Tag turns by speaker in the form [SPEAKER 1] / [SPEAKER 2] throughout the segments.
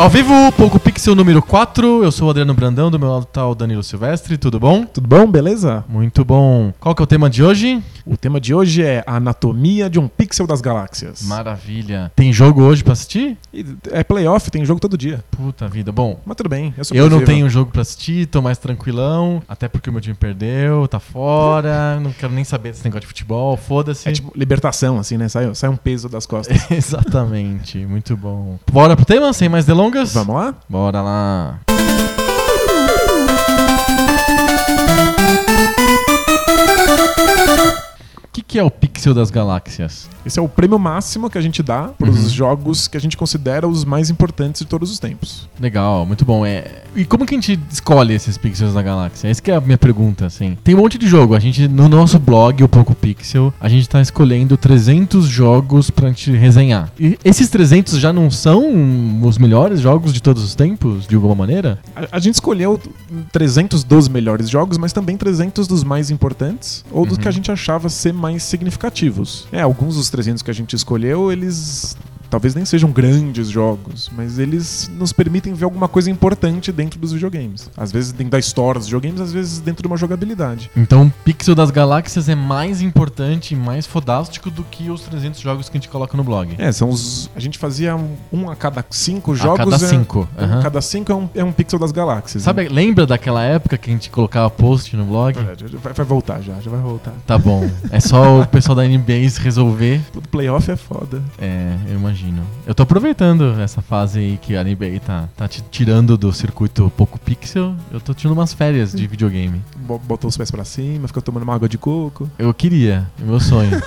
[SPEAKER 1] Ao vivo, Pouco Pixel número 4. Eu sou o Adriano Brandão, do meu lado tá o Danilo Silvestre. Tudo bom?
[SPEAKER 2] Tudo bom? Beleza?
[SPEAKER 1] Muito bom. Qual que é o tema de hoje?
[SPEAKER 2] O tema de hoje é a anatomia de um pixel das galáxias.
[SPEAKER 1] Maravilha. Tem jogo hoje pra assistir?
[SPEAKER 2] E é playoff, tem jogo todo dia.
[SPEAKER 1] Puta vida. Bom,
[SPEAKER 2] Mas tudo bem, eu
[SPEAKER 1] eu não tenho jogo pra assistir, tô mais tranquilão. Até porque o meu time perdeu, tá fora. Não quero nem saber desse negócio de futebol. Foda-se.
[SPEAKER 2] É tipo libertação, assim, né? Sai, sai um peso das costas.
[SPEAKER 1] Exatamente. Muito bom. Bora pro tema, sem mais delongas?
[SPEAKER 2] Vamos lá?
[SPEAKER 1] Bora lá. O que, que é o Pixel das Galáxias?
[SPEAKER 2] Esse é o prêmio máximo que a gente dá para os
[SPEAKER 1] Uhum.
[SPEAKER 2] jogos que a gente considera os mais importantes de todos os tempos.
[SPEAKER 1] Legal, muito bom. É... E como que a gente escolhe esses pixels da galáxia? Essa que é a minha pergunta, assim. Tem um monte de jogo. A gente, no nosso blog, o Poco Pixel, a gente tá escolhendo 300 jogos pra gente resenhar. E esses 300 já não são os melhores jogos de todos os tempos, de alguma maneira?
[SPEAKER 2] A, a gente escolheu 300 dos melhores jogos, mas também 300 dos mais importantes ou dos
[SPEAKER 1] Uhum.
[SPEAKER 2] que a gente achava ser mais significativos. É, alguns dos 300 que a gente escolheu, eles talvez nem sejam grandes jogos, mas eles nos permitem ver alguma coisa importante dentro dos videogames. Às vezes dentro da história dos videogames, às vezes dentro de uma jogabilidade.
[SPEAKER 1] Então, o Pixel das Galáxias é mais importante e mais fodástico do que os 300 jogos que a gente coloca no blog.
[SPEAKER 2] É, são os. A gente fazia um, um a cada cinco jogos.
[SPEAKER 1] a cada
[SPEAKER 2] é-
[SPEAKER 1] cinco.
[SPEAKER 2] um a cada cinco é um, é um pixel das galáxias.
[SPEAKER 1] Sabe, lembra daquela época que a gente colocava post no blog?
[SPEAKER 2] né? Vai, vai voltar já, já vai voltar.
[SPEAKER 1] Tá bom. É só o pessoal da NBA se resolver.
[SPEAKER 2] Tudo playoff é foda.
[SPEAKER 1] É, eu imagino. Eu tô aproveitando essa fase aí que a NBA tá, tá te tirando do circuito pouco pixel. Eu tô tirando umas férias de videogame.
[SPEAKER 2] Bo- Botou os pés pra cima, fica tomando uma água de coco.
[SPEAKER 1] Eu queria, é meu sonho.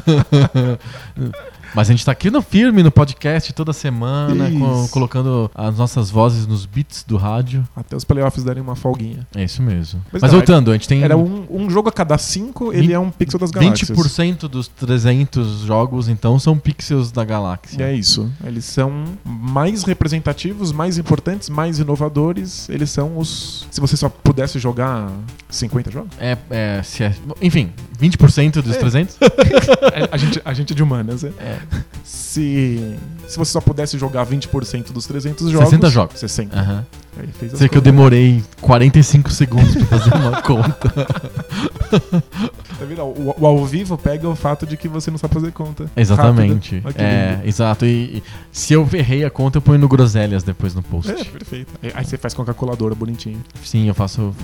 [SPEAKER 1] Mas a gente tá aqui no firme, no podcast, toda semana, co-
[SPEAKER 2] Isso.
[SPEAKER 1] colocando as nossas vozes nos beats do rádio.
[SPEAKER 2] Até os playoffs darem uma folguinha.
[SPEAKER 1] É isso mesmo.
[SPEAKER 2] Mas
[SPEAKER 1] Mas,
[SPEAKER 2] não,
[SPEAKER 1] voltando, a gente tem
[SPEAKER 2] Era um, um jogo a cada cinco, ele é um pixel das galáxias.
[SPEAKER 1] 20% dos 300 jogos, então, são pixels da galáxia.
[SPEAKER 2] É isso. Eles são mais representativos, mais importantes, mais inovadores. Eles são os. Se você só pudesse jogar 50 jogos?
[SPEAKER 1] É, é, se é- enfim, 20% dos
[SPEAKER 2] É.
[SPEAKER 1] 300?
[SPEAKER 2] a, gente, a gente é de humanas, né?
[SPEAKER 1] É.
[SPEAKER 2] Se, se você só pudesse jogar 20% dos 300 jogos.
[SPEAKER 1] 60 jogos.
[SPEAKER 2] 60.
[SPEAKER 1] Aham.
[SPEAKER 2] Aí fez as
[SPEAKER 1] Sei que eu demorei 45 segundos pra fazer uma conta.
[SPEAKER 2] Tá vendo? O, o ao vivo pega o fato de que você não sabe fazer conta.
[SPEAKER 1] Exatamente.
[SPEAKER 2] Rápida.
[SPEAKER 1] É, exato. E, e se eu errei a conta, eu ponho no Groselhas depois no post.
[SPEAKER 2] É, perfeito. Aí você faz com a calculadora bonitinho.
[SPEAKER 1] Sim, eu faço.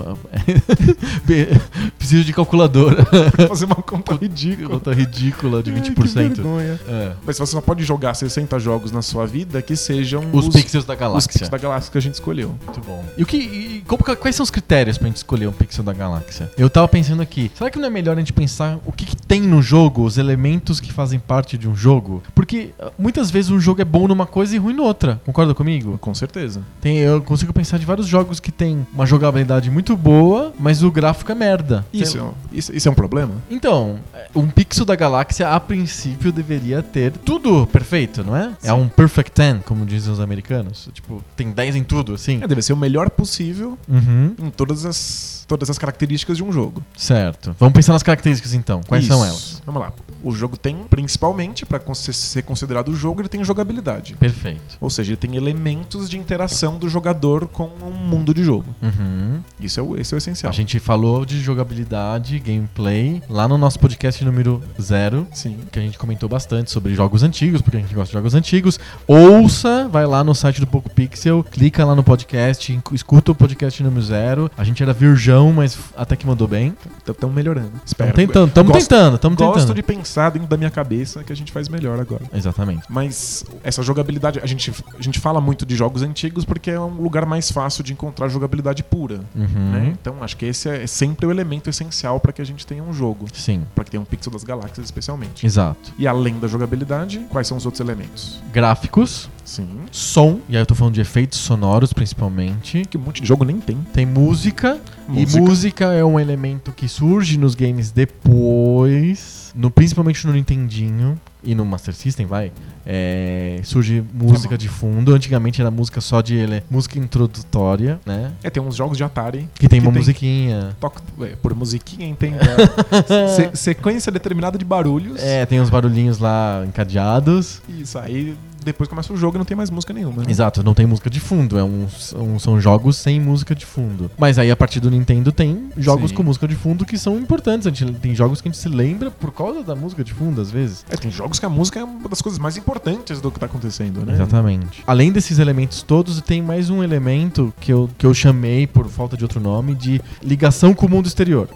[SPEAKER 1] Preciso de calculadora.
[SPEAKER 2] fazer uma conta ridícula.
[SPEAKER 1] Conta ridícula de
[SPEAKER 2] Ai, que
[SPEAKER 1] 20%.
[SPEAKER 2] vergonha.
[SPEAKER 1] É.
[SPEAKER 2] Mas você só pode jogar 60 jogos na sua vida que sejam
[SPEAKER 1] Os, pixels da
[SPEAKER 2] os
[SPEAKER 1] galáxia.
[SPEAKER 2] pixels da galáxia que a gente escolheu.
[SPEAKER 1] Muito bom. E o que, e como quais são os critérios pra gente escolher um pixel da galáxia? Eu tava pensando aqui, será que não é melhor a gente pensar o que, que tem no jogo, os elementos que fazem parte de um jogo? Porque ah, muitas vezes um jogo é bom numa coisa e ruim noutra. Concorda comigo?
[SPEAKER 2] Com certeza.
[SPEAKER 1] Tem, eu consigo pensar de vários jogos que tem uma jogabilidade muito boa, mas o gráfico é merda.
[SPEAKER 2] Isso, é um- isso, isso é um problema?
[SPEAKER 1] Então, um pixel da galáxia, a princípio, deveria ter tudo perfeito, não é? É um perfect 10, como dizem os americanos. Tipo, tem 10 em tudo, assim.
[SPEAKER 2] É, deve ser o melhor possível
[SPEAKER 1] Uhum.
[SPEAKER 2] em todas as, todas as características de um jogo.
[SPEAKER 1] Certo. Vamos pensar nas características então. Quais são
[SPEAKER 2] Isso.
[SPEAKER 1] elas?
[SPEAKER 2] Vamos lá. O jogo tem, principalmente, para ser considerado jogo, ele tem jogabilidade.
[SPEAKER 1] Perfeito.
[SPEAKER 2] Ou seja, ele tem elementos de interação do jogador com um mundo de jogo.
[SPEAKER 1] Uhum.
[SPEAKER 2] Isso é o, esse é o essencial.
[SPEAKER 1] A gente falou de jogabilidade, gameplay, lá no nosso podcast número 0,
[SPEAKER 2] Sim.
[SPEAKER 1] que a gente comentou bastante sobre jogos antigos, porque a gente gosta de jogos antigos. Ouça, vai lá no site do Poco Pixel, clica lá no podcast, inc- escuta o podcast número 0. A gente era virgão, mas até que mandou bem.
[SPEAKER 2] Estão melhorando. Espero.
[SPEAKER 1] Estamos tentando, estamos
[SPEAKER 2] Gosto-
[SPEAKER 1] tentando, estamos
[SPEAKER 2] Gosto
[SPEAKER 1] tentando.
[SPEAKER 2] de pensar dentro da minha cabeça que a gente faz melhor agora.
[SPEAKER 1] Exatamente.
[SPEAKER 2] Mas essa jogabilidade, a gente, a gente fala muito de jogos antigos porque é um lugar mais fácil de encontrar jogabilidade pura.
[SPEAKER 1] Uhum.
[SPEAKER 2] né? Então acho que esse é sempre o elemento essencial para que a gente tenha um jogo.
[SPEAKER 1] Sim,
[SPEAKER 2] Para que tenha um pixel das galáxias, especialmente.
[SPEAKER 1] exato.
[SPEAKER 2] E além da jogabilidade, quais são os outros elementos?
[SPEAKER 1] Gráficos,
[SPEAKER 2] Sim.
[SPEAKER 1] som, e aí eu tô falando de efeitos sonoros principalmente.
[SPEAKER 2] Que um monte de jogo nem tem.
[SPEAKER 1] Tem música,
[SPEAKER 2] Música.
[SPEAKER 1] e música é um elemento que surge nos games depois, no, principalmente no Nintendinho e no Master System, vai. é, surge música de fundo. Antigamente era música só de ele, música introdutória, né?
[SPEAKER 2] É, tem uns jogos de Atari.
[SPEAKER 1] Que tem
[SPEAKER 2] Que
[SPEAKER 1] uma
[SPEAKER 2] tem-
[SPEAKER 1] musiquinha.
[SPEAKER 2] Toca, é, por musiquinha entenda. se- sequência determinada de barulhos.
[SPEAKER 1] É, tem uns barulhinhos lá encadeados.
[SPEAKER 2] Isso aí depois começa o jogo e não tem mais música nenhuma. né?
[SPEAKER 1] Exato, não tem música de fundo, é um, um- são jogos sem música de fundo. Mas aí a partir do Nintendo tem jogos
[SPEAKER 2] Sim.
[SPEAKER 1] com música de fundo que são importantes. A gente, tem jogos que a gente se lembra por causa da música de fundo, às vezes.
[SPEAKER 2] É, tem jogos que a música é uma das coisas mais importantes do que tá acontecendo, né?
[SPEAKER 1] Exatamente. Além desses elementos todos, tem mais um elemento que eu, que eu chamei, por falta de outro nome, de ligação com o mundo exterior.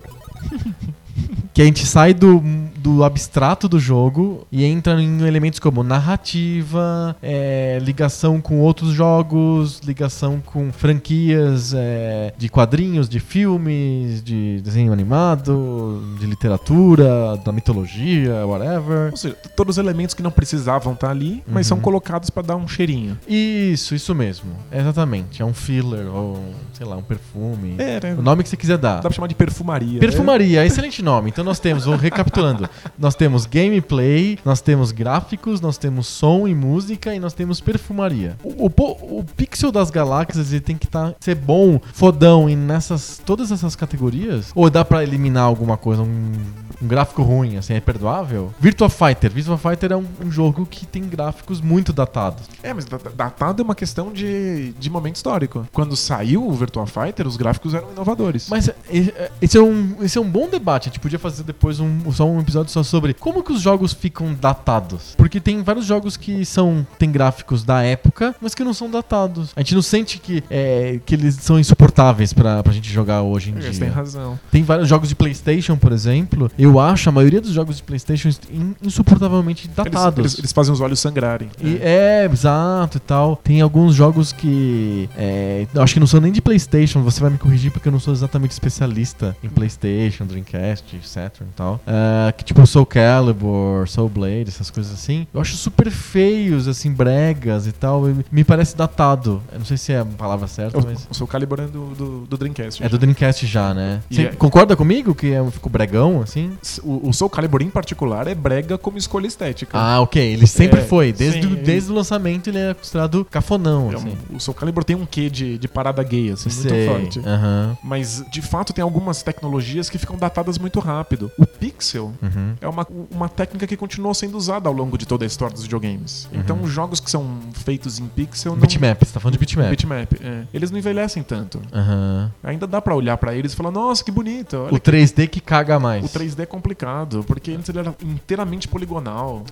[SPEAKER 1] que a gente sai do, do abstrato do jogo e entra em elementos como narrativa, é, ligação com outros jogos, ligação com franquias é, de quadrinhos, de filmes, de desenho animado, de literatura, da mitologia, whatever.
[SPEAKER 2] Ou seja, todos os elementos que não precisavam estar ali, mas
[SPEAKER 1] Uhum.
[SPEAKER 2] são colocados pra dar um cheirinho.
[SPEAKER 1] Isso, isso mesmo. Exatamente. É um filler ou, sei lá, um perfume.
[SPEAKER 2] É, né?
[SPEAKER 1] O nome que você quiser dar.
[SPEAKER 2] Dá pra chamar de perfumaria.
[SPEAKER 1] Perfumaria, excelente nome. Então nós temos, vou recapitulando, nós temos gameplay, nós temos gráficos, nós temos som e música e nós temos perfumaria. O, o, o pixel das galáxias ele tem que tá, ser bom, fodão e nessas todas essas categorias? Ou dá pra eliminar alguma coisa, um, um gráfico ruim, assim, é perdoável? Virtua Fighter, Virtua Fighter é um, um jogo que tem gráficos muito datados.
[SPEAKER 2] É, mas da- da- datado é uma questão de, de momento histórico. Quando saiu o Virtua Fighter, os gráficos eram inovadores.
[SPEAKER 1] Mas é, é, esse é, um, esse é um bom debate. A gente podia fazer depois um, só um episódio só sobre como que os jogos ficam datados. Porque tem vários jogos que são tem gráficos da época, mas que não são datados. A gente não sente que, é, que eles são insuportáveis pra, pra gente jogar hoje em
[SPEAKER 2] Eles
[SPEAKER 1] dia.
[SPEAKER 2] têm razão.
[SPEAKER 1] Tem vários jogos de PlayStation, por exemplo. Eu acho a maioria dos jogos de PlayStation in- insuportavelmente
[SPEAKER 2] Eles,
[SPEAKER 1] datados.
[SPEAKER 2] eles- eles fazem os olhos sangrarem.
[SPEAKER 1] E é, exato e tal. Tem alguns jogos que. É, acho que não são nem de PlayStation, você vai me corrigir porque eu não sou exatamente especialista em PlayStation, Dreamcast, Saturn e tal. É, que tipo Soul Calibur, Soul Blade, essas coisas assim. Eu acho super feios, assim, bregas e tal. e me parece datado. Eu não sei se é a palavra certa,
[SPEAKER 2] O,
[SPEAKER 1] mas.
[SPEAKER 2] o Soul Calibur é do, do, do Dreamcast.
[SPEAKER 1] É do Dreamcast já, né? Você
[SPEAKER 2] é-
[SPEAKER 1] concorda comigo que é, ficou bregão, assim?
[SPEAKER 2] O, o Soul Calibur em particular é brega como escolha estética.
[SPEAKER 1] Ah, ok. Ele sempre
[SPEAKER 2] É,
[SPEAKER 1] foi. Desde,
[SPEAKER 2] sim,
[SPEAKER 1] o, desde o lançamento ele é considerado cafonão,
[SPEAKER 2] É um-
[SPEAKER 1] assim.
[SPEAKER 2] o Soul Calibur tem um quê de, de parada gay, assim, muito
[SPEAKER 1] Sei,
[SPEAKER 2] forte.
[SPEAKER 1] aham.
[SPEAKER 2] Mas, de fato, tem algumas tecnologias que ficam datadas muito rápido. O pixel
[SPEAKER 1] Uhum.
[SPEAKER 2] é uma, uma técnica que continuou sendo usada ao longo de toda a história dos videogames.
[SPEAKER 1] Uhum.
[SPEAKER 2] Então, os jogos que são feitos em pixel... Não,
[SPEAKER 1] Bitmap, você tá falando de bitmap.
[SPEAKER 2] Bitmap, é. Eles não envelhecem tanto.
[SPEAKER 1] Aham.
[SPEAKER 2] Ainda dá pra olhar pra eles e falar, nossa, que bonito.
[SPEAKER 1] O 3D que caga mais.
[SPEAKER 2] O 3D é complicado, porque antes ele era inteiramente poligonal.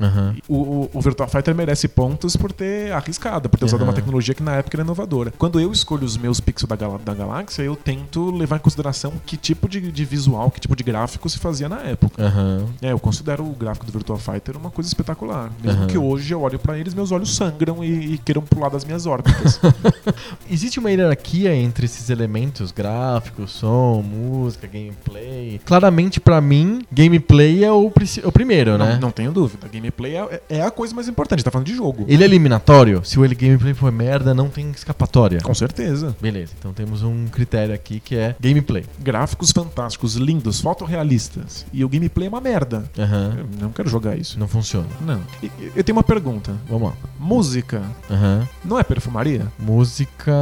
[SPEAKER 2] O, o, o Virtua Fighter merece pontos por ter arriscado, por ter usado uma tecnologia que na época era inovadora. Quando eu escolho os meus pixels da, da galáxia, eu tento levar em consideração que tipo de, de visual, que tipo de gráfico se fazia na época.
[SPEAKER 1] Aham.
[SPEAKER 2] É, eu considero o gráfico do Virtua Fighter uma coisa espetacular. Mesmo
[SPEAKER 1] Aham.
[SPEAKER 2] que hoje eu olho pra eles, meus olhos sangram e, e queiram pular das minhas órbitas.
[SPEAKER 1] Existe uma hierarquia entre esses elementos, gráficos, som, música, gameplay. Claramente, pra mim, gameplay é o, o primeiro,
[SPEAKER 2] não,
[SPEAKER 1] né?
[SPEAKER 2] não tenho dúvida. Gameplay é, é a coisa mais importante, tá falando de jogo.
[SPEAKER 1] Ele é eliminatório? Se o ele gameplay for merda, não tem escapatória.
[SPEAKER 2] Com certeza.
[SPEAKER 1] Beleza, então temos um critério aqui que é gameplay.
[SPEAKER 2] Gráficos fantásticos, lindos, fotorrealistas. E o gameplay é uma merda.
[SPEAKER 1] Aham.
[SPEAKER 2] Eu não quero jogar isso.
[SPEAKER 1] Não funciona.
[SPEAKER 2] Não. E- Eu tenho uma pergunta.
[SPEAKER 1] Vamos lá.
[SPEAKER 2] Música
[SPEAKER 1] Aham.
[SPEAKER 2] não é perfumaria?
[SPEAKER 1] Música.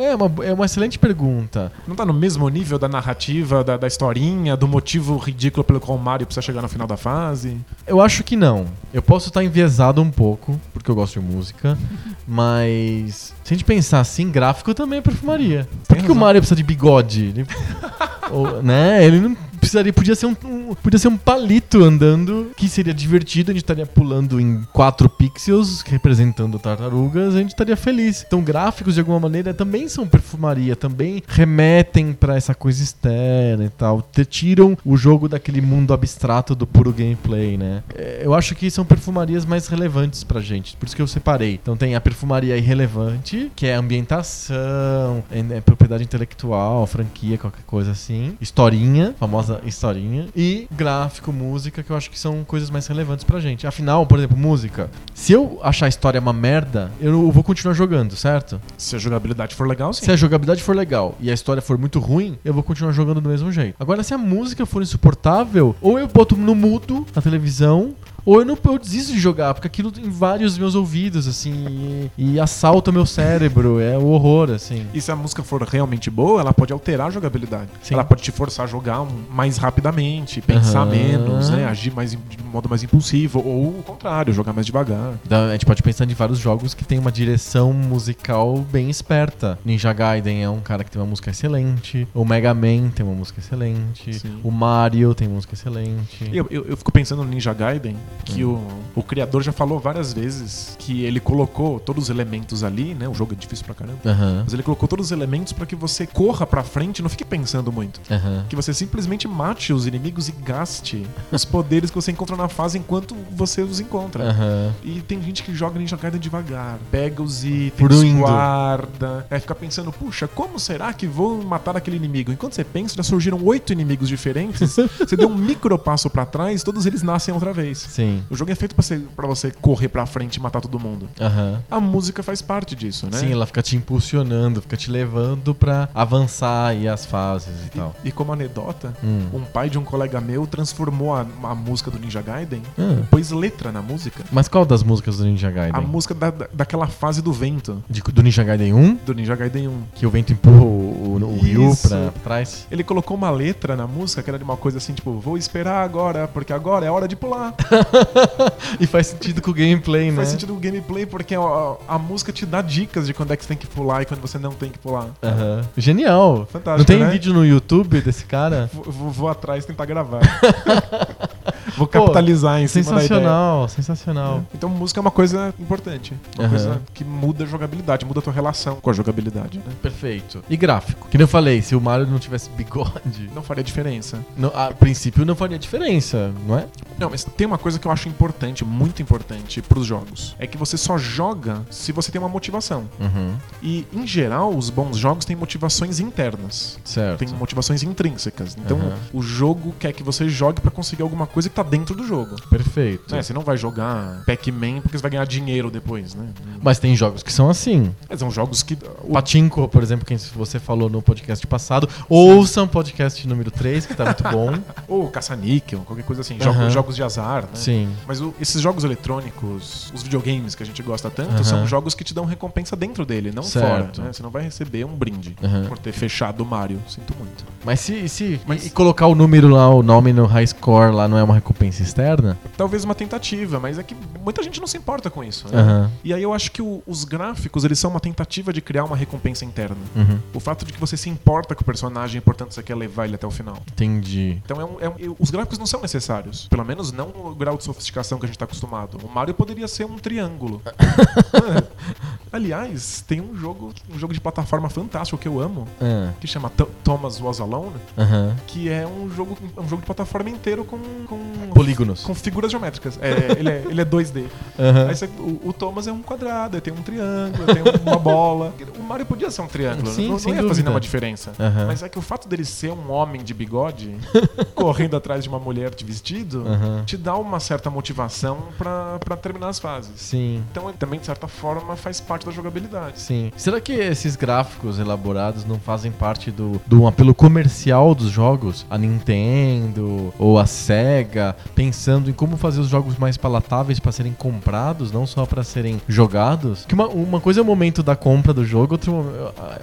[SPEAKER 1] É uma, é uma excelente pergunta.
[SPEAKER 2] Não tá no mesmo nível da narrativa, da, da historinha, do motivo ridículo pelo qual o Mario precisa chegar no final da fase?
[SPEAKER 1] Eu acho que não. Eu posso estar enviesado um pouco, porque eu gosto de música, mas se a gente pensar assim, gráfico também é perfumaria. Por que, que o. Mario precisa de bigode? Ele, Ou, né? Ele não precisaria, podia ser um, um- podia ser um palito andando, que seria divertido, a gente estaria pulando em 4 pixels, representando tartarugas, a gente estaria feliz. Então, gráficos de alguma maneira também são perfumaria, também remetem pra essa coisa externa e tal, te tiram o jogo daquele mundo abstrato do puro gameplay, né? É, Eu acho que são perfumarias mais relevantes pra gente, por isso que eu separei. Então tem a perfumaria irrelevante, que é ambientação, é, é propriedade intelectual, franquia, qualquer coisa assim, historinha, famosa historinha, e gráfico, música, que eu acho que são coisas mais relevantes pra gente. Afinal, por exemplo, música. Se eu achar a história uma merda, eu vou continuar jogando, certo?
[SPEAKER 2] Se a jogabilidade for legal, sim.
[SPEAKER 1] Se a jogabilidade for legal e a história for muito ruim, eu vou continuar jogando do mesmo jeito. Agora, se a música for insuportável, ou eu boto no mudo na televisão, Ou eu não eu desisto de jogar, porque aquilo invade os meus ouvidos, assim, e, e assalta o meu cérebro. É o horror, assim.
[SPEAKER 2] E se a música for realmente boa, ela pode alterar a jogabilidade.
[SPEAKER 1] Sim.
[SPEAKER 2] Ela pode te forçar a jogar um- mais rapidamente, pensar
[SPEAKER 1] Aham.
[SPEAKER 2] menos, né? Agir mais de um modo mais impulsivo. Ou o contrário, jogar mais devagar.
[SPEAKER 1] Da- A gente pode pensar em vários jogos que tem uma direção musical bem esperta. Ninja Gaiden é um cara que tem uma música excelente. O Mega Man tem uma música excelente.
[SPEAKER 2] Sim.
[SPEAKER 1] O Mario tem música excelente.
[SPEAKER 2] Eu, eu, eu fico pensando no Ninja Gaiden, que o, o criador já falou várias vezes que ele colocou todos os elementos ali, né? O jogo é difícil pra caramba.
[SPEAKER 1] Aham.
[SPEAKER 2] Mas ele colocou todos os elementos pra que você corra pra frente e não fique pensando muito.
[SPEAKER 1] Aham.
[SPEAKER 2] Que você simplesmente mate os inimigos e gaste os poderes que você encontra na fase enquanto você os encontra.
[SPEAKER 1] Aham.
[SPEAKER 2] E tem gente que joga Ninja Gaiden devagar, pega os itens, guarda, aí fica pensando, puxa, como será que vou matar aquele inimigo? Enquanto você pensa, já surgiram oito inimigos diferentes, você deu um micro passo pra trás, todos eles nascem outra vez.
[SPEAKER 1] Sim.
[SPEAKER 2] O jogo é feito pra você, correr pra frente e matar todo mundo.
[SPEAKER 1] Aham.
[SPEAKER 2] A música faz parte disso, né?
[SPEAKER 1] Sim, ela fica te impulsionando, fica te levando pra avançar aí as fases e tal.
[SPEAKER 2] E, e como anedota,
[SPEAKER 1] Hum.
[SPEAKER 2] um pai de um colega meu transformou a, a música do Ninja Gaiden,
[SPEAKER 1] Ah.
[SPEAKER 2] pôs letra na música.
[SPEAKER 1] Mas qual das músicas do Ninja Gaiden?
[SPEAKER 2] A música da, da- daquela fase do vento,
[SPEAKER 1] De- do Ninja Gaiden 1,
[SPEAKER 2] do Ninja Gaiden 1.
[SPEAKER 1] que o vento empurra o, o, o Ryu pra trás.
[SPEAKER 2] Ele colocou uma letra na música que era de uma coisa assim, tipo, vou esperar agora, porque agora é hora de pular.
[SPEAKER 1] e faz sentido com o gameplay, né?
[SPEAKER 2] Faz sentido o gameplay, porque a, a música te dá dicas de quando é que você tem que pular e quando você não tem que pular.
[SPEAKER 1] Genial.
[SPEAKER 2] Fantástico,
[SPEAKER 1] Não tem
[SPEAKER 2] né?
[SPEAKER 1] vídeo no YouTube desse cara?
[SPEAKER 2] Vou, vou- vou atrás tentar gravar. vou capitalizar em cima da ideia.
[SPEAKER 1] Sensacional, sensacional.
[SPEAKER 2] Então música é uma coisa importante. Uma
[SPEAKER 1] Aham.
[SPEAKER 2] coisa que muda a jogabilidade, muda a tua relação com a jogabilidade. né?
[SPEAKER 1] Perfeito. E gráfico? Que nem eu falei, se o Mario não tivesse bigode,
[SPEAKER 2] Não faria diferença.
[SPEAKER 1] não- a princípio não faria diferença, não é?
[SPEAKER 2] Não, mas tem uma coisa que eu acho importante, muito importante pros jogos. É que você só joga se você tem uma motivação.
[SPEAKER 1] Uhum.
[SPEAKER 2] E, em geral, os bons jogos têm motivações internas.
[SPEAKER 1] Certo.
[SPEAKER 2] Tem motivações intrínsecas. Então,
[SPEAKER 1] Aham.
[SPEAKER 2] o jogo quer que você jogue pra conseguir alguma coisa que tá dentro do jogo.
[SPEAKER 1] Perfeito.
[SPEAKER 2] É, você não vai jogar Pac-Man porque você vai ganhar dinheiro depois, né?
[SPEAKER 1] Mas tem jogos que são assim.
[SPEAKER 2] Mas são jogos que.
[SPEAKER 1] O Patinko, por exemplo, quem você falou no podcast passado. Ouçam podcast número 3, que tá muito bom.
[SPEAKER 2] Ou caça-níquel, qualquer coisa assim. Jogos, jogos de azar, né?
[SPEAKER 1] Sim.
[SPEAKER 2] Mas o- esses jogos eletrônicos, os videogames que a gente gosta tanto,
[SPEAKER 1] Aham.
[SPEAKER 2] são jogos que te dão recompensa dentro dele, não
[SPEAKER 1] Certo.
[SPEAKER 2] fora. né? Você não vai receber um brinde
[SPEAKER 1] Aham.
[SPEAKER 2] por ter fechado o Mario. Sinto muito.
[SPEAKER 1] Mas se, se
[SPEAKER 2] Mas-
[SPEAKER 1] e colocar o número lá, o nome no high score lá não é uma recompensa externa?
[SPEAKER 2] Talvez uma tentativa, mas é que muita gente não se importa com isso. Né?
[SPEAKER 1] Aham.
[SPEAKER 2] E aí eu acho que o- os gráficos, eles são uma tentativa de criar uma recompensa interna.
[SPEAKER 1] Uhum.
[SPEAKER 2] O fato de que você se importa com o personagem, portanto você quer levar ele até o final.
[SPEAKER 1] Entendi.
[SPEAKER 2] Então é um- é um- os gráficos não são necessários. Pelo menos não no grau de sofisticação que a gente tá acostumado. O Mario poderia ser um triângulo. É. Aliás, tem um jogo, um jogo de plataforma fantástico que eu amo,
[SPEAKER 1] Ah,
[SPEAKER 2] que chama Th- Thomas Was Alone, que é um jogo, um jogo de plataforma inteiro com, com
[SPEAKER 1] Polígonos.
[SPEAKER 2] com figuras geométricas. É, ele, é, ele é 2D.
[SPEAKER 1] Aham.
[SPEAKER 2] Aí você- o, o Thomas é um quadrado, tem um triângulo, tem uma bola. O Mario podia ser um triângulo,
[SPEAKER 1] Sim,
[SPEAKER 2] não, não ia fazer
[SPEAKER 1] dúvida.
[SPEAKER 2] nenhuma diferença.
[SPEAKER 1] Aham.
[SPEAKER 2] Mas é que o fato dele ser um homem de bigode, correndo atrás de uma mulher de vestido,
[SPEAKER 1] Aham.
[SPEAKER 2] te dá uma certa motivação pra, pra terminar as fases.
[SPEAKER 1] Sim.
[SPEAKER 2] Então ele também, de certa forma, faz parte da jogabilidade.
[SPEAKER 1] Sim. Será que esses gráficos elaborados não fazem parte do, do apelo comercial dos jogos? A Nintendo ou a Sega pensando em como fazer os jogos mais palatáveis para serem comprados, não só para serem jogados? Que uma, uma coisa é o momento da compra do jogo, outra,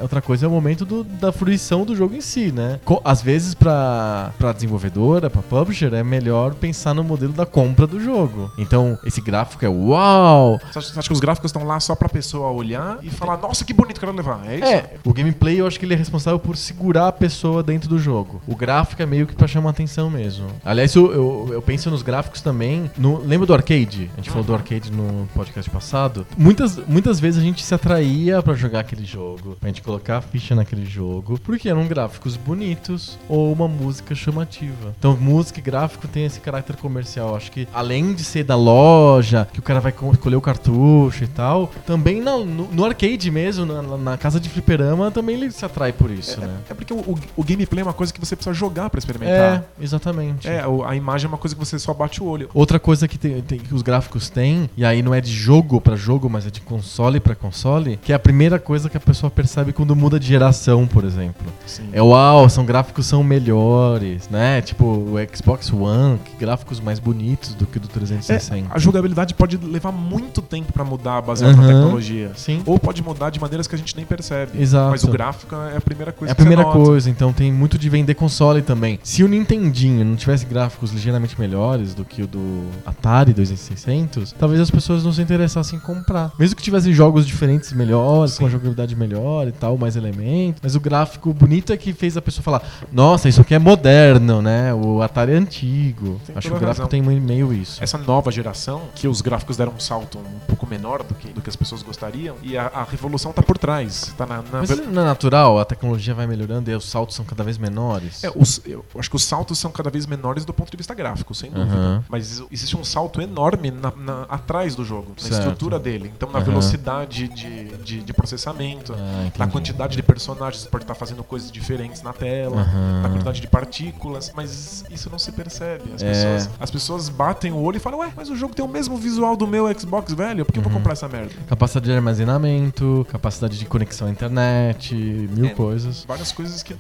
[SPEAKER 1] outra coisa é o momento do- da fruição do jogo em si, né? Co- Às vezes para desenvolvedora, para publisher, é melhor pensar no modelo da compra do jogo. Então, esse gráfico é uau,
[SPEAKER 2] Você acha, você acha que os gráficos estão lá só pra pessoa olhar e falar, nossa, que bonito, quero levar. É isso?
[SPEAKER 1] É, o gameplay eu acho que ele é responsável por segurar a pessoa dentro do jogo. O gráfico é meio que pra chamar atenção mesmo. Aliás, eu, eu, eu penso nos gráficos também. No, lembra do arcade? A gente falou do arcade no podcast passado. Muitas, muitas vezes a gente se atraía pra jogar aquele jogo, pra gente colocar a ficha naquele jogo, porque eram gráficos bonitos ou uma música chamativa. Então, música e gráfico tem esse caráter comercial. Acho que além de ser da loja, que o cara vai co- escolher o cartucho e tal, também na- no, no arcade mesmo, na, na casa de fliperama, também ele se atrai por isso, né?
[SPEAKER 2] É porque o, o- o gameplay é uma coisa que você precisa jogar pra
[SPEAKER 1] É,
[SPEAKER 2] experimentar.
[SPEAKER 1] exatamente.
[SPEAKER 2] É, a imagem é uma coisa coisa que você só bate o olho.
[SPEAKER 1] Outra coisa que, tem, tem- que os gráficos têm, e aí não é de jogo pra jogo, mas é de console pra console, que é a primeira coisa que a pessoa percebe quando muda de geração, por exemplo.
[SPEAKER 2] Sim.
[SPEAKER 1] É uau, são gráficos são melhores, né? Tipo o Xbox One, que gráficos mais bonitos do que o do
[SPEAKER 2] É,
[SPEAKER 1] 360.
[SPEAKER 2] a jogabilidade pode levar muito tempo pra mudar baseado na
[SPEAKER 1] Aham.
[SPEAKER 2] tecnologia.
[SPEAKER 1] Sim.
[SPEAKER 2] Ou pode mudar de maneiras que a gente nem percebe.
[SPEAKER 1] Exato.
[SPEAKER 2] Mas o gráfico é a primeira coisa
[SPEAKER 1] É a primeira coisa, então tem muito de vender console também. Se o Nintendinho não tivesse gráficos ligeiramente melhores do que o do Atari 2600, talvez as pessoas não se interessassem em comprar. Mesmo que tivessem jogos diferentes melhores,
[SPEAKER 2] Sim.
[SPEAKER 1] com a jogabilidade melhor e tal, mais elementos. Mas o gráfico bonito é que fez a pessoa falar: Nossa, isso aqui é moderno, né? O Atari é antigo.
[SPEAKER 2] Tem
[SPEAKER 1] Acho que o gráfico
[SPEAKER 2] razão.
[SPEAKER 1] tem meio isso.
[SPEAKER 2] Essa nova geração, que os gráficos deram um salto um pouco menor do que, do que as pessoas gostariam, e a, a revolução tá por trás. Tá na, na
[SPEAKER 1] Mas não é natural? A tecnologia vai melhorando e os saltos são cada vez menores?
[SPEAKER 2] É, os- eu acho que os saltos são cada vez menores do ponto de vista gráfico, sem dúvida.
[SPEAKER 1] Aham.
[SPEAKER 2] Mas existe um salto enorme na- na- atrás do jogo, na
[SPEAKER 1] Certo.
[SPEAKER 2] estrutura dele. Então, na
[SPEAKER 1] Aham.
[SPEAKER 2] velocidade de, de, de processamento,
[SPEAKER 1] Ah,
[SPEAKER 2] na quantidade de personagens, você pode estar fazendo coisas diferentes na tela,
[SPEAKER 1] Aham.
[SPEAKER 2] na quantidade de partículas, mas isso não se percebe. As,
[SPEAKER 1] É.
[SPEAKER 2] pessoas, as pessoas batem o olho e falam, ué, mas o jogo tem o mesmo visual do meu Xbox velho, por que eu vou
[SPEAKER 1] Uhum.
[SPEAKER 2] comprar essa merda?
[SPEAKER 1] Capacidade de armazenamento, capacidade de conexão à internet, mil
[SPEAKER 2] É.
[SPEAKER 1] coisas.
[SPEAKER 2] Várias coisas que.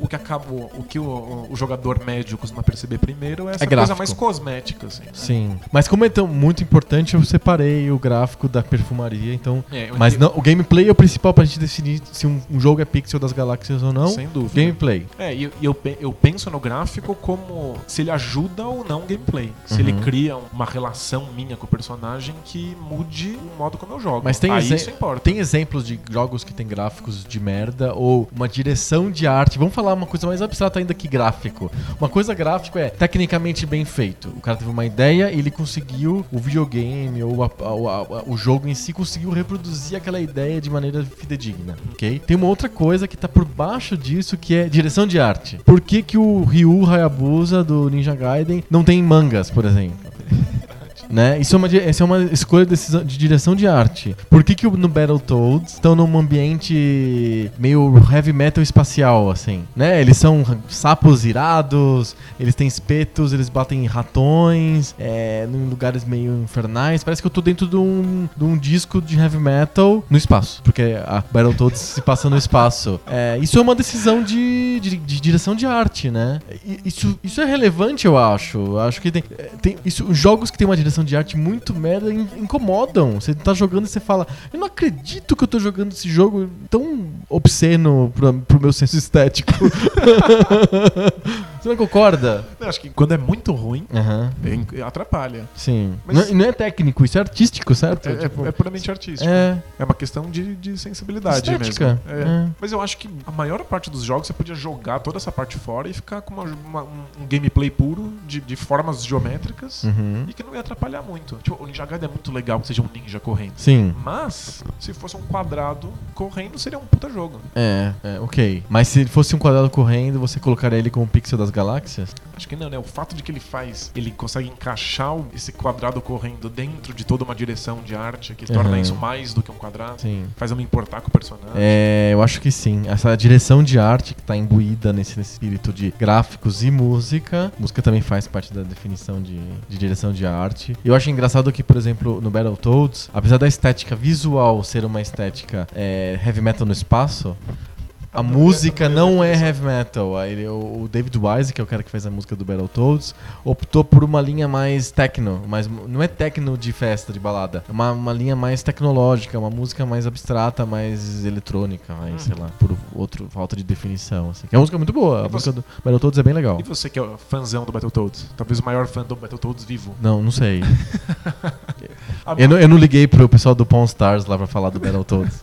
[SPEAKER 2] O que acaba. O que o, o jogador médio costuma perceber primeiro é essa
[SPEAKER 1] É
[SPEAKER 2] coisa
[SPEAKER 1] gráfico.
[SPEAKER 2] mais cosmética, assim. né?
[SPEAKER 1] Sim. Mas como é tão muito importante, eu separei o gráfico da perfumaria, então.
[SPEAKER 2] É,
[SPEAKER 1] Mas não, o gameplay é o principal pra gente definir se um, um jogo é pixel das galáxias ou não.
[SPEAKER 2] Sem dúvida.
[SPEAKER 1] Gameplay.
[SPEAKER 2] É, e eu, eu penso no gráfico como se ele ajuda ou não o gameplay. Se ele
[SPEAKER 1] Uhum.
[SPEAKER 2] cria uma relação minha com o personagem que mude o modo como eu jogo.
[SPEAKER 1] Mas tem,
[SPEAKER 2] Aí isso importa.
[SPEAKER 1] tem exemplos de jogos que tem gráficos de merda ou uma direção de arte. Vamos falar uma coisa mais abstrata ainda que gráfico. Uma coisa gráfico é tecnicamente bem feito. O cara teve uma ideia e ele conseguiu, o videogame ou a- a- a- o jogo em si conseguiu reproduzir aquela ideia de maneira fidedigna, ok? Tem uma outra coisa que tá por baixo disso que é direção de arte. Por que, que o Ryu Hayabusa do Ninja Gaiden não tem mangas, por exemplo? Né? Isso é uma, essa é uma escolha de, decisão- de direção de arte. Por que, que no Battletoads estão num ambiente meio heavy metal espacial, assim? Né? Eles são sapos irados, eles têm espetos, eles batem em ratões, é, em lugares meio infernais. Parece que eu tô dentro de um, de um disco de heavy metal no espaço, porque a Battletoads se passa no espaço. É, isso é uma decisão de, de, de direção de arte, né? Isso, isso é relevante, eu acho. Acho que tem, é, tem isso, os jogos que tem uma direção de arte muito merda in- incomodam. Você tá jogando e você fala, eu não acredito que eu tô jogando esse jogo tão obsceno pro, pro meu senso estético. você não concorda?
[SPEAKER 2] Eu acho que quando é muito ruim, é- atrapalha.
[SPEAKER 1] Sim.
[SPEAKER 2] Mas-
[SPEAKER 1] Não, não é técnico, isso é artístico, certo?
[SPEAKER 2] É, é-
[SPEAKER 1] Tipo,
[SPEAKER 2] é puramente artístico.
[SPEAKER 1] é,
[SPEAKER 2] É uma questão de, de sensibilidade
[SPEAKER 1] Estética.
[SPEAKER 2] mesmo. É.
[SPEAKER 1] É.
[SPEAKER 2] Mas eu acho que a maior parte dos jogos você podia jogar toda essa parte fora e ficar com uma- uma- um, um gameplay puro de, de formas geométricas
[SPEAKER 1] Uhum.
[SPEAKER 2] e que não ia atrapalhar muito. Tipo, o Ninja Gaiden é muito legal que seja um ninja correndo.
[SPEAKER 1] Sim.
[SPEAKER 2] Mas, se fosse um quadrado correndo, seria um puta jogo.
[SPEAKER 1] É, é, ok. Mas se fosse um quadrado correndo, você colocaria ele como pixel das galáxias?
[SPEAKER 2] Acho que não, né? O fato de que ele faz, ele consegue encaixar esse quadrado correndo dentro de toda uma direção de arte que torna
[SPEAKER 1] Uhum.
[SPEAKER 2] isso mais do que um quadrado.
[SPEAKER 1] Sim.
[SPEAKER 2] Faz eu me importar com o personagem.
[SPEAKER 1] É, eu acho que sim. Essa direção de arte que tá imbuída nesse, nesse espírito de gráficos e música. Música também faz parte da definição de, de direção de arte. Eu acho engraçado que, por exemplo, no Battletoads, apesar da estética visual ser uma estética é, heavy metal no espaço, a música não é heavy metal. Aí o David Wise, que é o cara que fez a música do Battletoads, optou por uma linha mais techno, mas não é techno de festa, de balada. É uma, uma linha mais tecnológica, uma música mais abstrata, mais eletrônica, aí,
[SPEAKER 2] Uhum.
[SPEAKER 1] sei lá, por outro falta de definição. Assim. É uma música muito boa. A
[SPEAKER 2] E
[SPEAKER 1] música do Battletoads é bem legal.
[SPEAKER 2] E você que é fãzão do Battletoads? Talvez o maior fã do Battletoads vivo.
[SPEAKER 1] Não, não sei. Eu, não, eu não liguei pro pessoal do Pawn Stars lá pra falar do Battletoads.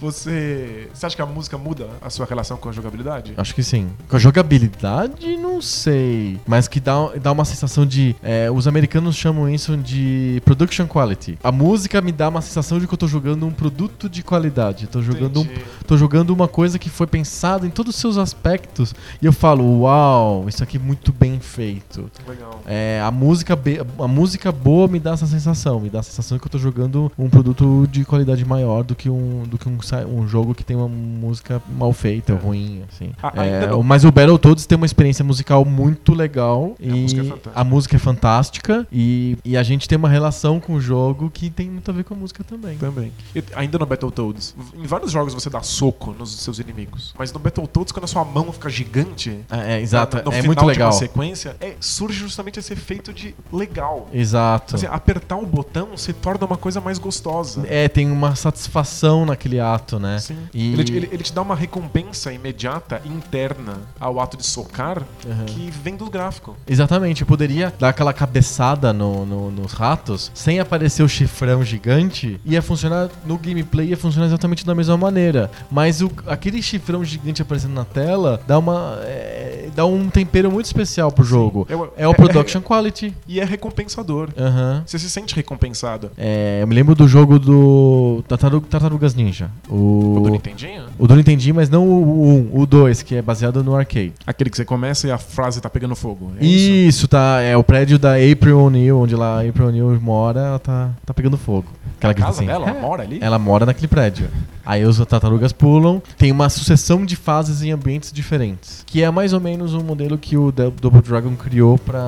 [SPEAKER 2] Você, você acha que a música muda a sua relação com a jogabilidade?
[SPEAKER 1] Acho que sim. Com a jogabilidade, não sei. Mas que dá, dá uma sensação de. é, os americanos chamam isso de production quality. A música me dá uma sensação de que eu tô jogando um produto de qualidade. Tô jogando, um, tô jogando uma coisa que foi pensada em todos os seus aspectos. E eu falo, uau, isso aqui é muito bem feito.
[SPEAKER 2] Legal.
[SPEAKER 1] É, a, música a música boa me dá essa sensação. Me dá a sensação de que eu tô jogando um produto de qualidade maior do que um, do que um um jogo que tem uma música mal feita,
[SPEAKER 2] É.
[SPEAKER 1] ruim, assim.
[SPEAKER 2] Ah,
[SPEAKER 1] É, mas o Battletoads tem uma experiência musical muito legal
[SPEAKER 2] A
[SPEAKER 1] e
[SPEAKER 2] música é fantástica.
[SPEAKER 1] a música é fantástica e, e a gente tem uma relação com o jogo que tem muito a ver com a música também.
[SPEAKER 2] Também. E ainda no Battletoads, em vários jogos você dá soco nos seus inimigos. Mas no Battletoads, quando a sua mão fica gigante.
[SPEAKER 1] É, é, exato,
[SPEAKER 2] no, no
[SPEAKER 1] é muito
[SPEAKER 2] de uma
[SPEAKER 1] legal.
[SPEAKER 2] sequência, é, surge justamente esse efeito de legal.
[SPEAKER 1] Exato.
[SPEAKER 2] Assim, apertar o botão se torna uma coisa mais gostosa.
[SPEAKER 1] É, tem uma satisfação naquele ato, né?
[SPEAKER 2] Sim.
[SPEAKER 1] E-
[SPEAKER 2] Ele, te- ele- ele te dá uma recompensa imediata, interna, ao ato de socar,
[SPEAKER 1] Uhum.
[SPEAKER 2] que vem do gráfico.
[SPEAKER 1] Exatamente, eu poderia dar aquela cabeçada no, no- nos ratos sem aparecer o chifrão gigante, ia funcionar no gameplay, ia funcionar exatamente da mesma maneira. Mas o- aquele chifrão gigante aparecendo na tela dá uma. é, dá um tempero muito especial pro jogo.
[SPEAKER 2] É o-
[SPEAKER 1] É o
[SPEAKER 2] é-
[SPEAKER 1] production quality.
[SPEAKER 2] E é recompensador.
[SPEAKER 1] Aham.
[SPEAKER 2] Você se sente recompensado.
[SPEAKER 1] É, eu me lembro do jogo do Tartaru- Tartarugas Ninja. O,
[SPEAKER 2] O do Nintendinho?
[SPEAKER 1] o do Nintendinho, mas não o 1, o 2, que é baseado no arcade.
[SPEAKER 2] Aquele que você começa e a frase tá pegando fogo. É
[SPEAKER 1] Isso,
[SPEAKER 2] isso?
[SPEAKER 1] tá. É o prédio da April O'Neil, onde lá a April O'Neil mora, ela tá, tá pegando fogo. Aquela
[SPEAKER 2] A casa
[SPEAKER 1] assim,
[SPEAKER 2] dela?
[SPEAKER 1] "É".
[SPEAKER 2] Ela mora ali?
[SPEAKER 1] Ela mora naquele prédio. Aí os tartarugas pulam, tem uma sucessão de fases em ambientes diferentes. Que é mais ou menos o modelo que o Dou- Double Dragon criou pra,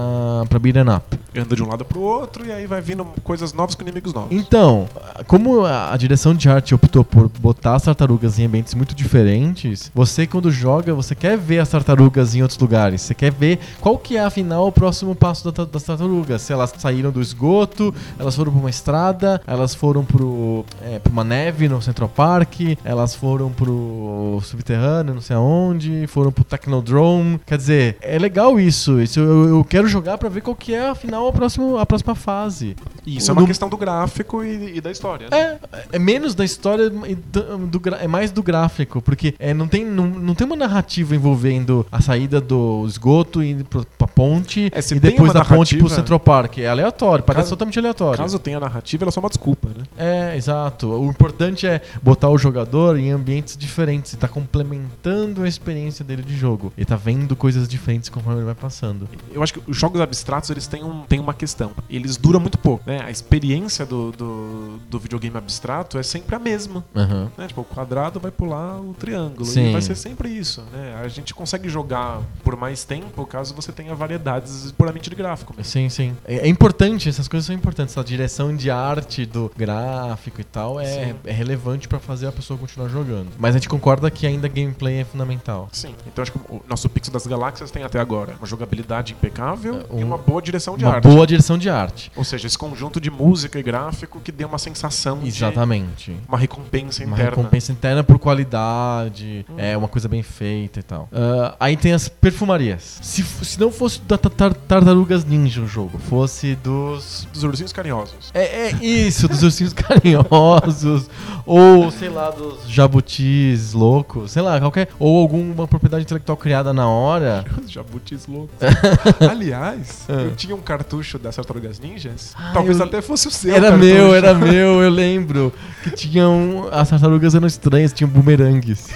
[SPEAKER 1] pra Beat'em Up.
[SPEAKER 2] Anda de um lado pro outro e aí vai vindo coisas novas com inimigos novos.
[SPEAKER 1] Então, como a, direção de arte optou por botar as tartarugas em ambientes muito diferentes, você quando joga, você quer ver as tartarugas em outros lugares. Você quer ver qual que é, afinal, o próximo passo da das tartarugas. Se elas saíram do esgoto, elas foram pra uma estrada, elas foram pro, é, pra uma neve no Central Park, elas foram pro subterrâneo, não sei aonde, foram pro Technodrome. Quer dizer, é legal isso. isso eu, eu quero jogar pra ver qual que é, afinal, a próxima, a próxima fase.
[SPEAKER 2] Isso é uma questão do gráfico e, e da história. né?
[SPEAKER 1] é, é menos da história e do, do é mais do gráfico, porque é, não, tem, não, não tem uma narrativa envolvendo a saída do esgoto e indo pro- pra ponte
[SPEAKER 2] É,
[SPEAKER 1] e depois da ponte pro Central Park. É aleatório, parece
[SPEAKER 2] Caso-
[SPEAKER 1] totalmente aleatório.
[SPEAKER 2] Caso tenha narrativa, ela é só uma desculpa, né?
[SPEAKER 1] É, exato. O importante é botar o jogador em ambientes diferentes e tá complementando a experiência dele de jogo. E tá vendo coisas diferentes conforme ele vai passando.
[SPEAKER 2] Eu acho que os jogos abstratos eles têm, um, têm uma questão. Eles duram muito pouco. Né? A experiência do, do, do videogame abstrato é sempre a mesma.
[SPEAKER 1] Aham.
[SPEAKER 2] Né? Tipo, o quadrado vai pular o triângulo.
[SPEAKER 1] Sim.
[SPEAKER 2] E vai ser sempre isso. Né? A gente consegue jogar por mais tempo caso você tenha variedades puramente de gráfico. mesmo.
[SPEAKER 1] Sim, sim. É, é importante, essas coisas são importantes. A direção de arte do gráfico e tal é,
[SPEAKER 2] Sim.
[SPEAKER 1] é relevante pra fazer a pessoa continuar jogando. Mas a gente concorda que ainda gameplay é fundamental.
[SPEAKER 2] Sim. Então acho que o nosso Pixel das Galáxias tem até agora uma jogabilidade impecável
[SPEAKER 1] É, um-
[SPEAKER 2] e uma boa direção de
[SPEAKER 1] Uma
[SPEAKER 2] arte.
[SPEAKER 1] boa direção de arte.
[SPEAKER 2] Ou seja, esse conjunto de música e gráfico que dê uma sensação de
[SPEAKER 1] Exatamente.
[SPEAKER 2] uma recompensa
[SPEAKER 1] Uma
[SPEAKER 2] interna.
[SPEAKER 1] recompensa interna por qualidade, é uma coisa bem feita e tal. Ah, aí tem as perfumarias. Se, se não fosse da tar- Tartarugas Ninja o jogo, fosse dos
[SPEAKER 2] Dos ursinhos carinhosos.
[SPEAKER 1] É, é isso, dos ursinhos carinhosos, ou sei lá, dos jabutis loucos, sei lá, qualquer. Ou alguma propriedade intelectual criada na hora.
[SPEAKER 2] Os jabutis loucos. Aliás, eu tinha um cartucho das Tartarugas Ninjas.
[SPEAKER 1] Ah,
[SPEAKER 2] Talvez
[SPEAKER 1] eu-
[SPEAKER 2] até fosse o seu.
[SPEAKER 1] Era
[SPEAKER 2] cartucho.
[SPEAKER 1] meu, era meu, eu lembro. Que tinham. As tartarugas eram estranhas, tinham bumerangues.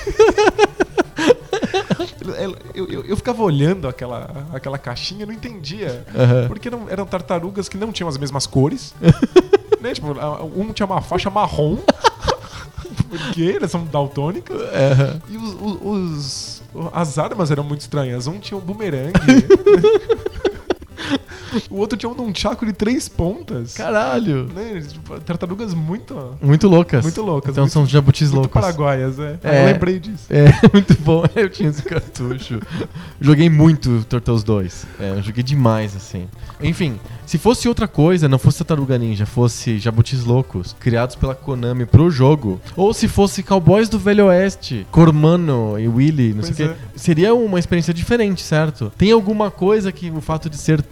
[SPEAKER 2] Eu, eu- eu- ficava olhando aquela, aquela caixinha e não entendia.
[SPEAKER 1] Aham.
[SPEAKER 2] Porque eram, eram tartarugas que não tinham as mesmas cores. né? tipo, um tinha uma faixa marrom. Porque elas são daltônicas.
[SPEAKER 1] Aham.
[SPEAKER 2] E os, os- os- as armas eram muito estranhas. Um tinha um bumerangue. o outro tinha um nunchaku de três pontas.
[SPEAKER 1] Caralho.
[SPEAKER 2] Né? Tipo, Tartarugas muito,
[SPEAKER 1] Muito loucas.
[SPEAKER 2] muito loucas.
[SPEAKER 1] Então
[SPEAKER 2] muito,
[SPEAKER 1] são jabutis
[SPEAKER 2] muito
[SPEAKER 1] loucos.
[SPEAKER 2] paraguaias, é.
[SPEAKER 1] É.
[SPEAKER 2] Eu lembrei disso.
[SPEAKER 1] É, muito bom. Eu tinha esse cartucho. Joguei muito Turtles 2. É, joguei demais, assim. Enfim, se fosse outra coisa, não fosse Tartaruga Ninja, fosse Jabutis Loucos, criados pela Konami pro jogo, ou se fosse Cowboys do Velho Oeste, Cormano e Willy, não
[SPEAKER 2] Pois
[SPEAKER 1] sei o
[SPEAKER 2] é.
[SPEAKER 1] quê, seria uma experiência diferente, certo? Tem alguma coisa que o fato de ser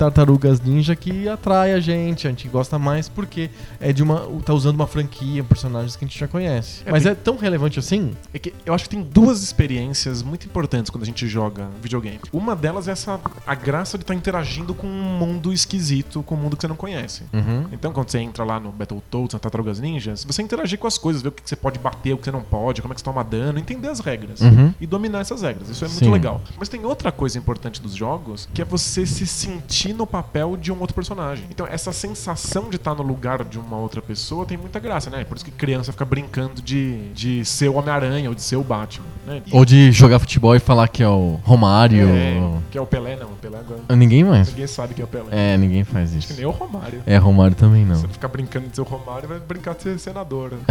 [SPEAKER 1] Tartarugas Ninja que atrai a gente, a gente gosta mais porque é de uma. tá usando uma franquia, personagens que a gente já conhece.
[SPEAKER 2] É,
[SPEAKER 1] Mas
[SPEAKER 2] tem-
[SPEAKER 1] é tão relevante assim?
[SPEAKER 2] É que eu acho que tem duas experiências muito importantes quando a gente joga videogame. Uma delas é essa a graça de estar interagindo com um mundo esquisito, com um mundo que você não conhece.
[SPEAKER 1] Uhum.
[SPEAKER 2] Então, quando você entra lá no Battletoads, na Tartarugas Ninjas, você interagir com as coisas, ver o que você pode bater, o que você não pode, como é que você toma dano, entender as regras.
[SPEAKER 1] Uhum.
[SPEAKER 2] E dominar essas regras. Isso é
[SPEAKER 1] Sim.
[SPEAKER 2] muito legal. Mas tem outra coisa importante dos jogos, que é você se sentir no papel papel de um outro personagem. Então, essa sensação de estar no lugar de uma outra pessoa tem muita graça, né? Por isso que criança fica brincando de, de ser o Homem-Aranha ou de ser o Batman, né? E-
[SPEAKER 1] Ou de jogar futebol e falar que é o Romário.
[SPEAKER 2] é, que é o Pelé, não. O Pelé agora.
[SPEAKER 1] Ninguém mais.
[SPEAKER 2] Ninguém sabe que é o Pelé.
[SPEAKER 1] É, ninguém faz
[SPEAKER 2] Que
[SPEAKER 1] isso.
[SPEAKER 2] nem o Romário.
[SPEAKER 1] É, Romário também não.
[SPEAKER 2] Você ficar brincando de ser o Romário, vai brincar de ser senador. né?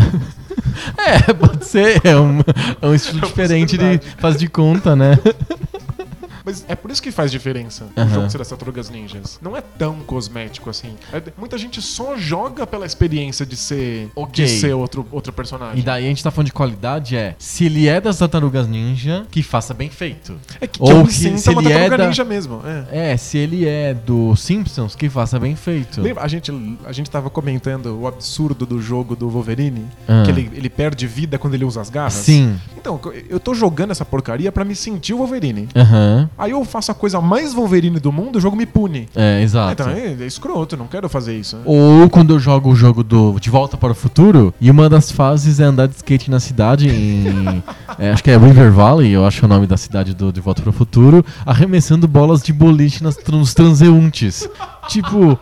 [SPEAKER 1] É, pode ser. É um, é um estilo
[SPEAKER 2] É
[SPEAKER 1] diferente de
[SPEAKER 2] possibilidade.
[SPEAKER 1] faz de conta, né?
[SPEAKER 2] Mas é por isso que faz diferença o jogo ser das Tartarugas Ninjas. Não é tão cosmético assim. É- muita gente só joga pela experiência de ser,
[SPEAKER 1] Ok.
[SPEAKER 2] de ser outro, outro personagem.
[SPEAKER 1] E daí a gente tá falando de qualidade, é se ele é das tartarugas ninja, que faça bem feito.
[SPEAKER 2] É que,
[SPEAKER 1] Ou
[SPEAKER 2] que
[SPEAKER 1] que se
[SPEAKER 2] uma
[SPEAKER 1] ele é
[SPEAKER 2] Tartaruga
[SPEAKER 1] da-
[SPEAKER 2] Ninja mesmo. É.
[SPEAKER 1] É, se ele é do Simpsons, que faça bem feito.
[SPEAKER 2] Lembra, a gente, a gente tava comentando o absurdo do jogo do Wolverine,
[SPEAKER 1] Ah.
[SPEAKER 2] que ele, ele perde vida quando ele usa as garras.
[SPEAKER 1] Sim.
[SPEAKER 2] Então, eu tô jogando essa porcaria pra me sentir o Wolverine.
[SPEAKER 1] Aham.
[SPEAKER 2] Aí eu faço a coisa mais Wolverine do mundo, o jogo me pune.
[SPEAKER 1] É, exato.
[SPEAKER 2] Então é, é escroto, não quero fazer isso. né?
[SPEAKER 1] Ou quando eu jogo o jogo do De Volta para o Futuro, e uma das fases é andar de skate na cidade em. é, acho que é River Valley, eu acho o nome da cidade do De Volta para o Futuro, arremessando bolas de boliche nas, nos transeuntes. tipo.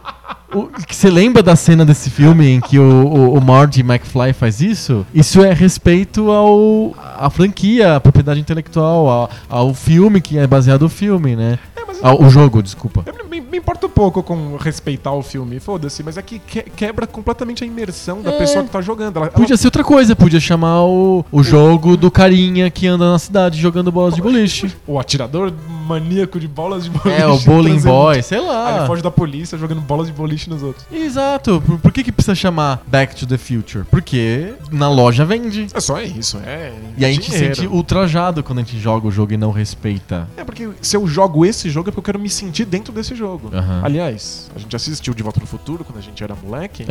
[SPEAKER 1] O- que Você lembra da cena desse filme em que o, o, o Marty McFly faz isso? Isso é respeito ao à franquia, à propriedade intelectual, ao, ao filme que é baseado no filme, né? Ao, o jogo, desculpa.
[SPEAKER 2] Eu me, me importo pouco com respeitar o filme, foda-se, mas é que que- quebra completamente a imersão da
[SPEAKER 1] É.
[SPEAKER 2] pessoa que tá jogando. Ela, ela-
[SPEAKER 1] Podia ser outra coisa, podia chamar o, o jogo do carinha que anda na cidade jogando bolas de boliche.
[SPEAKER 2] o atirador maníaco de bolas de boliche.
[SPEAKER 1] É, o bowling
[SPEAKER 2] transando.
[SPEAKER 1] boy, sei
[SPEAKER 2] Aí
[SPEAKER 1] lá.
[SPEAKER 2] ele foge da polícia jogando bolas de boliche nos outros.
[SPEAKER 1] Exato. Por, por que, que precisa chamar Back to the Future? Porque na loja vende.
[SPEAKER 2] É só isso, é.
[SPEAKER 1] E a gente se sente ultrajado quando a gente joga o jogo e não respeita.
[SPEAKER 2] É porque se eu jogo esse jogo porque eu quero me sentir dentro desse jogo. Aliás, a gente assistiu De Volta no Futuro quando a gente era moleque.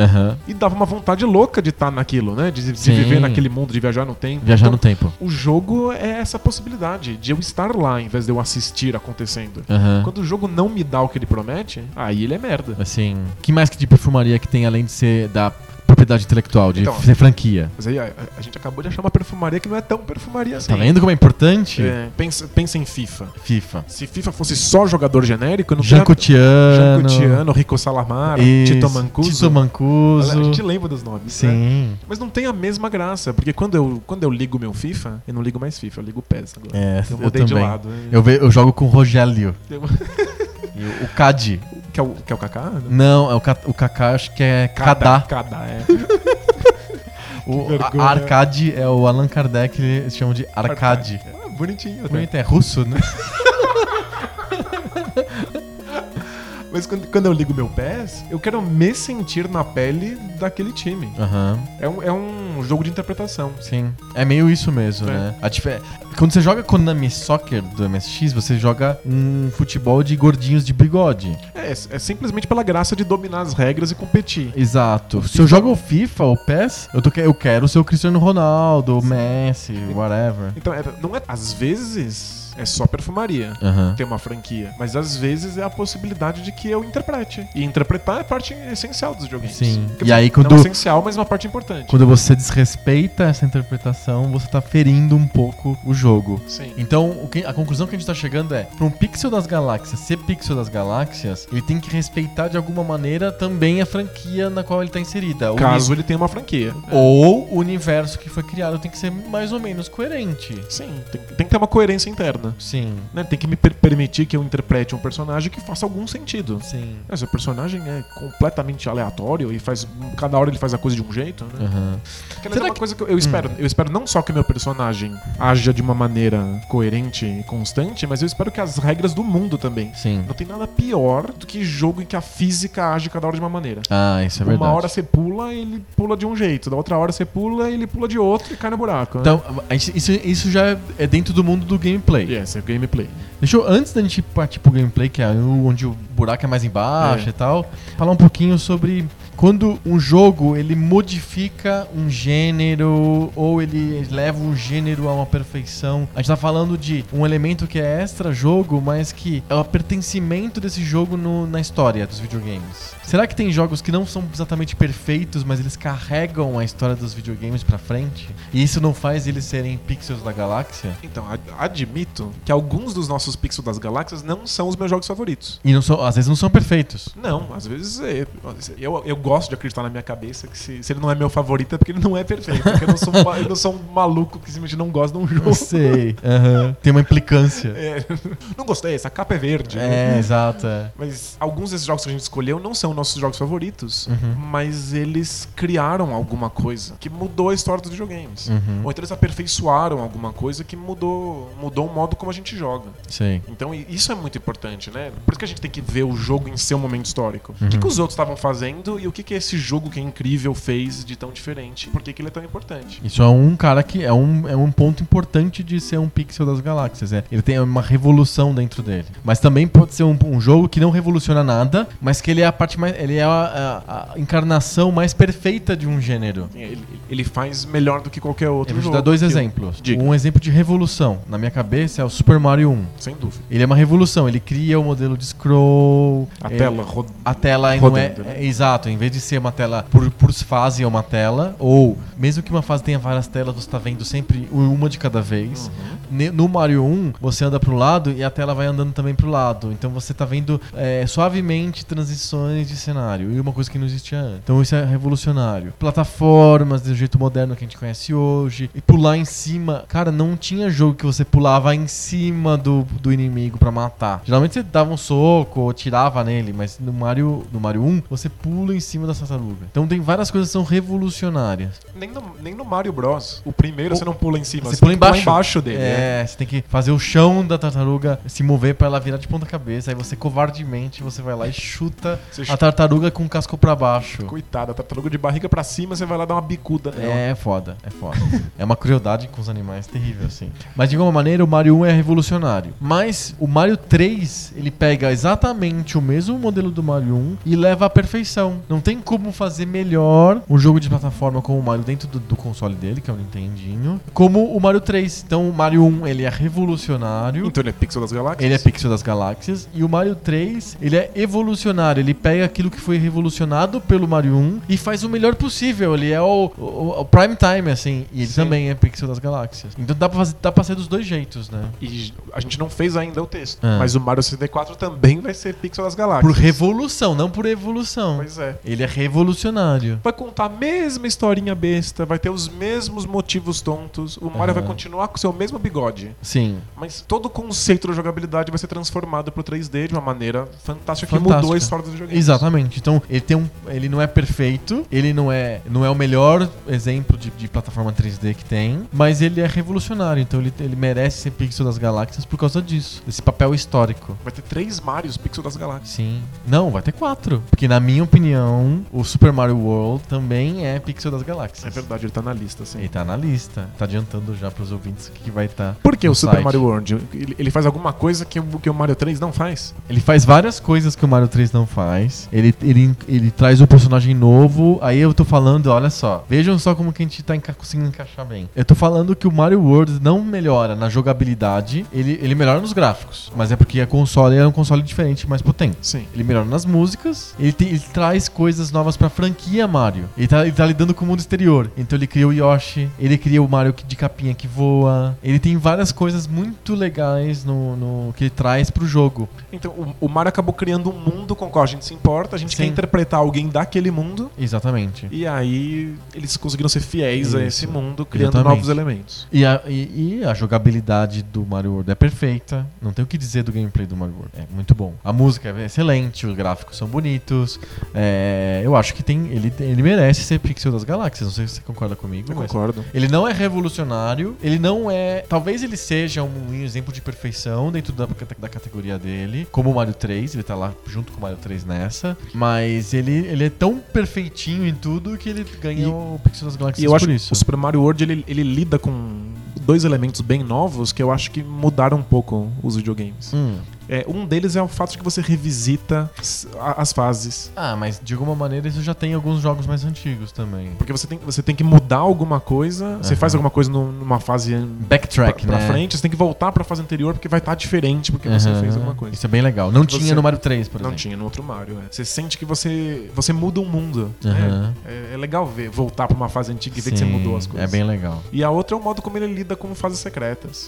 [SPEAKER 2] E dava uma vontade louca de estar naquilo, né? De, de viver naquele mundo, de viajar no tempo.
[SPEAKER 1] Viajar
[SPEAKER 2] Então,
[SPEAKER 1] no tempo.
[SPEAKER 2] O jogo é essa possibilidade de eu estar lá em vez de eu assistir acontecendo. Quando o jogo não me dá o que ele promete, aí ele é merda.
[SPEAKER 1] Assim, que mais que de perfumaria que tem além de ser da propriedade intelectual, de
[SPEAKER 2] Então,
[SPEAKER 1] ser franquia?
[SPEAKER 2] Mas aí a, a gente acabou de achar uma perfumaria que não é tão perfumaria assim.
[SPEAKER 1] Tá vendo como é importante?
[SPEAKER 2] É, pensa, pensa em FIFA.
[SPEAKER 1] FIFA.
[SPEAKER 2] Se FIFA fosse só jogador genérico, eu não
[SPEAKER 1] Jean Cotiano.
[SPEAKER 2] Jean Cotiano, Rico Salamar,
[SPEAKER 1] Isso,
[SPEAKER 2] Tito Mancuso.
[SPEAKER 1] Tito Mancuso.
[SPEAKER 2] A gente lembra dos nomes, né?
[SPEAKER 1] Sim.
[SPEAKER 2] Mas não tem a mesma graça, porque quando eu, quando eu ligo meu FIFA, eu não ligo mais FIFA, eu ligo o PES agora.
[SPEAKER 1] É,
[SPEAKER 2] eu
[SPEAKER 1] eu
[SPEAKER 2] mudei de
[SPEAKER 1] também.
[SPEAKER 2] lado. né?
[SPEAKER 1] Eu, ve- eu jogo com o Rogério.
[SPEAKER 2] Eu-
[SPEAKER 1] E o, o Cadi.
[SPEAKER 2] Que é o, que é o Kaká? né?
[SPEAKER 1] Não, é o, o Kaká, acho que é Kadá.
[SPEAKER 2] Kadá, é.
[SPEAKER 1] O a-. Arcade é o Allan Kardec, eles chamam de Arcade.
[SPEAKER 2] É, bonitinho. até.
[SPEAKER 1] Bonito, é russo, né?
[SPEAKER 2] Mas quando, quando eu ligo meu PES, eu quero me sentir na pele daquele time.
[SPEAKER 1] Aham,
[SPEAKER 2] É um, é um jogo de interpretação.
[SPEAKER 1] sim. É meio isso mesmo,
[SPEAKER 2] É.
[SPEAKER 1] né? Quando você joga Konami Soccer do MSX, você joga um futebol de gordinhos de bigode.
[SPEAKER 2] É, é simplesmente pela graça de dominar as regras e competir.
[SPEAKER 1] Exato. Se eu jogo o FIFA ou PES, eu, tô, eu quero ser o Cristiano Ronaldo, o Messi, whatever.
[SPEAKER 2] Então, é- não é. Às vezes é só perfumaria.
[SPEAKER 1] Aham.
[SPEAKER 2] Ter uma franquia. Mas às vezes é a possibilidade de que eu interprete. E interpretar é parte essencial dos joguinhos.
[SPEAKER 1] Sim.
[SPEAKER 2] Quer
[SPEAKER 1] E aí
[SPEAKER 2] Não
[SPEAKER 1] quando-
[SPEAKER 2] essencial, mas uma parte importante.
[SPEAKER 1] Quando você desrespeita essa interpretação, você tá ferindo um pouco o jogo.
[SPEAKER 2] Sim.
[SPEAKER 1] Então, que- a conclusão que a gente tá chegando é: para um pixel das galáxias ser pixel das galáxias, ele tem que respeitar de alguma maneira também a franquia na qual ele tá inserida. O
[SPEAKER 2] Caso ele tenha uma franquia.
[SPEAKER 1] uni- Ou o universo que foi criado tem que ser mais ou menos coerente.
[SPEAKER 2] Sim, tem, tem que ter uma coerência interna.
[SPEAKER 1] Sim,
[SPEAKER 2] né? Tem que me per- permitir que eu interprete um personagem que faça algum sentido.
[SPEAKER 1] sim.
[SPEAKER 2] É, Se o personagem é completamente aleatório e faz. Cada hora ele faz a coisa de um jeito, né?
[SPEAKER 1] Será
[SPEAKER 2] é uma
[SPEAKER 1] que-
[SPEAKER 2] coisa que eu, espero. Eu espero não só que meu personagem haja de uma maneira coerente e constante, mas eu espero que as regras do mundo também.
[SPEAKER 1] Sim.
[SPEAKER 2] Não tem nada pior do que jogo em que a física age cada hora de uma maneira.
[SPEAKER 1] Ah, isso é verdade.
[SPEAKER 2] uma hora você pula, ele pula de um jeito. Da outra hora você pula, ele pula de outro e cai no buraco. né?
[SPEAKER 1] Então, isso, isso já é dentro do mundo do gameplay.
[SPEAKER 2] Yes, é gameplay.
[SPEAKER 1] Deixa eu, antes da gente partir pro gameplay, que é onde o buraco é mais embaixo
[SPEAKER 2] É.
[SPEAKER 1] e tal, falar um pouquinho sobre quando um jogo ele modifica um gênero ou ele leva um gênero a uma perfeição. A gente tá falando de um elemento que é extra jogo, mas que é o pertencimento desse jogo no- na história dos videogames. Será que tem jogos que não são exatamente perfeitos, mas eles carregam a história dos videogames pra frente? E isso não faz eles serem pixels da galáxia?
[SPEAKER 2] Então, ad- admito que alguns dos nossos Pixel das Galáxias não são os meus jogos favoritos.
[SPEAKER 1] E não são, às vezes não são perfeitos.
[SPEAKER 2] Não, às vezes é- eu, eu gosto de acreditar na minha cabeça que se, se ele não é meu favorito é porque ele não é perfeito. Porque eu não sou, eu não sou um maluco que simplesmente não gosta de um jogo.
[SPEAKER 1] Eu sei. aham. Tem uma implicância.
[SPEAKER 2] É, não gostei, essa capa é verde. né?
[SPEAKER 1] É, exato. é.
[SPEAKER 2] Mas alguns desses jogos que a gente escolheu não são nossos jogos favoritos,
[SPEAKER 1] Uhum.
[SPEAKER 2] mas eles criaram alguma coisa que mudou a história dos videogames.
[SPEAKER 1] Uhum.
[SPEAKER 2] Ou então eles aperfeiçoaram alguma coisa que mudou, mudou o modo como a gente joga.
[SPEAKER 1] Sei.
[SPEAKER 2] Então isso é muito importante, né? Por isso que a gente tem que ver o jogo em seu momento histórico. O que,
[SPEAKER 1] Uhum.
[SPEAKER 2] que os outros estavam fazendo e o que, que esse jogo que é incrível fez de tão diferente? Por que, que ele é tão importante?
[SPEAKER 1] Isso é um cara que é um, é um ponto importante de ser um pixel das galáxias. É. Ele tem uma revolução dentro dele. Mas também pode ser um, um jogo que não revoluciona nada, mas que ele é a parte mais. Ele é a, a- a encarnação mais perfeita de um gênero.
[SPEAKER 2] Ele, ele faz melhor do que qualquer outro
[SPEAKER 1] Eu vou te dar dois exemplos.
[SPEAKER 2] Diga.
[SPEAKER 1] Um exemplo de revolução. Na minha cabeça é o Super Mario 1.
[SPEAKER 2] Sem dúvida.
[SPEAKER 1] Ele é uma revolução. Ele cria o modelo de scroll.
[SPEAKER 2] A
[SPEAKER 1] ele-
[SPEAKER 2] tela ro-
[SPEAKER 1] A tela aí não é,
[SPEAKER 2] Rodando, né?
[SPEAKER 1] é- Exato, em vez de ser uma tela por, por fase é uma tela, ou mesmo que uma fase tenha várias telas, você tá vendo sempre uma de cada vez.
[SPEAKER 2] Uhum.
[SPEAKER 1] No Mario 1, você anda pro lado e a tela vai andando também pro lado. Então você tá vendo é, suavemente transições de cenário. E uma coisa que não existia antes. Então isso é revolucionário. Plataformas do jeito moderno que a gente conhece hoje. E pular em cima. Cara, não tinha jogo que você pulava em cima do, do inimigo pra matar. Geralmente você dava um soco ou tirava nele, mas no Mario, no Mario 1, você pula em cima da tartaruga. Então tem várias coisas que são revolucionárias.
[SPEAKER 2] Nem no, nem no Mario Bros. O primeiro
[SPEAKER 1] O-
[SPEAKER 2] você não pula em cima,
[SPEAKER 1] Você
[SPEAKER 2] você,
[SPEAKER 1] pula
[SPEAKER 2] que pular
[SPEAKER 1] embaixo.
[SPEAKER 2] embaixo dele. né?
[SPEAKER 1] É, você tem que fazer o chão da tartaruga se mover pra ela virar de ponta cabeça. Aí você covardemente você vai lá e chuta
[SPEAKER 2] Você
[SPEAKER 1] a tartaruga com o casco pra baixo.
[SPEAKER 2] Coitada, a tartaruga de barriga pra cima, você vai lá dar uma bicuda nela.
[SPEAKER 1] É foda, é foda. é uma crueldade com os animais terrível, assim. Mas de alguma maneira, o Mario 1 é revolucionário. Mas o Mario 3, ele pega exatamente o mesmo modelo do Mario 1 e leva à perfeição. Não tem como fazer melhor um jogo de plataforma com o Mario dentro do, do console dele, que é o Nintendinho, como o Mario 3. Então o Mario 1, ele é revolucionário.
[SPEAKER 2] Então ele é Pixel das Galáxias?
[SPEAKER 1] Ele é pixel das galáxias. E o Mario 3, ele é evolucionário. Ele pega aquilo que foi revolucionado pelo Mario 1 e faz o melhor possível. Ele é o, o- o prime time, assim. E ele
[SPEAKER 2] Sim.
[SPEAKER 1] também é pixel das galáxias. Então dá pra, fazer, dá pra ser dos dois jeitos, né?
[SPEAKER 2] E a gente não fez ainda o texto.
[SPEAKER 1] Ah.
[SPEAKER 2] Mas o Mario 64 também vai ser Pixel das Galáxias.
[SPEAKER 1] Por revolução, não por evolução.
[SPEAKER 2] Pois é.
[SPEAKER 1] Ele é revolucionário.
[SPEAKER 2] Vai contar a mesma historinha besta, vai ter os mesmos motivos tontos. O Mario vai continuar com o seu mesmo bigode.
[SPEAKER 1] Sim.
[SPEAKER 2] Mas todo o conceito da jogabilidade vai ser transformado pro 3D de uma maneira fantástica, que
[SPEAKER 1] Fantástica.
[SPEAKER 2] mudou a história dos videogames.
[SPEAKER 1] Exatamente. Então, ele tem um. Ele não é perfeito, ele não é, não é o melhor exemplo de, de plataforma 3D que tem, mas ele é revolucionário. Então ele, ele merece ser pixel das galáxias por causa disso. Desse papel histórico.
[SPEAKER 2] Vai ter três Marios Pixel das Galáxias.
[SPEAKER 1] Sim. Não, vai ter quatro. Porque, na minha opinião, o Super Mario World também é pixel das galáxias.
[SPEAKER 2] É verdade, ele tá na lista, sim.
[SPEAKER 1] Ele tá na lista. Tá adiantando já pros ouvintes o que, que vai estar.
[SPEAKER 2] Por que o Super
[SPEAKER 1] site.
[SPEAKER 2] Mario World? Ele, ele faz alguma coisa que o, que o Mario 3 não faz?
[SPEAKER 1] Ele faz várias coisas que o Mario 3 não faz. Ele, ele, ele traz um personagem novo. Aí eu tô falando, olha só. Vejam só como que a gente tá enca conseguindo encaixar bem. Eu tô falando que o Mario World não melhora na jogabilidade. Ele, ele melhora nos gráficos. Mas é porque a console é um console diferente, mais potente.
[SPEAKER 2] Sim.
[SPEAKER 1] Ele melhora nas músicas, ele, ele traz coisas novas pra franquia Mario. Ele tá, ele tá lidando com o mundo exterior. Então ele cria o Yoshi, ele cria o Mario de capinha que voa. Ele tem várias coisas muito legais no, no- que ele traz pro jogo.
[SPEAKER 2] Então, o, o Mario acabou criando um mundo com o qual a gente se importa, a gente
[SPEAKER 1] Sim.
[SPEAKER 2] quer interpretar alguém daquele mundo,
[SPEAKER 1] Exatamente.
[SPEAKER 2] e aí eles conseguiram ser fiéis a
[SPEAKER 1] Isso.
[SPEAKER 2] esse mundo, criando
[SPEAKER 1] Exatamente.
[SPEAKER 2] novos elementos.
[SPEAKER 1] E a, e, e a jogabilidade do Mario World é perfeita. Não tem o que dizer do gameplay do Mario World. É muito bom. A música é excelente, os gráficos são bonitos. É, eu acho que tem, ele, ele merece ser Pixel das Galáxias. Não sei se você concorda comigo.
[SPEAKER 2] Eu
[SPEAKER 1] mas
[SPEAKER 2] concordo.
[SPEAKER 1] Ele não é revolucionário, ele não é. Talvez ele seja um exemplo de perfeição dentro da, da categoria dele, como o Mario 3, ele tá lá junto com o Mario 3 nessa. Mas ele, ele é tão perfeitinho em tudo que ele ganha
[SPEAKER 2] E-
[SPEAKER 1] o Pixel das Galáxias
[SPEAKER 2] eu acho
[SPEAKER 1] por
[SPEAKER 2] que
[SPEAKER 1] isso.
[SPEAKER 2] o Super Mario World ele, ele lida com dois elementos bem novos que eu acho que mudaram um pouco os videogames.
[SPEAKER 1] Hum,
[SPEAKER 2] É, um deles é o fato de que você revisita as fases.
[SPEAKER 1] Ah, mas de alguma maneira isso já tem em alguns jogos mais antigos também.
[SPEAKER 2] Porque você tem, você tem que mudar alguma coisa, você
[SPEAKER 1] Aham.
[SPEAKER 2] faz alguma coisa num- numa fase
[SPEAKER 1] Backtrack,
[SPEAKER 2] pra, pra
[SPEAKER 1] né?
[SPEAKER 2] frente, você tem que voltar pra fase anterior porque vai estar diferente porque você
[SPEAKER 1] Aham.
[SPEAKER 2] fez alguma coisa.
[SPEAKER 1] Isso é bem legal. Não
[SPEAKER 2] Você-
[SPEAKER 1] tinha no Mario 3, por
[SPEAKER 2] Não
[SPEAKER 1] exemplo.
[SPEAKER 2] tinha no outro Mario. é. Você sente que você, você muda um mundo. né?
[SPEAKER 1] Aham.
[SPEAKER 2] É, é legal ver, voltar pra uma fase antiga e ver que você
[SPEAKER 1] Sim,
[SPEAKER 2] mudou as coisas.
[SPEAKER 1] É bem legal.
[SPEAKER 2] E a outra é o modo como ele lida com fases secretas.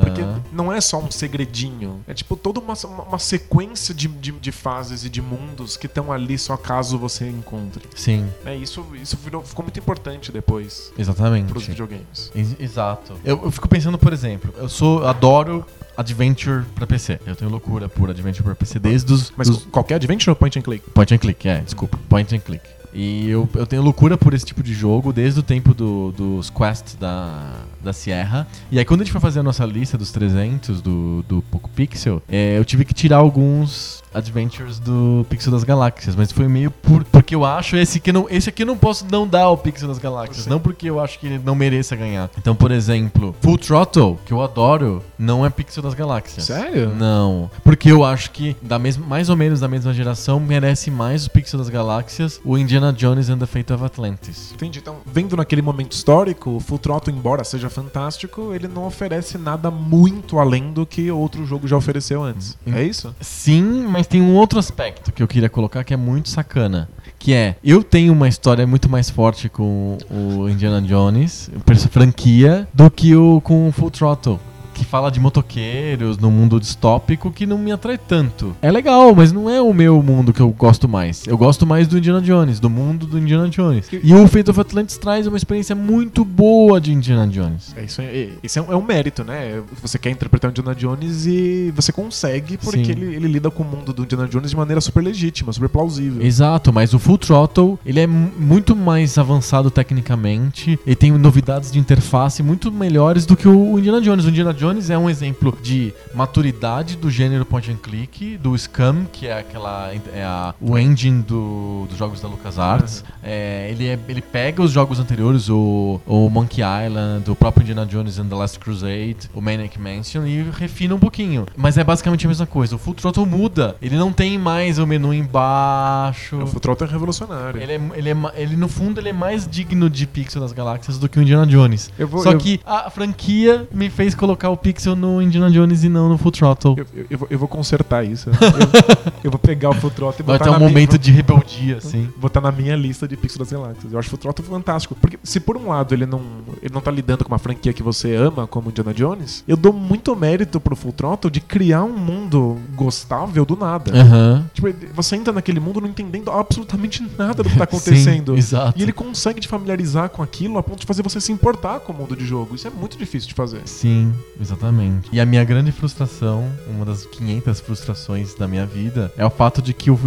[SPEAKER 2] Porque não é só um segredinho. É tipo toda uma, uma, sequência de, de, de fases e de mundos que estão ali só caso você encontre.
[SPEAKER 1] Sim,
[SPEAKER 2] É, isso isso virou- ficou muito importante depois
[SPEAKER 1] exatamente.
[SPEAKER 2] pros videogames.
[SPEAKER 1] Ex- Exato. Eu, eu fico pensando, por exemplo, eu sou adoro Adventure pra PC. Eu tenho loucura por Adventure pra PC desde os
[SPEAKER 2] Mas
[SPEAKER 1] dos
[SPEAKER 2] qualquer adventure ou point and click?
[SPEAKER 1] point and click, é, desculpa, point and click. E eu, eu tenho loucura por esse tipo de jogo desde o tempo do- dos quests da, da Sierra. E aí quando a gente foi fazer a nossa lista dos 300 do, do Poco Pixel, é, eu tive que tirar alguns adventures do Pixel das Galáxias, mas foi meio por, porque eu acho esse que não, esse aqui eu não posso não dar ao Pixel das Galáxias,
[SPEAKER 2] Sim.
[SPEAKER 1] não porque eu acho que ele não mereça ganhar. Então, por exemplo, Full Throttle, que eu adoro, não é Pixel das Galáxias.
[SPEAKER 2] Sério?
[SPEAKER 1] Não. Porque eu acho que, da mesma, mais ou menos da mesma geração, merece mais o Pixel das Galáxias o Indiana Jones and the Fate of Atlantis.
[SPEAKER 2] Entendi. Então, vendo naquele momento histórico, o Full Throttle, embora seja fantástico, ele não oferece nada muito além do que outro jogo já ofereceu antes. É isso?
[SPEAKER 1] Sim, mas tem um outro aspecto que eu queria colocar que é muito sacana. Que é, eu tenho uma história muito mais forte com o Indiana Jones, franquia, do que o com o Full Throttle. Que fala de motoqueiros no mundo distópico que não me atrai tanto. É legal, mas não é o meu mundo que eu gosto mais. Eu gosto mais do Indiana Jones, do mundo do Indiana Jones. E o Fate of Atlantis traz uma experiência muito boa de Indiana Jones.
[SPEAKER 2] É, isso é, isso é, um, é um mérito, né? Você quer interpretar o Indiana Jones e você consegue porque ele, ele lida com o mundo do Indiana Jones de maneira super legítima, super plausível.
[SPEAKER 1] Exato, mas o Full Throttle, ele é mu- muito mais avançado tecnicamente, ele tem novidades de interface muito melhores do que o Indiana Jones. O Indiana Jones é um exemplo de maturidade do gênero point and click, do Scum, que é aquela é a, o engine do, dos jogos da LucasArts. É, ele, é- ele pega os jogos anteriores, o, o Monkey Island, o próprio Indiana Jones and the Last Crusade, o Maniac Mansion, e refina um pouquinho. Mas é basicamente a mesma coisa. O Full Throttle muda. Ele não tem mais o menu embaixo.
[SPEAKER 2] O Full Throttle é revolucionário.
[SPEAKER 1] Ele, é, ele, é ele, no fundo, ele é mais digno de Pixel das Galáxias do que o Indiana Jones.
[SPEAKER 2] Eu vou-
[SPEAKER 1] Só
[SPEAKER 2] eu-
[SPEAKER 1] que a franquia me fez colocar o Pixel no Indiana Jones e não no Full Throttle.
[SPEAKER 2] Eu, eu- eu vou, eu vou consertar isso. Eu, eu vou pegar o Full Throttle e
[SPEAKER 1] Vai
[SPEAKER 2] botar
[SPEAKER 1] ter um
[SPEAKER 2] na minha-
[SPEAKER 1] momento de rebeldia, assim.
[SPEAKER 2] botar na minha lista de Pixel das Galáxias. Eu acho o Full Throttle fantástico. Porque se por um lado ele não, ele não tá lidando com uma franquia que você ama, como Indiana Jones, eu dou muito mérito pro Full Throttle de criar um mundo gostável do nada.
[SPEAKER 1] Aham.
[SPEAKER 2] Tipo, você entra naquele mundo não entendendo absolutamente nada do que tá acontecendo.
[SPEAKER 1] Sim, exato.
[SPEAKER 2] E ele consegue te familiarizar com aquilo a ponto de fazer você se importar com o mundo de jogo. Isso é muito difícil de fazer.
[SPEAKER 1] Sim, exatamente. E a minha grande frustração, uma das 500 frustrações da minha vida, é o fato de que o,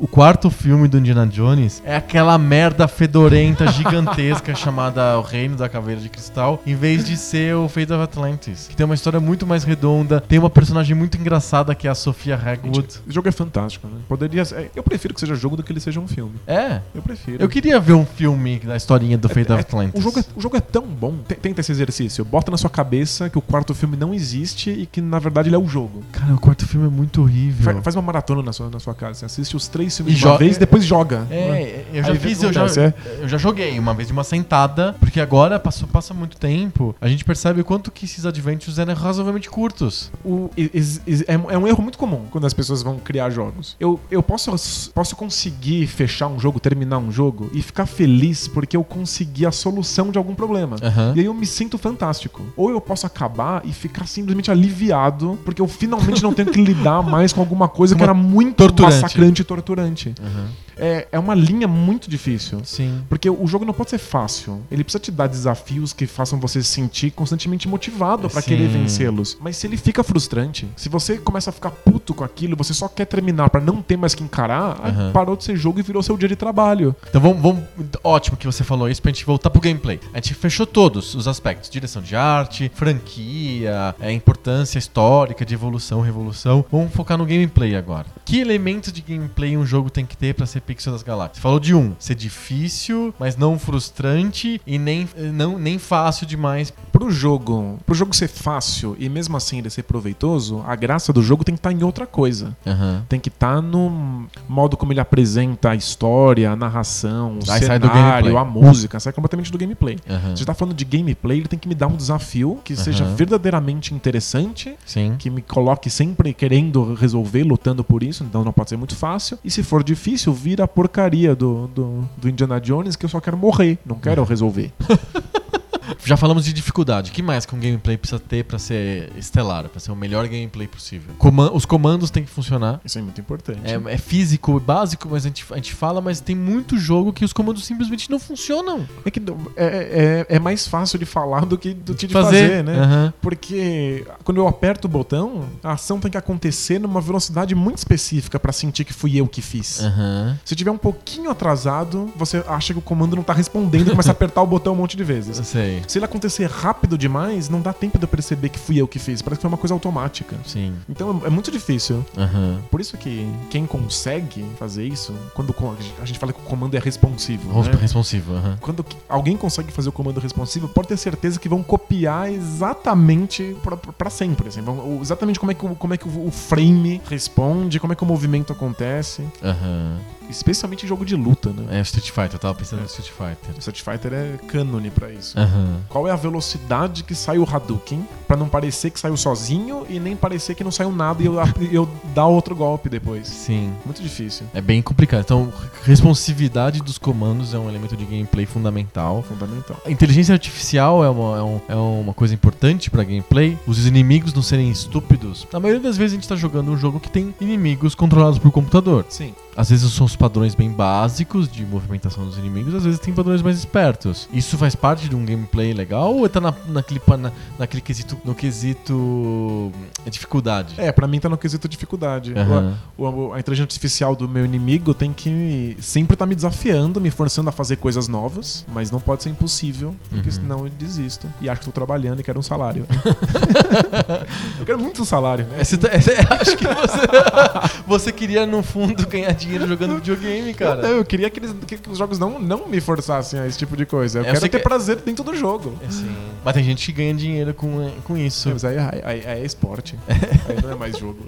[SPEAKER 1] o quarto filme do Indiana Jones é aquela merda fedorenta gigantesca chamada O Reino da Caveira de Cristal, em vez de ser o Fate of Atlantis, que tem uma história muito mais redonda, tem uma personagem muito engraçada que é a Sofia Hagwood.
[SPEAKER 2] O jogo é fantástico, né? Poderia ser- Eu prefiro que seja jogo do que ele seja um filme.
[SPEAKER 1] É,
[SPEAKER 2] Eu prefiro.
[SPEAKER 1] eu queria ver um filme da historinha do Fate of Atlantis.
[SPEAKER 2] O jogo, é, o jogo é tão bom. Tenta esse exercício. Bota na sua cabeça que o quarto filme não existe e que, na verdade, ele é o jogo.
[SPEAKER 1] Cara, o quarto filme é muito horrível.
[SPEAKER 2] Fa- Faz uma maratona na sua, na sua casa. Você assiste os três filmes
[SPEAKER 1] E
[SPEAKER 2] de uma vez e depois joga.
[SPEAKER 1] É, eu já
[SPEAKER 2] Aí vê o
[SPEAKER 1] fiz,
[SPEAKER 2] que
[SPEAKER 1] eu já,
[SPEAKER 2] acontece, é.
[SPEAKER 1] eu já joguei uma vez de uma sentada, porque agora passou, passa muito tempo, a gente percebe o quanto que esses adventures eram razoavelmente curtos.
[SPEAKER 2] O- is- is- é, é um erro muito comum quando as pessoas vão criar jogos. Eu, eu posso, posso conseguir fechar um jogo, terminar um jogo e ficar feliz porque eu consegui a solução de algum problema.
[SPEAKER 1] Aham.
[SPEAKER 2] E aí eu me sinto fantástico. Ou eu posso acabar e ficar simplesmente aliviado porque eu finalmente não tenho que lidar mais com alguma coisa que
[SPEAKER 1] Uma
[SPEAKER 2] era muito
[SPEAKER 1] torturante.
[SPEAKER 2] massacrante e torturante.
[SPEAKER 1] Aham.
[SPEAKER 2] É, é uma linha muito difícil.
[SPEAKER 1] Sim.
[SPEAKER 2] Porque o jogo não pode ser fácil. Ele precisa te dar desafios que façam você se sentir constantemente motivado pra
[SPEAKER 1] Sim.
[SPEAKER 2] querer vencê-los. Mas se ele fica frustrante, se você começa a ficar puto com aquilo, você só quer terminar pra não ter mais que encarar, aí
[SPEAKER 1] Aham.
[SPEAKER 2] parou de ser jogo e virou seu dia de trabalho.
[SPEAKER 1] Então vamos, vamos. Ótimo que você falou isso pra gente voltar pro gameplay. A gente fechou todos os aspectos: direção de arte, franquia, é, importância histórica de evolução, revolução. Vamos focar no gameplay agora. Que elementos de gameplay um jogo tem que ter pra ser Pixel das Galáxias. Falou de um, ser difícil, mas não frustrante e nem, não, nem fácil demais.
[SPEAKER 2] Pro jogo, pro jogo ser fácil e mesmo assim ele ser proveitoso, a graça do jogo tem que estar em outra coisa.
[SPEAKER 1] Aham.
[SPEAKER 2] Tem que estar no modo como ele apresenta a história, a narração, o
[SPEAKER 1] Aí
[SPEAKER 2] cenário, a música, sai completamente do gameplay. Se você tá falando de gameplay, ele tem que me dar um desafio que seja
[SPEAKER 1] Aham.
[SPEAKER 2] verdadeiramente interessante,
[SPEAKER 1] Sim.
[SPEAKER 2] que me coloque sempre querendo resolver, lutando por isso, então não pode ser muito fácil. E se for difícil, vira a porcaria do, do, do Indiana Jones que eu só quero morrer, não quero resolver.
[SPEAKER 1] Já falamos de dificuldade. O que mais que um gameplay precisa ter pra ser estelar, pra ser o melhor gameplay possível? Coman- os comandos têm que funcionar.
[SPEAKER 2] Isso é muito importante.
[SPEAKER 1] É, é físico, básico, mas a gente, a gente fala, mas tem muito jogo que os comandos simplesmente não funcionam.
[SPEAKER 2] É que não- é, é, é mais fácil de falar do que, do que de fazer, né?
[SPEAKER 1] Aham.
[SPEAKER 2] Porque quando eu aperto o botão, a ação tem que acontecer numa velocidade muito específica pra sentir que fui eu que fiz.
[SPEAKER 1] Aham.
[SPEAKER 2] Se tiver um pouquinho atrasado, você acha que o comando não tá respondendo e começa a apertar o botão um monte de vezes.
[SPEAKER 1] Sei.
[SPEAKER 2] Se ele acontecer rápido demais, não dá tempo de eu perceber que fui eu que fiz. Parece que foi uma coisa automática.
[SPEAKER 1] Sim.
[SPEAKER 2] Então é é muito difícil.
[SPEAKER 1] Aham.
[SPEAKER 2] Por isso que quem consegue fazer isso, quando a gente fala que o comando é responsivo, né?
[SPEAKER 1] responsivo. aham.
[SPEAKER 2] Quando alguém consegue fazer o comando responsivo, pode ter certeza que vão copiar exatamente pra sempre. Assim, vão- exatamente como é, que, o- como é que o frame responde, como é que o movimento acontece.
[SPEAKER 1] Aham.
[SPEAKER 2] Especialmente em jogo de luta, né?
[SPEAKER 1] É Street Fighter, eu tava pensando no Street Fighter.
[SPEAKER 2] Street Fighter é cânone pra isso.
[SPEAKER 1] Aham.
[SPEAKER 2] Qual é a velocidade que sai o Hadouken pra não parecer que saiu sozinho e nem parecer que não saiu nada e eu, eu dar outro golpe depois?
[SPEAKER 1] Sim.
[SPEAKER 2] Muito difícil.
[SPEAKER 1] É bem complicado. Então, responsividade dos comandos é um elemento de gameplay fundamental.
[SPEAKER 2] Fundamental.
[SPEAKER 1] A inteligência artificial é uma, é um- é uma coisa importante pra gameplay. Os inimigos não serem estúpidos. Na maioria das vezes a gente tá jogando um jogo que tem inimigos controlados por computador.
[SPEAKER 2] Sim.
[SPEAKER 1] Às vezes são os padrões bem básicos de movimentação dos inimigos, às vezes tem padrões mais espertos. Isso faz parte de um gameplay legal ou tá na, naquele, na, naquele quesito, no quesito hum, dificuldade?
[SPEAKER 2] É, pra mim tá no quesito dificuldade.
[SPEAKER 1] Aham.
[SPEAKER 2] O- o- a inteligência artificial do meu inimigo tem que sempre estar me desafiando, me forçando a fazer coisas novas, mas não pode ser impossível, porque
[SPEAKER 1] Uhum.
[SPEAKER 2] senão eu desisto. E acho que tô trabalhando e quero um salário. eu quero muito um salário.
[SPEAKER 1] É, você tá- é, acho que você, você queria, no fundo, ganhar dinheiro jogando videogame, cara.
[SPEAKER 2] eu queria que, eles- que- os jogos não, não me forçassem a esse tipo de coisa. Eu
[SPEAKER 1] É, eu
[SPEAKER 2] quero ter
[SPEAKER 1] que-
[SPEAKER 2] prazer dentro do jogo.
[SPEAKER 1] É, sim. Mas tem gente que ganha dinheiro com, com isso.
[SPEAKER 2] Mas aí, aí- aí- é esporte. aí não é mais jogo.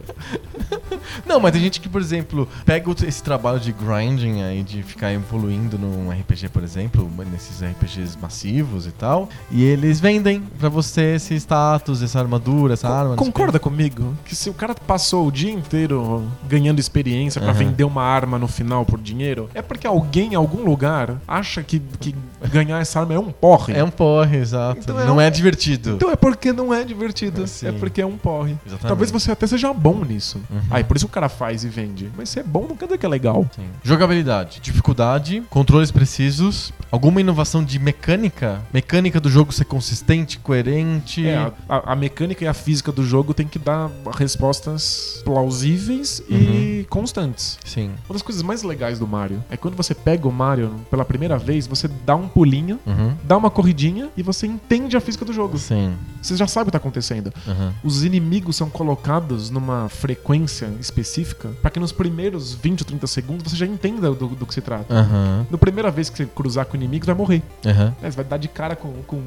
[SPEAKER 1] Não, mas tem gente que, por exemplo, pega esse trabalho de grinding aí, de ficar evoluindo num RPG, por exemplo, nesses RPGs massivos e tal, e eles vendem pra você esse status, essa armadura, essa arma.
[SPEAKER 2] Concorda comigo que se o cara passou o dia inteiro ganhando experiência pra
[SPEAKER 1] Aham.
[SPEAKER 2] vender uma arma no final por dinheiro, é porque alguém em algum lugar acha que, que ganhar essa arma é um porre.
[SPEAKER 1] É um porre, exato.
[SPEAKER 2] Então é
[SPEAKER 1] não
[SPEAKER 2] um-
[SPEAKER 1] é divertido.
[SPEAKER 2] Então é porque não é divertido.
[SPEAKER 1] É.
[SPEAKER 2] É porque é um porre.
[SPEAKER 1] Exatamente.
[SPEAKER 2] Talvez você até seja bom nisso.
[SPEAKER 1] Uhum.
[SPEAKER 2] Aí por isso o cara faz e vende. Mas ser bom não quer dizer que é legal.
[SPEAKER 1] Sim. Jogabilidade, dificuldade, controles precisos, alguma inovação de mecânica, mecânica do jogo ser consistente, coerente.
[SPEAKER 2] É, a, a- a mecânica e a física do jogo tem que dar respostas plausíveis
[SPEAKER 1] Uhum.
[SPEAKER 2] e constantes.
[SPEAKER 1] Sim.
[SPEAKER 2] Uma das coisas mais legais do Mario é quando você pega o Mario pela primeira vez, você dá um pulinho,
[SPEAKER 1] Uhum.
[SPEAKER 2] dá uma corridinha e você entende a física do jogo.
[SPEAKER 1] Sim.
[SPEAKER 2] Você já sabe o que tá acontecendo.
[SPEAKER 1] Uhum.
[SPEAKER 2] Os inimigos são colocados numa frequência específica para que nos primeiros 20 ou 30 segundos você já entenda do, do que se trata.
[SPEAKER 1] Aham.
[SPEAKER 2] Na primeira vez que você cruzar com o inimigo, você vai morrer. Né? Você vai dar de cara com, com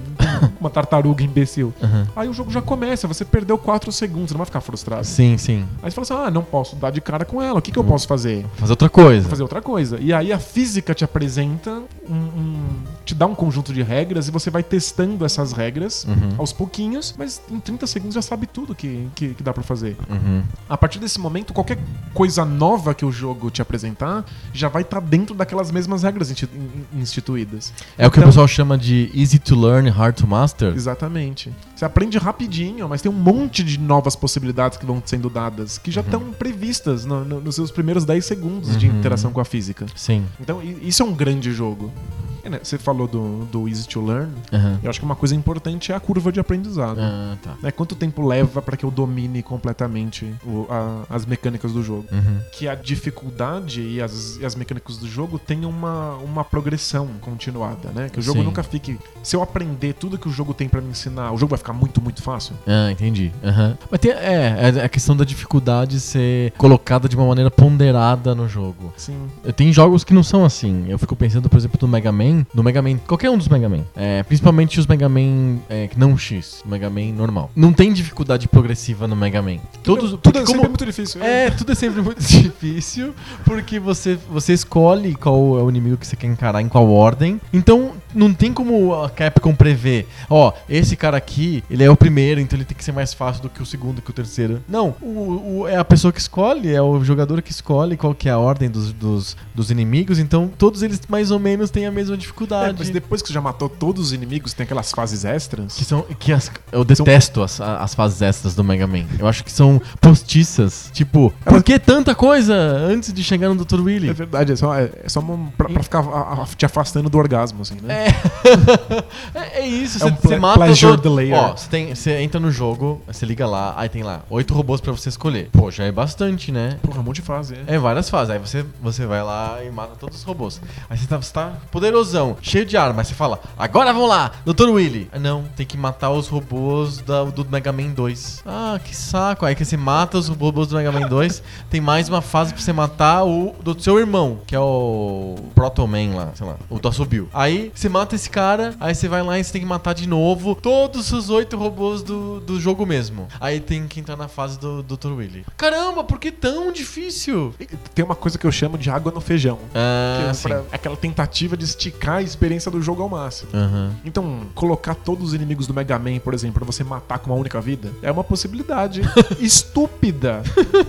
[SPEAKER 2] uma tartaruga imbecil.
[SPEAKER 1] Aham.
[SPEAKER 2] Aí o jogo já começa, você perdeu 4 segundos, você não vai ficar frustrado.
[SPEAKER 1] Sim, sim.
[SPEAKER 2] Aí você fala assim: ah, não posso dar de cara com ela, o que, que eu
[SPEAKER 1] Hum.
[SPEAKER 2] posso fazer?
[SPEAKER 1] Fazer outra coisa.
[SPEAKER 2] Fazer outra coisa. E aí a física te apresenta um, um- te dá um conjunto de regras e você vai testando essas regras
[SPEAKER 1] Uhum.
[SPEAKER 2] aos pouquinhos, mas em 30 segundos já sabe tudo que, que, que dá pra fazer.
[SPEAKER 1] Uhum.
[SPEAKER 2] A partir desse momento, qualquer coisa nova que o jogo te apresentar já vai estar dentro daquelas mesmas regras insti- in- instituídas.
[SPEAKER 1] É o que o
[SPEAKER 2] Então-
[SPEAKER 1] pessoal chama de easy to learn, hard to master.
[SPEAKER 2] Exatamente. Você aprende rapidinho, mas tem um monte de novas possibilidades que vão sendo dadas, que já estão previstas no- no- nos seus primeiros 10 segundos de
[SPEAKER 1] Uhum.
[SPEAKER 2] interação com a física.
[SPEAKER 1] Sim.
[SPEAKER 2] Então, isso é um grande jogo. É, né, Você falou do, do Easy to Learn.
[SPEAKER 1] Aham.
[SPEAKER 2] Eu acho que uma coisa importante é a curva de aprendizado.
[SPEAKER 1] Ah, tá.
[SPEAKER 2] Né, Quanto tempo leva para que eu domine completamente o- a- as mecânicas do jogo?
[SPEAKER 1] Uhum.
[SPEAKER 2] Que a dificuldade e as, e as mecânicas do jogo tenham uma, uma progressão continuada, né? Que o jogo
[SPEAKER 1] Sim.
[SPEAKER 2] nunca fique. Se eu aprender tudo que o jogo tem para me ensinar, o jogo vai ficar muito, muito fácil.
[SPEAKER 1] Ah, entendi. Aham. Mas tem, é, é a questão da dificuldade ser colocada de uma maneira ponderada no jogo.
[SPEAKER 2] Sim.
[SPEAKER 1] Tem jogos que não são assim. Eu fico pensando, por exemplo, no Mega Man. No Mega Man, qualquer um dos Mega Man. É, principalmente os Mega Man é, não X, Mega Man normal. Não tem dificuldade progressiva no Mega Man. Todos,
[SPEAKER 2] tudo
[SPEAKER 1] porque
[SPEAKER 2] é
[SPEAKER 1] como-
[SPEAKER 2] sempre muito difícil. né?
[SPEAKER 1] É, tudo é sempre muito difícil, porque você, você escolhe qual é o inimigo que você quer encarar em qual ordem. Então, não tem como a Capcom prever, ó, esse cara aqui, ele é o primeiro, então ele tem que ser mais fácil do que o segundo, que o terceiro. Não, o, o- é a pessoa que escolhe, é o jogador que escolhe qual que é a ordem dos, dos, dos inimigos, então todos eles mais ou menos têm a mesma
[SPEAKER 2] É,
[SPEAKER 1] dificuldade.
[SPEAKER 2] mas depois que você já matou todos os inimigos, tem aquelas fases extras.
[SPEAKER 1] Que são. Que as, eu detesto as, as fases extras do Mega Man. Eu acho que são postiças. Tipo, por que tanta coisa antes de chegar no Dr. Willy?
[SPEAKER 2] É verdade, é só, é, é só uma, pra, pra ficar a- a- te afastando do orgasmo, assim, né?
[SPEAKER 1] É, é isso,
[SPEAKER 2] É
[SPEAKER 1] você
[SPEAKER 2] um
[SPEAKER 1] você mata todo-
[SPEAKER 2] delayer.
[SPEAKER 1] Ó, você, tem, você entra no jogo, você liga lá, aí tem lá oito robôs pra você escolher. Pô, já é bastante, né?
[SPEAKER 2] Porra, um monte de fase, é.
[SPEAKER 1] É várias fases. Aí você, você vai lá e mata todos os robôs. Aí você tá, você tá poderosão, cheio de arma. Aí você fala, agora vamos lá, Dr. Willy. Ah, não, tem que matar os robôs da- do Mega Man 2. Ah, que saco. Aí que você mata os robôs do Mega Man 2. tem mais uma fase pra você matar o do seu irmão, que é o Proto Man lá, sei lá, o do Assobio. Aí você mata esse cara, aí você vai lá e você tem que matar de novo todos os oito robôs do, do jogo mesmo. Aí tem que entrar na fase do Dr. Willy. Caramba, por que tão difícil?
[SPEAKER 2] Tem uma coisa que eu chamo de água no feijão. Que
[SPEAKER 1] Ah,
[SPEAKER 2] é
[SPEAKER 1] sim.
[SPEAKER 2] pra- aquela tentativa de esticar a experiência do jogo ao máximo.
[SPEAKER 1] Aham.
[SPEAKER 2] Então, colocar todos os inimigos do Mega Man, por exemplo, pra você matar com uma única vida, é uma possibilidade estúpida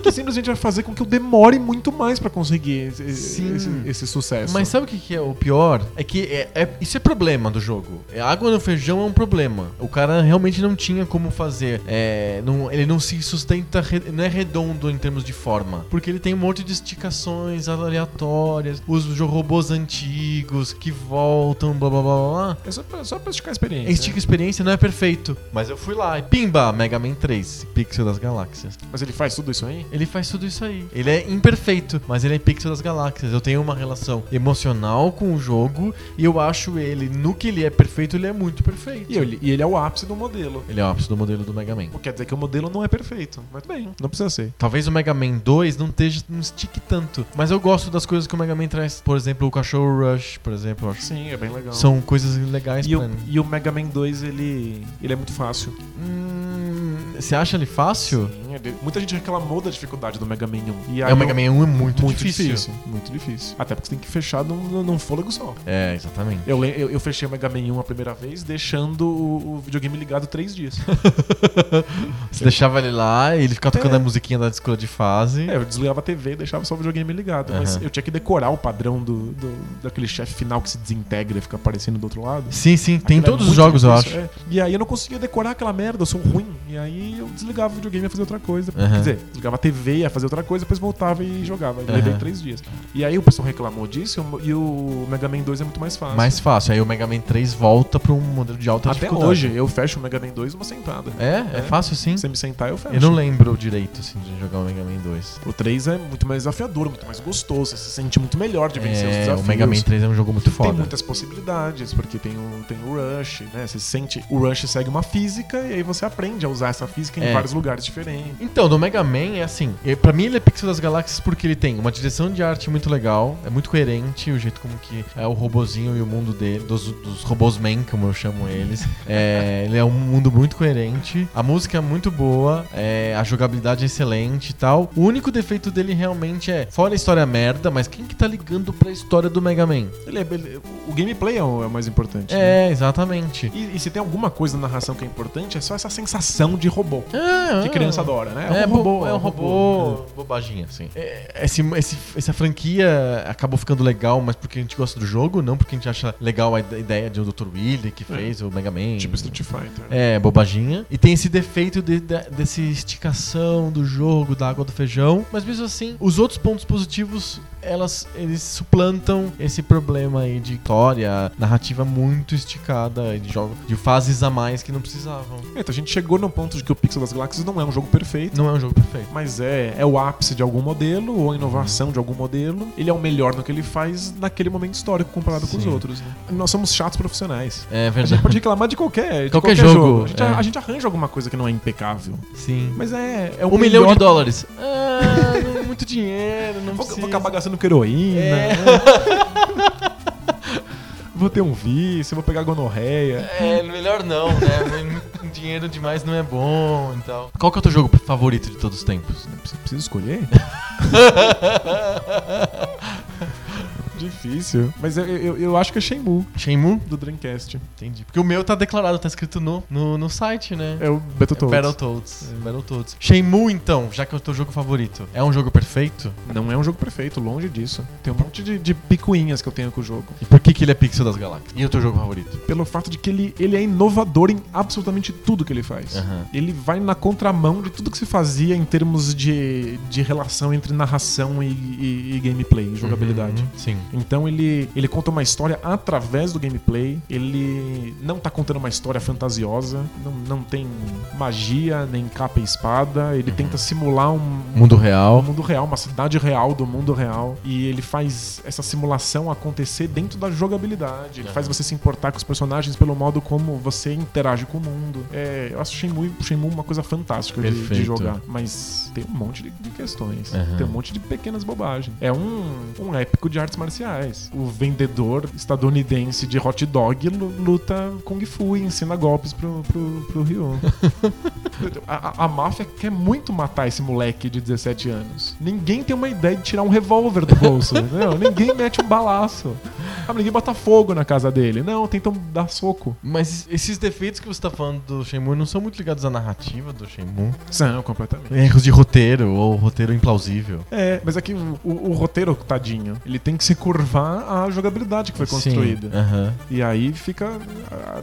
[SPEAKER 2] que simplesmente vai fazer com que eu demore muito mais pra conseguir esse, esse- esse sucesso.
[SPEAKER 1] Mas sabe o que, que é o pior? É que é, é- isso é problema do jogo. É, água no feijão é um problema. O cara realmente não tinha como fazer. É, não- ele não se sustenta, não é redondo em termos de forma. Porque ele tem um monte de esticações aleatórias, os robôs antigos que voltam, blá blá blá blá.
[SPEAKER 2] É só pra, só pra esticar a experiência.
[SPEAKER 1] Estica experiência não é perfeito. Mas eu fui lá e pimba, Mega Man 3, Pixel das Galáxias.
[SPEAKER 2] Mas ele faz tudo isso aí?
[SPEAKER 1] Ele faz tudo isso aí. Ele é imperfeito, mas ele é pixel das galáxias. Eu tenho uma relação emocional com o jogo e eu acho ele, no que ele é perfeito, ele é muito perfeito.
[SPEAKER 2] E ele, e ele é o ápice do modelo.
[SPEAKER 1] Ele é o ápice do modelo do Mega Man.
[SPEAKER 2] O que quer dizer que o modelo não é perfeito. Mas bem, não precisa ser.
[SPEAKER 1] Talvez o Mega Man 2 não, esteja, não estique tanto, mas eu gosto das coisas que o Mega Man traz. Por exemplo, o Cachorro Rush, por exemplo.
[SPEAKER 2] Sim, é bem legal.
[SPEAKER 1] São coisas legais
[SPEAKER 2] E o, e o Mega Man 2, ele, ele é muito fácil.
[SPEAKER 1] Hum, Você acha ele fácil?
[SPEAKER 2] Sim, ele- muita gente reclamou da dificuldade do Mega Man 1. E aí
[SPEAKER 1] É, o Mega Man 1 é muito,
[SPEAKER 2] muito
[SPEAKER 1] difícil.
[SPEAKER 2] difícil. Muito difícil. Até porque você tem que fechar num, num- fôlego só.
[SPEAKER 1] É, exatamente.
[SPEAKER 2] Eu, eu, eu fechei o Mega Man 1 a primeira vez, deixando o, o videogame ligado três dias.
[SPEAKER 1] Você deixava ele lá e ele ficava tocando
[SPEAKER 2] É.
[SPEAKER 1] a musiquinha da escola de fase.
[SPEAKER 2] É, eu desligava a TV e deixava só o videogame ligado. Mas
[SPEAKER 1] Aham.
[SPEAKER 2] eu tinha que decorar o padrão do, do- daquele chefe final que se desintegra e fica aparecendo do outro lado.
[SPEAKER 1] Sim, sim, tem em
[SPEAKER 2] é
[SPEAKER 1] todos os jogos, eu acho.
[SPEAKER 2] difícil, é. E aí eu não conseguia decorar aquela merda, eu sou ruim. E aí eu desligava o videogame e ia fazer outra coisa.
[SPEAKER 1] Aham.
[SPEAKER 2] Quer dizer, desligava a TV, ia fazer outra coisa, depois voltava e jogava. E
[SPEAKER 1] Aham.
[SPEAKER 2] levei três dias. E aí o pessoal reclamou disso e o Mega Man 2 é muito mais fácil.
[SPEAKER 1] Mais fácil. Aí o Mega Man 3 volta pra um modelo de alta
[SPEAKER 2] Até
[SPEAKER 1] dificuldade.
[SPEAKER 2] hoje eu fecho o Mega Man 2 numa sentada.
[SPEAKER 1] É? É,
[SPEAKER 2] É.
[SPEAKER 1] fácil sim?
[SPEAKER 2] Se você me sentar, eu fecho.
[SPEAKER 1] Eu não lembro direito, assim, de jogar o Mega Man 2.
[SPEAKER 2] O 3 é muito mais desafiador, muito mais gostoso. Você se sente muito melhor de vencer os
[SPEAKER 1] É,
[SPEAKER 2] desafios.
[SPEAKER 1] o Mega Man 3 é um jogo muito
[SPEAKER 2] Tem
[SPEAKER 1] foda.
[SPEAKER 2] muitas possibilidades, porque tem o, tem o Rush, né? Você sente. O Rush segue uma física e aí você aprende a usar essa física em
[SPEAKER 1] É.
[SPEAKER 2] vários lugares diferentes.
[SPEAKER 1] Então, no Mega Man é assim, pra mim ele é Pixel das Galáxias porque ele tem uma direção de arte muito legal, é muito coerente o jeito como que é o robozinho e o mundo dele, dos, dos robôs man, como eu chamo eles. É, ele é um mundo muito coerente, a música é muito boa, é, a jogabilidade é excelente e tal. O único defeito dele realmente é, fora a história merda, mas quem que tá ligando pra história do Mega Man?
[SPEAKER 2] Ele é- ele- o gameplay é o, é o mais importante. né?
[SPEAKER 1] É, exatamente.
[SPEAKER 2] E, e se tem alguma coisa na narração que é importante, é só essa sensação de robô.
[SPEAKER 1] Ah,
[SPEAKER 2] Que
[SPEAKER 1] ah.
[SPEAKER 2] criança adora, né?
[SPEAKER 1] É,
[SPEAKER 2] um
[SPEAKER 1] robô, é um robô, bobaginha, assim. É, esse, esse- essa franquia acabou ficando legal, mas porque a gente gosta do jogo, não porque a gente acha legal a ide- ideia de o Dr. Willy que fez o Mega Man.
[SPEAKER 2] Tipo Street Fighter.
[SPEAKER 1] É, bobaginha. E tem esse defeito de, de- desse esticação do jogo, da água do feijão. Mas mesmo assim, os outros pontos positivos elas eles suplantam esse problema aí de história, narrativa muito esticada, de jogos, de fases a mais que não precisavam.
[SPEAKER 2] É, então a gente chegou no ponto de que o Pixel das Galáxias não é um jogo perfeito.
[SPEAKER 1] Não é um jogo perfeito.
[SPEAKER 2] Mas é, é o ápice de algum modelo ou a inovação de algum modelo. Ele é o melhor no que ele faz naquele momento histórico comparado com os
[SPEAKER 1] Sim.
[SPEAKER 2] outros. né? Nós somos chatos profissionais.
[SPEAKER 1] É
[SPEAKER 2] A gente
[SPEAKER 1] verdade.
[SPEAKER 2] pode reclamar de qualquer, de
[SPEAKER 1] Qualquer
[SPEAKER 2] qualquer,
[SPEAKER 1] jogo,
[SPEAKER 2] jogo. A gente,
[SPEAKER 1] é.
[SPEAKER 2] a gente arranja alguma coisa que não é impecável.
[SPEAKER 1] Sim.
[SPEAKER 2] Mas é, é o
[SPEAKER 1] um milhão
[SPEAKER 2] melhor-
[SPEAKER 1] de dólares. Ah, não, muito dinheiro, não
[SPEAKER 2] Vou,
[SPEAKER 1] precisa.
[SPEAKER 2] vou acabar gastando com heroína.
[SPEAKER 1] É.
[SPEAKER 2] né? vou ter um vício, vou pegar gonorreia.
[SPEAKER 1] É, melhor não, né? Dinheiro demais não é bom e tal. Qual que é o teu jogo favorito de todos os tempos?
[SPEAKER 2] Você precisa escolher? Difícil. Mas eu, eu, eu acho que é Shenmue,
[SPEAKER 1] Shenmue?
[SPEAKER 2] do Dreamcast.
[SPEAKER 1] Entendi. Porque o meu tá declarado, tá escrito no, no, no site, né?
[SPEAKER 2] É o Battletoads.
[SPEAKER 1] Battletoads. Battletoads. Shenmue, então, já que é o teu jogo favorito, é um jogo perfeito?
[SPEAKER 2] Não é um jogo perfeito, longe disso. Tem um monte de, de picuinhas que eu tenho com o jogo.
[SPEAKER 1] E por que, que ele é Pixel das Galáxias? E o teu jogo favorito?
[SPEAKER 2] Pelo fato de que ele, ele é inovador em absolutamente tudo que ele faz.
[SPEAKER 1] Aham.
[SPEAKER 2] Ele vai na contramão de tudo que se fazia em termos de, de relação entre narração e, e- e gameplay, jogabilidade.
[SPEAKER 1] Uhum, Sim.
[SPEAKER 2] Então ele, ele conta uma história através do gameplay. Ele não tá contando uma história fantasiosa. Não, não tem magia, nem capa e espada. Ele
[SPEAKER 1] Uhum.
[SPEAKER 2] tenta simular um,
[SPEAKER 1] Mundo
[SPEAKER 2] um
[SPEAKER 1] real.
[SPEAKER 2] mundo real, uma cidade real do mundo real. E ele faz essa simulação acontecer dentro da jogabilidade. Ele
[SPEAKER 1] Aham.
[SPEAKER 2] faz você se importar com os personagens pelo modo como você interage com o mundo. É, eu acho Shenmue, Shenmue uma coisa fantástica de, de jogar. Mas tem um monte de, de questões.
[SPEAKER 1] Aham.
[SPEAKER 2] Tem um monte de pequenas bobagens. É um, um épico de artes marciais. O vendedor estadunidense de hot dog lu- luta Kung Fu e ensina golpes pro, pro, pro Ryu. A, a- a máfia quer muito matar esse moleque de 17 anos. Ninguém tem uma ideia de tirar um revólver do bolso, entendeu? Ninguém mete um balaço. Ah, ninguém bota fogo na casa dele. Não, tentam dar soco.
[SPEAKER 1] Mas esses defeitos que você tá falando do Shenmue não são muito ligados à narrativa do Shenmue.
[SPEAKER 2] São, completamente.
[SPEAKER 1] Erros de roteiro ou roteiro implausível.
[SPEAKER 2] É, mas aqui o, o- roteiro, tadinho, ele tem que se curvar à jogabilidade que foi construída. E aí fica.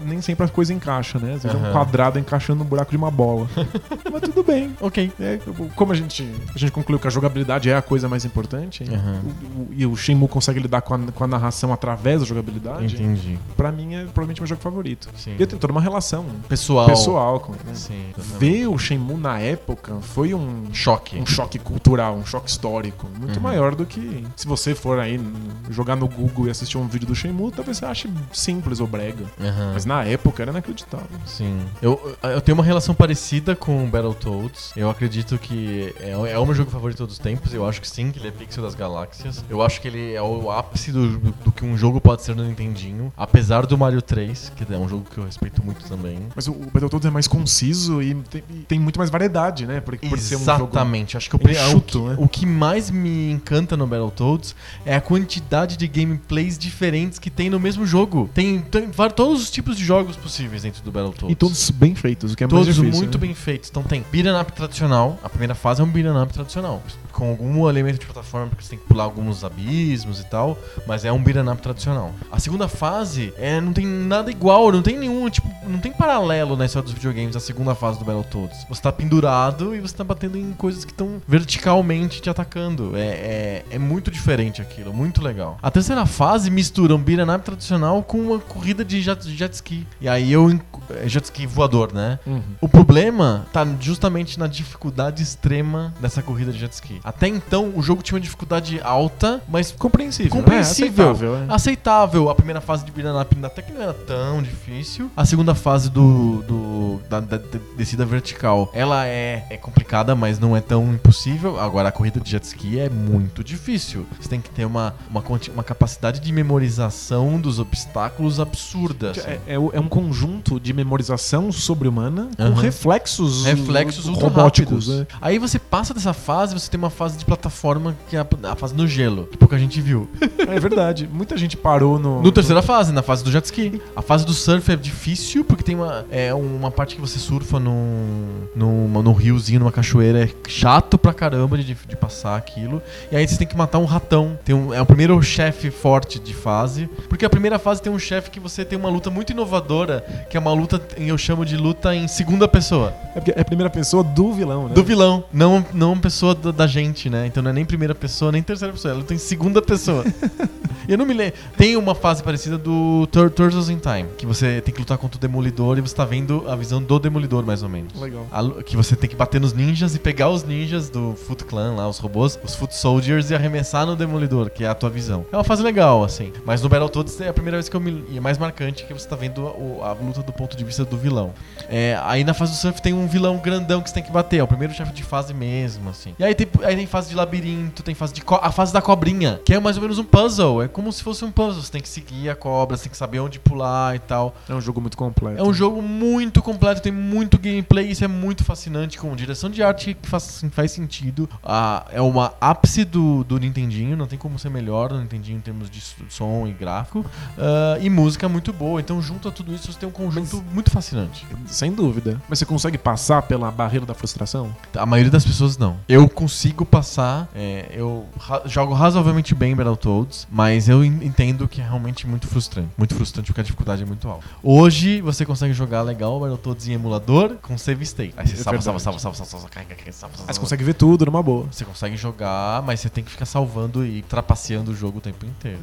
[SPEAKER 2] Nem sempre a coisa encaixa, né? Às vezes é um quadrado encaixando no buraco de uma bola. Mas tudo bem.
[SPEAKER 1] Ok.
[SPEAKER 2] É, como a gente, a gente concluiu que a jogabilidade é a coisa mais importante,
[SPEAKER 1] Aham.
[SPEAKER 2] o- o- e o Shenmue consegue lidar com a, com a narração através da jogabilidade,
[SPEAKER 1] Entendi.
[SPEAKER 2] pra mim é provavelmente meu jogo favorito.
[SPEAKER 1] Sim.
[SPEAKER 2] E eu tenho toda uma relação
[SPEAKER 1] Pessoal.
[SPEAKER 2] pessoal com ele. né?
[SPEAKER 1] Sim.
[SPEAKER 2] Ver o Shenmue na época foi um
[SPEAKER 1] Choque.
[SPEAKER 2] um choque cultural, um choque histórico, muito
[SPEAKER 1] Uhum.
[SPEAKER 2] maior do que se você for aí jogar no Google e assistir um vídeo do Shenmue, talvez você ache simples ou brega.
[SPEAKER 1] Aham.
[SPEAKER 2] Mas na época era inacreditável.
[SPEAKER 1] Sim. Eu, eu tenho uma relação parecida com o Battletoads. Eu acredito que é, é o meu jogo favorito de todos os tempos. Eu acho que sim, que ele é Pixel das Galáxias. Eu acho que ele é o ápice do, do que um jogo pode ser no Nintendinho. Apesar do Mario 3, que é um jogo que eu respeito muito também.
[SPEAKER 2] Mas o, o Battletoads é mais conciso e tem, e tem muito mais variedade, né? Por, por ser um jogo
[SPEAKER 1] Exatamente. Acho que o, pri-
[SPEAKER 2] enxuto,
[SPEAKER 1] o, que,
[SPEAKER 2] né?
[SPEAKER 1] o que mais me encanta no Battletoads é a quantidade de gameplays diferentes que tem no mesmo jogo. Tem, tem var- todos os tipos de jogos possíveis dentro do Battletoads.
[SPEAKER 2] E todos bem feitos, o que é mais
[SPEAKER 1] Todos
[SPEAKER 2] difícil.
[SPEAKER 1] muito
[SPEAKER 2] né?
[SPEAKER 1] bem feitos. Então tem beat'em up tradicional. A primeira fase é um beat'em up tradicional. Com algum elemento de plataforma, porque você tem que pular alguns abismos e tal. Mas é um beat'em up tradicional. A segunda fase é, não tem nada igual, não tem nenhum, tipo, não tem paralelo na história dos videogames a segunda fase do Battletoads. Você tá pendurado e você tá batendo em coisas que estão verticalmente te atacando. É, é, é muito diferente aquilo, muito legal. A terceira fase mistura um beat'em up tradicional com uma corrida de jet, jet ski. E aí eu. é Jet ski voador, né?
[SPEAKER 2] Uhum.
[SPEAKER 1] O problema tá justamente na dificuldade extrema dessa corrida de jet ski. Até então, o jogo tinha uma dificuldade alta, mas
[SPEAKER 2] Compreensível.
[SPEAKER 1] compreensível.
[SPEAKER 2] É, aceitável, é.
[SPEAKER 1] aceitável. A primeira fase de beat'em up até que não era tão difícil. A segunda fase do, do- da, da- da descida vertical, ela é, é complicada, mas não é tão impossível. Agora, a corrida de jet ski é muito difícil. Você tem que ter uma, uma, uma capacidade de memorização dos obstáculos absurda. assim.
[SPEAKER 2] É, é é um conjunto de memorização sobre-humana com
[SPEAKER 1] Aham.
[SPEAKER 2] reflexos,
[SPEAKER 1] reflexos
[SPEAKER 2] robóticos. né?
[SPEAKER 1] Aí você passa dessa fase, você tem uma fase de plataforma que é a, a fase no gelo, que pouca gente viu.
[SPEAKER 2] É verdade. Muita gente parou no.
[SPEAKER 1] No terceira fase, na fase do jet ski. A fase do surf é difícil porque tem uma, é uma parte que você surfa num, num, num riozinho, numa cachoeira. É chato pra caramba de, de passar aquilo. E aí você tem que matar um ratão. Tem um, é o primeiro chefe forte de fase. Porque a primeira fase tem um chefe que você tem uma luta muito inovadora, que é uma luta, eu chamo de luta em segunda pessoa.
[SPEAKER 2] É porque é a primeira pessoa do vilão, né?
[SPEAKER 1] Do vilão, não, não pessoa da, da gente, né? Então não é nem primeira pessoa, nem terceira pessoa, é luta em segunda pessoa. Eu não me lembro. Tem uma fase parecida do Tur Turtles in Time, que você tem que lutar contra o Demolidor e você tá vendo a visão do Demolidor, mais ou menos.
[SPEAKER 2] Legal.
[SPEAKER 1] A que você tem que bater nos ninjas e pegar os ninjas do Foot Clan lá, os robôs, os Foot Soldiers e arremessar no Demolidor, que é a tua visão. É uma fase legal, assim. Mas no Battletoads é a primeira vez que eu me. E é mais marcante que você tá vendo o- a, luta do ponto de vista do vilão. É, aí na fase do surf tem um vilão grandão que você tem que bater. É o primeiro chefe de fase mesmo, assim. E aí tem, aí tem fase de labirinto, tem fase de. A fase da cobrinha, que é mais ou menos um puzzle. É como se fosse um puzzle. Você tem que seguir a cobra, você tem que saber onde pular e tal.
[SPEAKER 2] É um jogo muito completo.
[SPEAKER 1] É um jogo muito completo, tem muito gameplay, isso é muito fascinante, com direção de arte que faz, faz sentido. Ah, é uma ápice do, do Nintendinho, não tem como ser melhor do Nintendinho em termos de som e gráfico. Ah, e música muito boa, então junto a tudo isso você tem um conjunto muito fascinante.
[SPEAKER 2] Sem dúvida. Mas você consegue passar pela barreira da frustração?
[SPEAKER 1] A maioria das pessoas não. Eu consigo passar, é, eu ra- jogo razoavelmente bem Battletoads, mas eu en- entendo que é realmente muito frustrante. Muito frustrante porque a dificuldade é muito alta. Hoje você consegue jogar legal Battletoads em emulador com save state. Aí você
[SPEAKER 2] É
[SPEAKER 1] salva, salva, salva, salva, salva, salva, carrega, carrega, salva, salva,
[SPEAKER 2] Aí você consegue ver tudo numa boa.
[SPEAKER 1] Você consegue jogar, mas você tem que ficar salvando e trapaceando o jogo o tempo inteiro.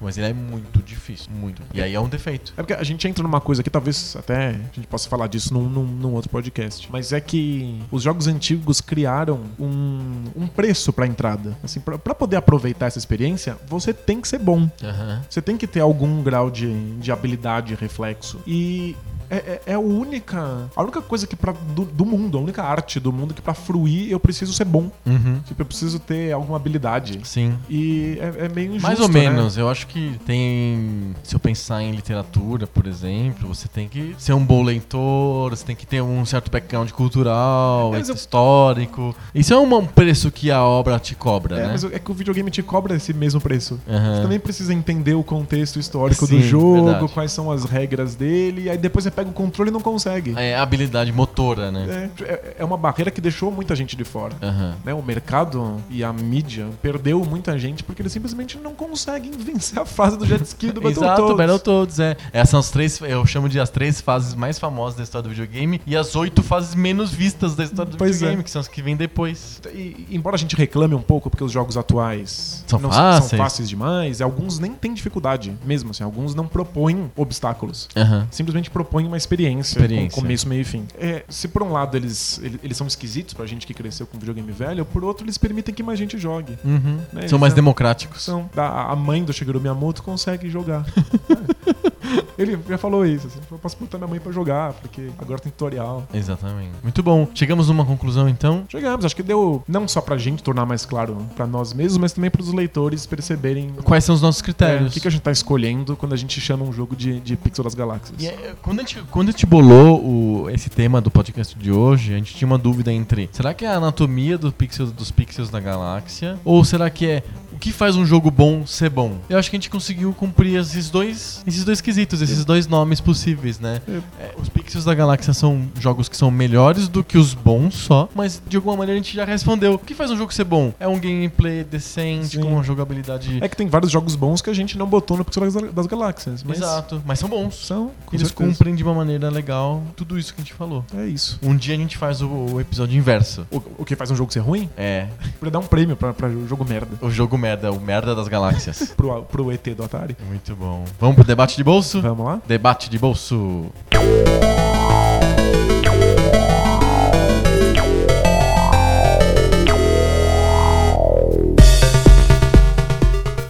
[SPEAKER 1] Mas ele é muito difícil, muito. E aí é um defeito.
[SPEAKER 2] É porque a gente entra numa coisa aqui, talvez até a gente possa falar disso num, num- num outro podcast. Mas é que os jogos antigos criaram um, um preço pra entrada. Assim, pra, pra poder aproveitar essa experiência, você tem que ser bom.
[SPEAKER 1] Aham.
[SPEAKER 2] Você tem que ter algum grau de, de habilidade reflexo. E é, é- é a única. A única coisa que pra, do, do mundo, a única arte do mundo que pra fruir eu preciso ser bom.
[SPEAKER 1] Uhum.
[SPEAKER 2] Tipo, eu preciso ter alguma habilidade.
[SPEAKER 1] Sim.
[SPEAKER 2] E é, é meio injusto.
[SPEAKER 1] Mais ou
[SPEAKER 2] né?
[SPEAKER 1] menos, eu acho que tem. Se eu pensar em literatura, por exemplo, você tem que ser um bom leitor, você tem que ter um certo background cultural,
[SPEAKER 2] eu-
[SPEAKER 1] histórico. Isso é um um preço que a obra te cobra,
[SPEAKER 2] É,
[SPEAKER 1] né?
[SPEAKER 2] mas é que o videogame te cobra esse mesmo preço.
[SPEAKER 1] Aham.
[SPEAKER 2] Você também precisa entender o contexto histórico
[SPEAKER 1] Sim,
[SPEAKER 2] do jogo,
[SPEAKER 1] verdade.
[SPEAKER 2] quais são as regras dele, e aí depois você pega o controle e não consegue.
[SPEAKER 1] É habilidade motora, né?
[SPEAKER 2] É, é- é uma barreira que deixou muita gente de fora.
[SPEAKER 1] Aham.
[SPEAKER 2] Né, o mercado e a mídia perdeu muita gente porque eles simplesmente não conseguem vencer a fase do jet ski do
[SPEAKER 1] Exato,
[SPEAKER 2] Battletoads.
[SPEAKER 1] Battletoads, é. Essas são as três, eu chamo de as três fases mais famosas da história do videogame e as oito fases menos vistas da história do
[SPEAKER 2] Pois
[SPEAKER 1] videogame,
[SPEAKER 2] é.
[SPEAKER 1] que são as que vêm depois.
[SPEAKER 2] E, embora a gente reclame um pouco porque os jogos atuais
[SPEAKER 1] São
[SPEAKER 2] não
[SPEAKER 1] fáceis.
[SPEAKER 2] são fáceis demais, alguns nem têm dificuldade mesmo, assim, alguns não propõem obstáculos.
[SPEAKER 1] Aham.
[SPEAKER 2] Simplesmente propõem uma experiência,
[SPEAKER 1] Experiência.
[SPEAKER 2] com começo, meio e fim. É, se por um lado eles, ele- eles são esquisitos pra gente que cresceu com videogame velho, por outro eles permitem que mais gente jogue.
[SPEAKER 1] Uhum.
[SPEAKER 2] Né,
[SPEAKER 1] São mais democráticos.
[SPEAKER 2] São, a, a mãe do Shigeru Miyamoto consegue jogar. Ele já falou isso, assim, eu posso botar minha mãe pra jogar, porque agora tem tutorial.
[SPEAKER 1] Exatamente. Muito bom. Chegamos numa conclusão então.
[SPEAKER 2] Chegamos, acho que deu não só pra gente tornar mais claro pra nós mesmos, mas também pros leitores perceberem
[SPEAKER 1] Quais são os nossos
[SPEAKER 2] é,
[SPEAKER 1] critérios?
[SPEAKER 2] o que, que a gente tá escolhendo quando a gente chama um jogo de, de Pixel das Galáxias.
[SPEAKER 1] E é, quando, a gente, quando a gente bolou o- esse tema do podcast de hoje, a gente tinha uma dúvida entre será que é a anatomia do pixel, dos pixels da galáxia? Ou será que é que faz um jogo bom ser bom? Eu acho que a gente conseguiu cumprir esses dois, esses dois quesitos, esses dois nomes possíveis, né? É, os pixels da galáxia são jogos que são melhores do que os bons só, mas de alguma maneira a gente já respondeu. O que faz um jogo ser bom? É um gameplay decente,
[SPEAKER 2] Sim.
[SPEAKER 1] com uma jogabilidade.
[SPEAKER 2] É que tem vários jogos bons que a gente não botou no Pixel das- das Galáxias. Mas
[SPEAKER 1] Exato, mas são bons.
[SPEAKER 2] São,
[SPEAKER 1] Eles
[SPEAKER 2] certeza.
[SPEAKER 1] cumprem de uma maneira legal tudo isso que a gente falou.
[SPEAKER 2] É isso.
[SPEAKER 1] Um dia a gente faz o, o episódio inverso.
[SPEAKER 2] O, o que faz um jogo ser ruim?
[SPEAKER 1] É,
[SPEAKER 2] Pra dar um prêmio pra, pra jogo merda.
[SPEAKER 1] o jogo merda, o merda das galáxias.
[SPEAKER 2] Pro, pro ET do Atari.
[SPEAKER 1] Muito bom. Vamos pro debate de bolso?
[SPEAKER 2] Vamos lá?
[SPEAKER 1] Debate de bolso.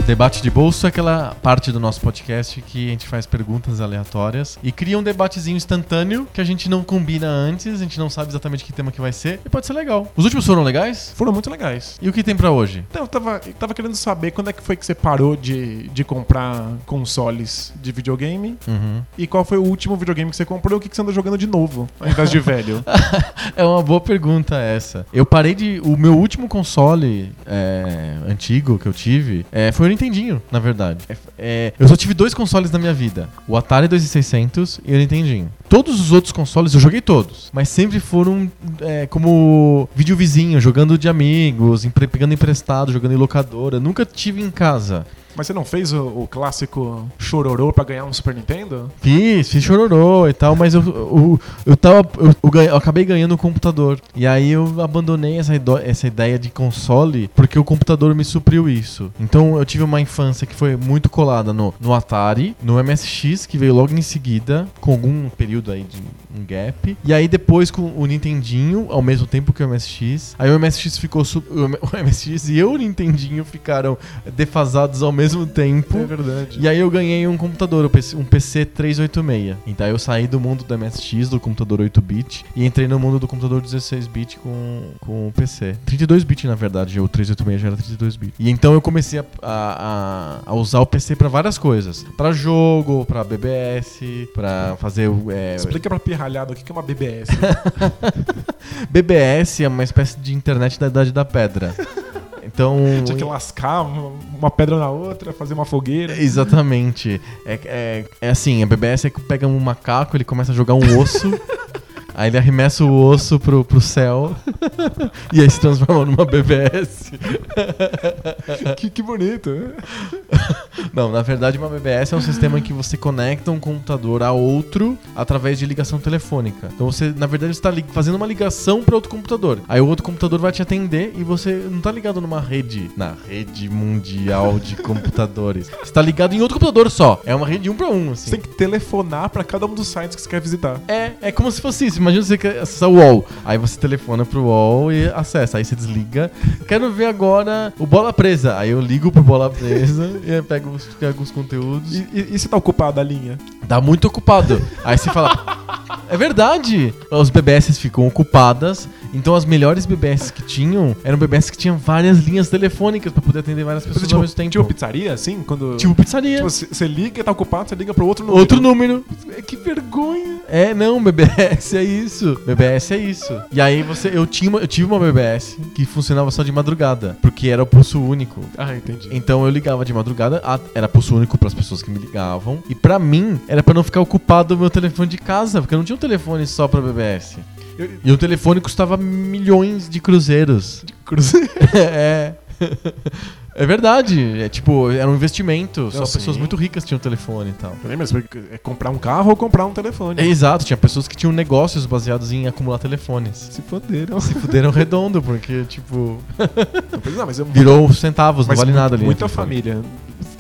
[SPEAKER 1] Debate de bolso é aquela parte do nosso podcast que a gente faz perguntas aleatórias e cria um debatezinho instantâneo que a gente não combina antes, a gente não sabe exatamente que tema que vai ser e pode ser legal. Os últimos foram legais?
[SPEAKER 2] Foram muito legais.
[SPEAKER 1] E o que tem pra hoje?
[SPEAKER 2] Então, eu tava, eu tava querendo saber quando é que foi que você parou de, de comprar consoles de videogame
[SPEAKER 1] Uhum.
[SPEAKER 2] e qual foi o último videogame que você comprou e o que que você anda jogando de novo, ao invés de velho.
[SPEAKER 1] É uma boa pergunta essa. Eu parei de. O meu último console é, antigo que eu tive é, foi Nintendinho, na verdade. É, é, eu só tive dois consoles na minha vida: o Atari 2600 e o Nintendinho. Todos os outros consoles eu joguei todos, mas sempre foram é, como vídeo vizinho, jogando de amigos, empre- pegando emprestado, jogando em locadora. Nunca tive em casa.
[SPEAKER 2] Mas você não fez o, o clássico chororô pra ganhar um Super Nintendo?
[SPEAKER 1] Fiz, fiz chororô e tal, mas eu, eu, eu, tava, eu, eu eu acabei ganhando um computador. E aí eu abandonei essa, essa ideia de console porque o computador me supriu isso. Então eu tive uma infância que foi muito colada no, no Atari, no MSX, que veio logo em seguida, com algum período aí de um gap. E aí depois com o Nintendinho, ao mesmo tempo que o MSX. Aí o MSX ficou. O o MSX e eu, o Nintendinho, ficaram defasados ao mesmo tempo.
[SPEAKER 2] É verdade.
[SPEAKER 1] E aí eu ganhei um computador, um PC, um PC 386. Então eu saí do mundo do MSX, do computador 8-bit, e entrei no mundo do computador 16-bit com, com o PC. 32-bit, na verdade, o 386 já era 32-bit. E então eu comecei a, a, a- usar o PC pra várias coisas. Pra jogo, pra BBS, pra fazer... É,
[SPEAKER 2] Explica pra pirralhada o que é uma BBS.
[SPEAKER 1] BBS é uma espécie de internet da Idade da Pedra. Então...
[SPEAKER 2] Tinha que lascar uma pedra na outra, fazer uma fogueira.
[SPEAKER 1] Exatamente. É, é, é assim, a BBS é que pega um macaco, ele começa a jogar um osso, aí ele arremessa o osso pro, pro céu e aí se transforma numa BBS.
[SPEAKER 2] que, que bonito. né?
[SPEAKER 1] Não, na verdade uma BBS é um sistema em que você conecta um computador a outro através de ligação telefônica. Então você, na verdade, está fazendo uma ligação para outro computador. Aí o outro computador vai te atender e você não tá ligado numa rede, na rede mundial de computadores. Você tá ligado em outro computador só. É uma rede um para um, assim.
[SPEAKER 2] Você tem que telefonar pra cada um dos sites que você quer visitar.
[SPEAKER 1] É, é como se fosse isso. Imagina você quer acessar o UOL. Aí você telefona pro UOL e acessa. Aí você desliga. Quero ver agora o Bola Presa. Aí eu ligo pro Bola Presa e pego os, pego os conteúdos.
[SPEAKER 2] E, e, e se tá ocupado a linha?
[SPEAKER 1] Dá muito ocupado. Aí você fala. É verdade! Os BBS ficam ocupadas, então as melhores BBS que tinham eram BBS que tinham várias linhas telefônicas pra poder atender várias pessoas
[SPEAKER 2] Você,
[SPEAKER 1] ao
[SPEAKER 2] tipo,
[SPEAKER 1] mesmo tempo.
[SPEAKER 2] tipo pizzaria, assim? Quando.
[SPEAKER 1] Tipo pizzaria.
[SPEAKER 2] Tipo, você você liga e tá ocupado, você liga pro outro número.
[SPEAKER 1] Outro número.
[SPEAKER 2] Que vergonha.
[SPEAKER 1] É, não, BBS é isso. BBS é isso. E aí você, eu tinha, uma- eu tive uma BBS que funcionava só de madrugada, porque era o pulso único.
[SPEAKER 2] Ah, entendi.
[SPEAKER 1] Então eu ligava de madrugada, era pulso único pras pessoas que me ligavam, e pra mim era pra não ficar ocupado o meu telefone de casa, porque eu não tinha um telefone só pra BBS.
[SPEAKER 2] Eu-
[SPEAKER 1] E o telefone custava milhões de cruzeiros.
[SPEAKER 2] Cruzeiro.
[SPEAKER 1] é. É verdade. É tipo, era um investimento. Só
[SPEAKER 2] Não,
[SPEAKER 1] pessoas
[SPEAKER 2] sim.
[SPEAKER 1] muito ricas tinham telefone e tal.
[SPEAKER 2] Lembra? Você é comprar um carro ou comprar um telefone.
[SPEAKER 1] É exato, tinha pessoas que tinham negócios baseados em acumular telefones.
[SPEAKER 2] Se foderam.
[SPEAKER 1] Se fuderam redondo, porque, tipo,
[SPEAKER 2] Não, mas eu,
[SPEAKER 1] virou centavos, não
[SPEAKER 2] mas
[SPEAKER 1] vale
[SPEAKER 2] mu-
[SPEAKER 1] nada ali.
[SPEAKER 2] Muita família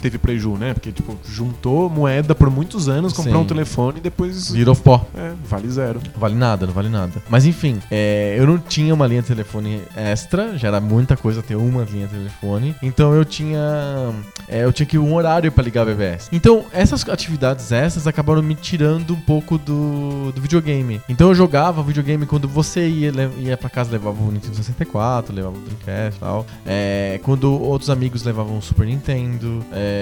[SPEAKER 2] teve preju, né? Porque, tipo, juntou moeda por muitos anos, comprou
[SPEAKER 1] Sim.
[SPEAKER 2] um telefone e depois.
[SPEAKER 1] Virou pó.
[SPEAKER 2] É, vale zero.
[SPEAKER 1] Vale nada, não vale nada. Mas enfim, é, eu não tinha uma linha de telefone extra, já era muita coisa ter uma linha de telefone. Então eu tinha. é, eu tinha que ir um horário pra ligar a BBS. Então, essas atividades extras acabaram me tirando um pouco do, do videogame. Então eu jogava videogame quando você ia, ia pra casa levava o Nintendo 64, levava o Dreamcast e tal. É, quando outros amigos levavam o Super Nintendo. é,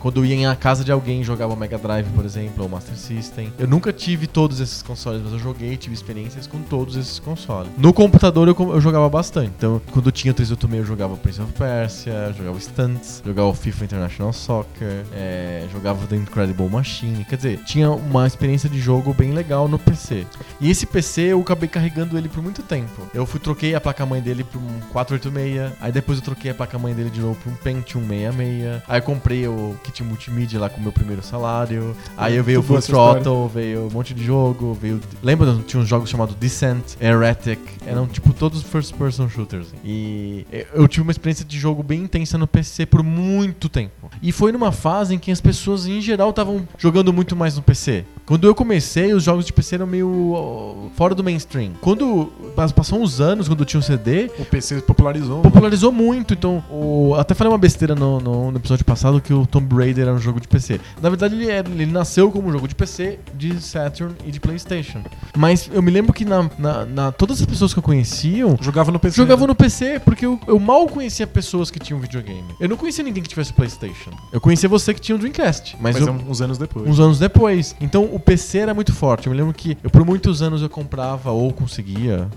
[SPEAKER 1] quando eu ia na casa de alguém jogava Mega Drive, por exemplo, ou Master System. Eu nunca tive todos esses consoles, mas eu joguei, tive experiências com todos esses consoles. No computador eu, eu jogava bastante. Então, quando eu tinha o 386, eu jogava Prince of Persia, jogava Stunts, jogava FIFA International Soccer, é, jogava The Incredible Machine. Quer dizer, tinha uma experiência de jogo bem legal no PC. E esse PC eu acabei carregando ele por muito tempo. Eu fui troquei a placa-mãe dele para um 486, aí depois eu troquei a placa-mãe dele de novo para um Pentium 66. Aí eu comprei o kit multimídia lá com o meu primeiro salário. Aí eu veio o Full
[SPEAKER 2] história.
[SPEAKER 1] Throttle, veio um monte de jogo, veio... Lembra, tinha uns jogos chamados Descent, Heretic, eram tipo todos first person shooters. E eu tive uma experiência de jogo bem intensa no PC por muito tempo. E foi numa fase em que as pessoas em geral estavam jogando muito mais no PC. Quando eu comecei, os jogos de PC eram meio fora do mainstream. Quando pas- passou uns anos, quando eu tinha um CD,
[SPEAKER 2] O PC popularizou.
[SPEAKER 1] popularizou muito. Então, o- até falei uma besteira no, no- no episódio passado que o Tomb Raider era um jogo de PC. Na verdade, ele, era- ele nasceu como um jogo de PC, de Saturn e de PlayStation. Mas eu me lembro que na, na- na- todas as pessoas que eu conheciam
[SPEAKER 2] Jogava no PC.
[SPEAKER 1] jogavam no PC, porque eu, eu mal conhecia pessoas que tinham videogame. Eu não conhecia ninguém que tivesse PlayStation. Eu conhecia você que tinha um Dreamcast. Mas,
[SPEAKER 2] Mas
[SPEAKER 1] eu,
[SPEAKER 2] é uns anos depois.
[SPEAKER 1] uns anos depois. Então o PC era muito forte. Eu me lembro que eu, por muitos anos eu comprava ou conseguia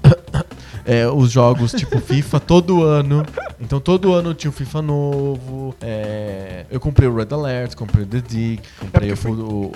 [SPEAKER 1] é, os jogos tipo FIFA todo ano. Então todo ano tinha um FIFA novo. é, Eu comprei o Red Alert, comprei o The Dig, comprei
[SPEAKER 2] É
[SPEAKER 1] o,
[SPEAKER 2] foi-
[SPEAKER 1] o-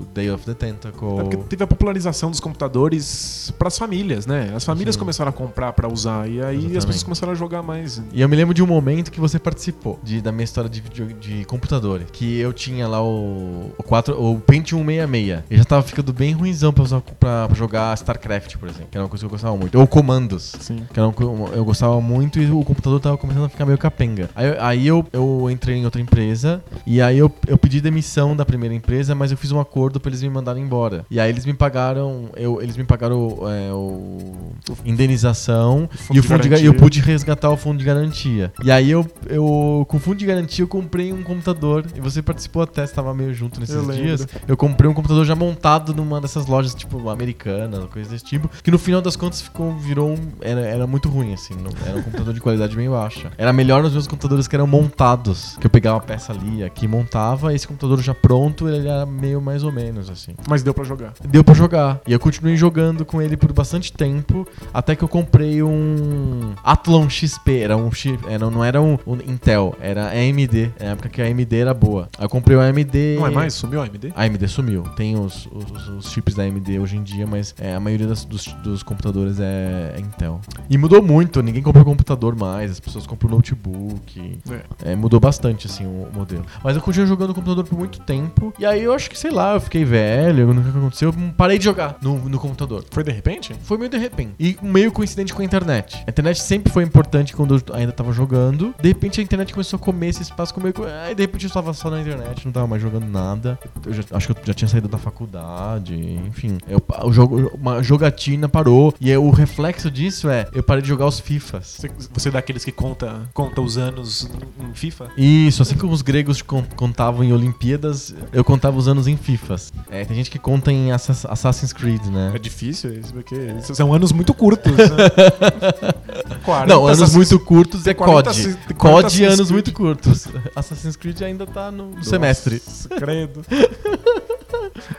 [SPEAKER 1] o Day of the Tentacle.
[SPEAKER 2] É porque teve a popularização dos computadores pras famílias, né? As famílias
[SPEAKER 1] Sim.
[SPEAKER 2] começaram a comprar pra usar e aí as
[SPEAKER 1] Exatamente.
[SPEAKER 2] pessoas começaram a jogar mais.
[SPEAKER 1] E eu me lembro de um momento que você participou de, da minha história de, video, de computadores. Que eu tinha lá o, o, 4, o Pentium 66. Eu já tava ficando bem ruimzão pra, usar, pra, pra jogar StarCraft, por exemplo. Que era uma coisa que eu gostava muito. Ou Comandos.
[SPEAKER 2] Sim.
[SPEAKER 1] Que era um co- eu gostava muito e o computador tava começando a ficar meio capenga. Aí, aí eu, eu entrei em outra empresa e aí eu, eu pedi demissão da primeira empresa, mas eu fiz um acordo pra eles me mandarem embora. E aí eles me pagaram, eu, eles me pagaram é, o indenização
[SPEAKER 2] fundo
[SPEAKER 1] e o fundo eu pude resgatar o fundo de garantia. E aí eu, eu com o fundo de garantia eu comprei um computador e você participou até, estava meio junto nesses
[SPEAKER 2] Eu lembro.
[SPEAKER 1] dias. Eu comprei um computador já montado numa dessas lojas tipo americanas, coisa desse tipo, que no final das contas ficou virou um, era, era muito ruim assim, não- era um computador de qualidade bem baixa. Era melhor nos meus computadores que eram montados, que eu pegava a peça ali, aqui montava, esse computador já pronto, ele era meio mais ou menos assim.
[SPEAKER 2] Mas deu pra jogar.
[SPEAKER 1] Deu pra jogar. E eu continuei jogando com ele por bastante tempo, até que eu comprei um Athlon XP. Era um chip, era, não era um, um Intel, era AMD. Na época que a AMD era boa. Aí eu comprei o AMD.
[SPEAKER 2] Não é mais? Sumiu a AMD?
[SPEAKER 1] A AMD sumiu. Tem os, os, os chips da AMD hoje em dia, mas é, a maioria das- dos, dos computadores é, é Intel. E mudou muito, ninguém compra computador mais, as pessoas compram notebook.
[SPEAKER 2] É.
[SPEAKER 1] É, mudou bastante, assim, o, modelo. Mas eu continuei jogando no computador por muito tempo. E aí eu acho que, sei lá, eu fiquei velho, não sei o que aconteceu, eu parei de jogar no, no computador.
[SPEAKER 2] Foi de repente?
[SPEAKER 1] Foi meio de repente. E meio coincidente com a internet. A internet sempre foi importante quando eu ainda tava jogando. De repente a internet começou a comer esse espaço comer. Aí de repente eu tava só na internet, não tava mais jogando nada. Eu já- acho que eu já tinha saído da faculdade, enfim. Eu, o jogo, uma jogatina parou. E aí o reflexo disso é, eu parei de jogar os FIFAs.
[SPEAKER 2] Você, você é daqueles que conta, conta os anos em, FIFA?
[SPEAKER 1] Isso, assim como os gregos con- contavam em Olimpíadas, eu contava os anos em FIFAs. É, tem gente que conta em Assas- Assassin's Creed, né?
[SPEAKER 2] É difícil isso, porque são anos muito curtos, né? 40
[SPEAKER 1] Não, anos
[SPEAKER 2] Assassin's-
[SPEAKER 1] muito curtos é
[SPEAKER 2] 40
[SPEAKER 1] COD.
[SPEAKER 2] assi- 40
[SPEAKER 1] COD e anos muito curtos. Assassin's Creed ainda tá no
[SPEAKER 2] Nossa,
[SPEAKER 1] semestre.
[SPEAKER 2] Credo.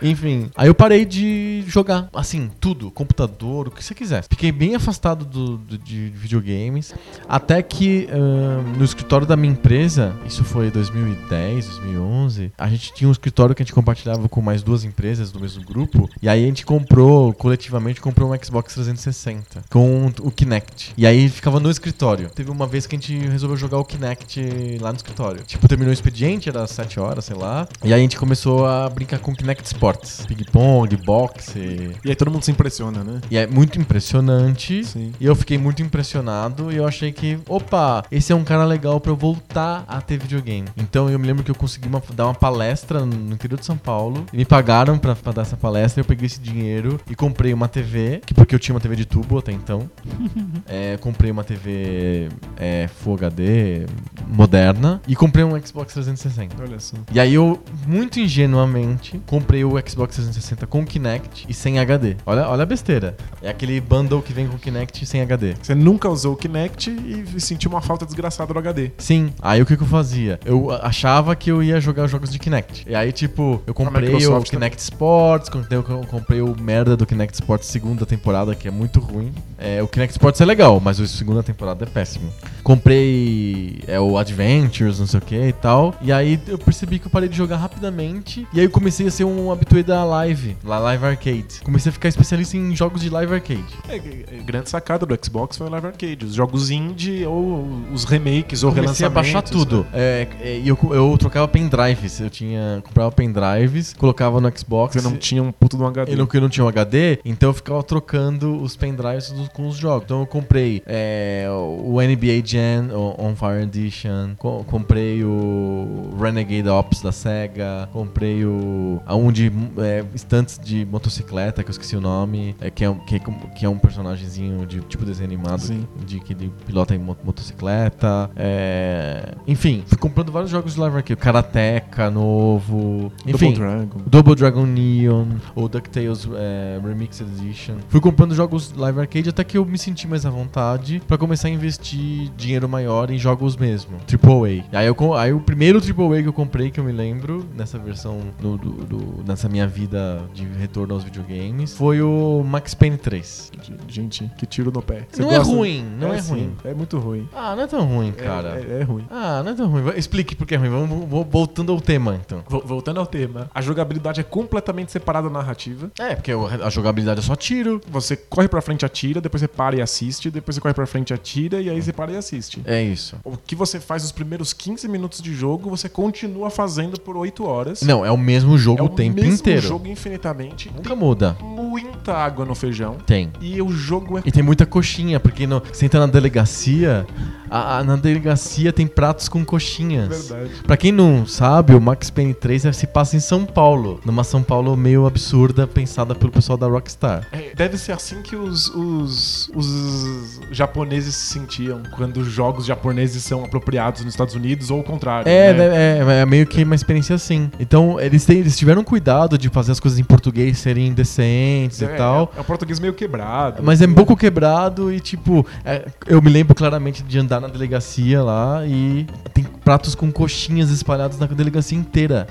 [SPEAKER 1] Enfim, aí eu parei de jogar, assim, tudo, computador, o que você quisesse. Fiquei bem afastado do, do- de videogames, até que ahn, no escritório da minha empresa, isso foi 2010, 2011, a gente tinha um escritório que a gente compartilhava com mais duas empresas do mesmo grupo, e aí a gente comprou, coletivamente, comprou um Xbox 360 com o Kinect. E aí ficava no escritório. Teve uma vez que a gente resolveu jogar o Kinect lá no escritório. Tipo, terminou o expediente, era 7 horas, sei lá, e aí a gente começou a brincar com Kinect Sports. Ping-pong, boxe.
[SPEAKER 2] E aí todo mundo se impressiona, né?
[SPEAKER 1] E é muito impressionante.
[SPEAKER 2] Sim.
[SPEAKER 1] E eu fiquei muito impressionado e eu achei que, opa, esse é um cara legal pra eu voltar a ter videogame. Então eu me lembro que eu consegui uma- dar uma palestra no interior de São Paulo e me pagaram pra, pra dar essa palestra. Eu peguei esse dinheiro e comprei uma TV, que porque eu tinha uma TV de tubo até então. É, comprei uma TV é, Full HD moderna e comprei um Xbox 360.
[SPEAKER 2] Olha só.
[SPEAKER 1] E aí eu, muito ingenuamente, comprei o Xbox 360 com Kinect e sem HD. Olha, olha a besteira. É aquele bundle que vem com Kinect sem HD.
[SPEAKER 2] Você nunca usou o Kinect e sentiu uma falta desgraçada do HD.
[SPEAKER 1] Sim, aí o que, que eu fazia? Eu achava que eu ia jogar jogos de Kinect. E aí, tipo, eu comprei o Kinect Sports, eu comprei o merda do Kinect Sports segunda temporada, que é muito ruim. É, o Kinect Sports é legal, mas a segunda temporada é péssimo. Comprei é, o Adventures, não sei o que e tal. E aí eu percebi que eu parei de jogar rapidamente. E aí eu comecei a ser um habitué da live, lá Live Arcade. Comecei a ficar especialista em jogos de Live Arcade.
[SPEAKER 2] É, é, é, grande sacada do Xbox foi o Live Arcade. Os jogos indie ou os remakes ou
[SPEAKER 1] comecei a
[SPEAKER 2] relançamentos.
[SPEAKER 1] baixar tudo.
[SPEAKER 2] né?
[SPEAKER 1] É, é, E eu, eu trocava pendrives. Eu tinha. Comprava pendrives, colocava no Xbox.
[SPEAKER 2] Você não tinha um puto de um HD.
[SPEAKER 1] E no que eu não tinha um HD, então eu ficava trocando os pendrives do- com os jogos. Então eu comprei é, o NBA Gen o On Fire Edition, co- comprei o Renegade Ops da SEGA, comprei o. a um de é, estantes de motocicleta, que eu esqueci o nome, é, que, é, um- que, é, que é um personagemzinho de tipo desenho animado
[SPEAKER 2] Sim.
[SPEAKER 1] de que ele pilota em mo- motocicleta. é, Enfim, fui comprando vários jogos de live arcade. Karateka novo. Enfim,
[SPEAKER 2] Double Dragon.
[SPEAKER 1] Double Dragon Neon ou DuckTales é, Remixed Edition. Fui comprando jogos live arcade até que eu me senti mais à vontade pra começar a investir dinheiro maior em jogos mesmo. Triple A. Aí, eu, aí o primeiro Triple A que eu comprei, que eu me lembro, nessa versão, do, do- do- nessa minha vida de retorno aos videogames, foi o Max Payne 3.
[SPEAKER 2] Gente, que tiro no pé. Você
[SPEAKER 1] não é
[SPEAKER 2] gosta?
[SPEAKER 1] ruim, não é,
[SPEAKER 2] sim,
[SPEAKER 1] ruim.
[SPEAKER 2] É muito ruim.
[SPEAKER 1] Ah, não é tão ruim,
[SPEAKER 2] É-
[SPEAKER 1] cara.
[SPEAKER 2] É, é ruim.
[SPEAKER 1] Ah, não é tão ruim. Explique por que é ruim. Vamos voltando ao tema, então.
[SPEAKER 2] Vo- Voltando ao tema, a jogabilidade é completamente separada da narrativa.
[SPEAKER 1] É, porque a jogabilidade é só tiro.
[SPEAKER 2] Você corre pra frente, atira, depois você para e assiste, depois você corre pra frente, atira e aí você para e assiste.
[SPEAKER 1] É isso.
[SPEAKER 2] O que você faz os primeiros 15 minutos de jogo, você continua fazendo por 8 horas.
[SPEAKER 1] Não, é o mesmo jogo
[SPEAKER 2] é
[SPEAKER 1] o tempo
[SPEAKER 2] mesmo
[SPEAKER 1] inteiro.
[SPEAKER 2] jogo infinitamente.
[SPEAKER 1] Nunca muda.
[SPEAKER 2] Tem muita água no feijão.
[SPEAKER 1] Tem.
[SPEAKER 2] E o jogo é
[SPEAKER 1] E tem muita coxinha, porque no, você entra na delegacia, a- a- na delegacia tem pratos com coxinhas.
[SPEAKER 2] verdade.
[SPEAKER 1] Pra quem não sabe, o Max Payne 3 se passa em São Paulo, numa São Paulo meio absurda, pensada pelo pessoal da Rockstar.
[SPEAKER 2] É, deve ser assim que os, os, os japoneses se sentiam quando os jogos japoneses são apropriados nos Estados Unidos ou o contrário.
[SPEAKER 1] É,
[SPEAKER 2] né?
[SPEAKER 1] é, é meio que uma experiência assim. Então, eles, têm- eles tiveram cuidado de fazer as coisas em português serem decentes
[SPEAKER 2] É,
[SPEAKER 1] e tal.
[SPEAKER 2] É, é um português meio quebrado.
[SPEAKER 1] Mas é um pouco quebrado e, tipo, é, eu me lembro claramente de andar na delegacia lá e tem pratos com coxinhas espalhados na delegacia inteira.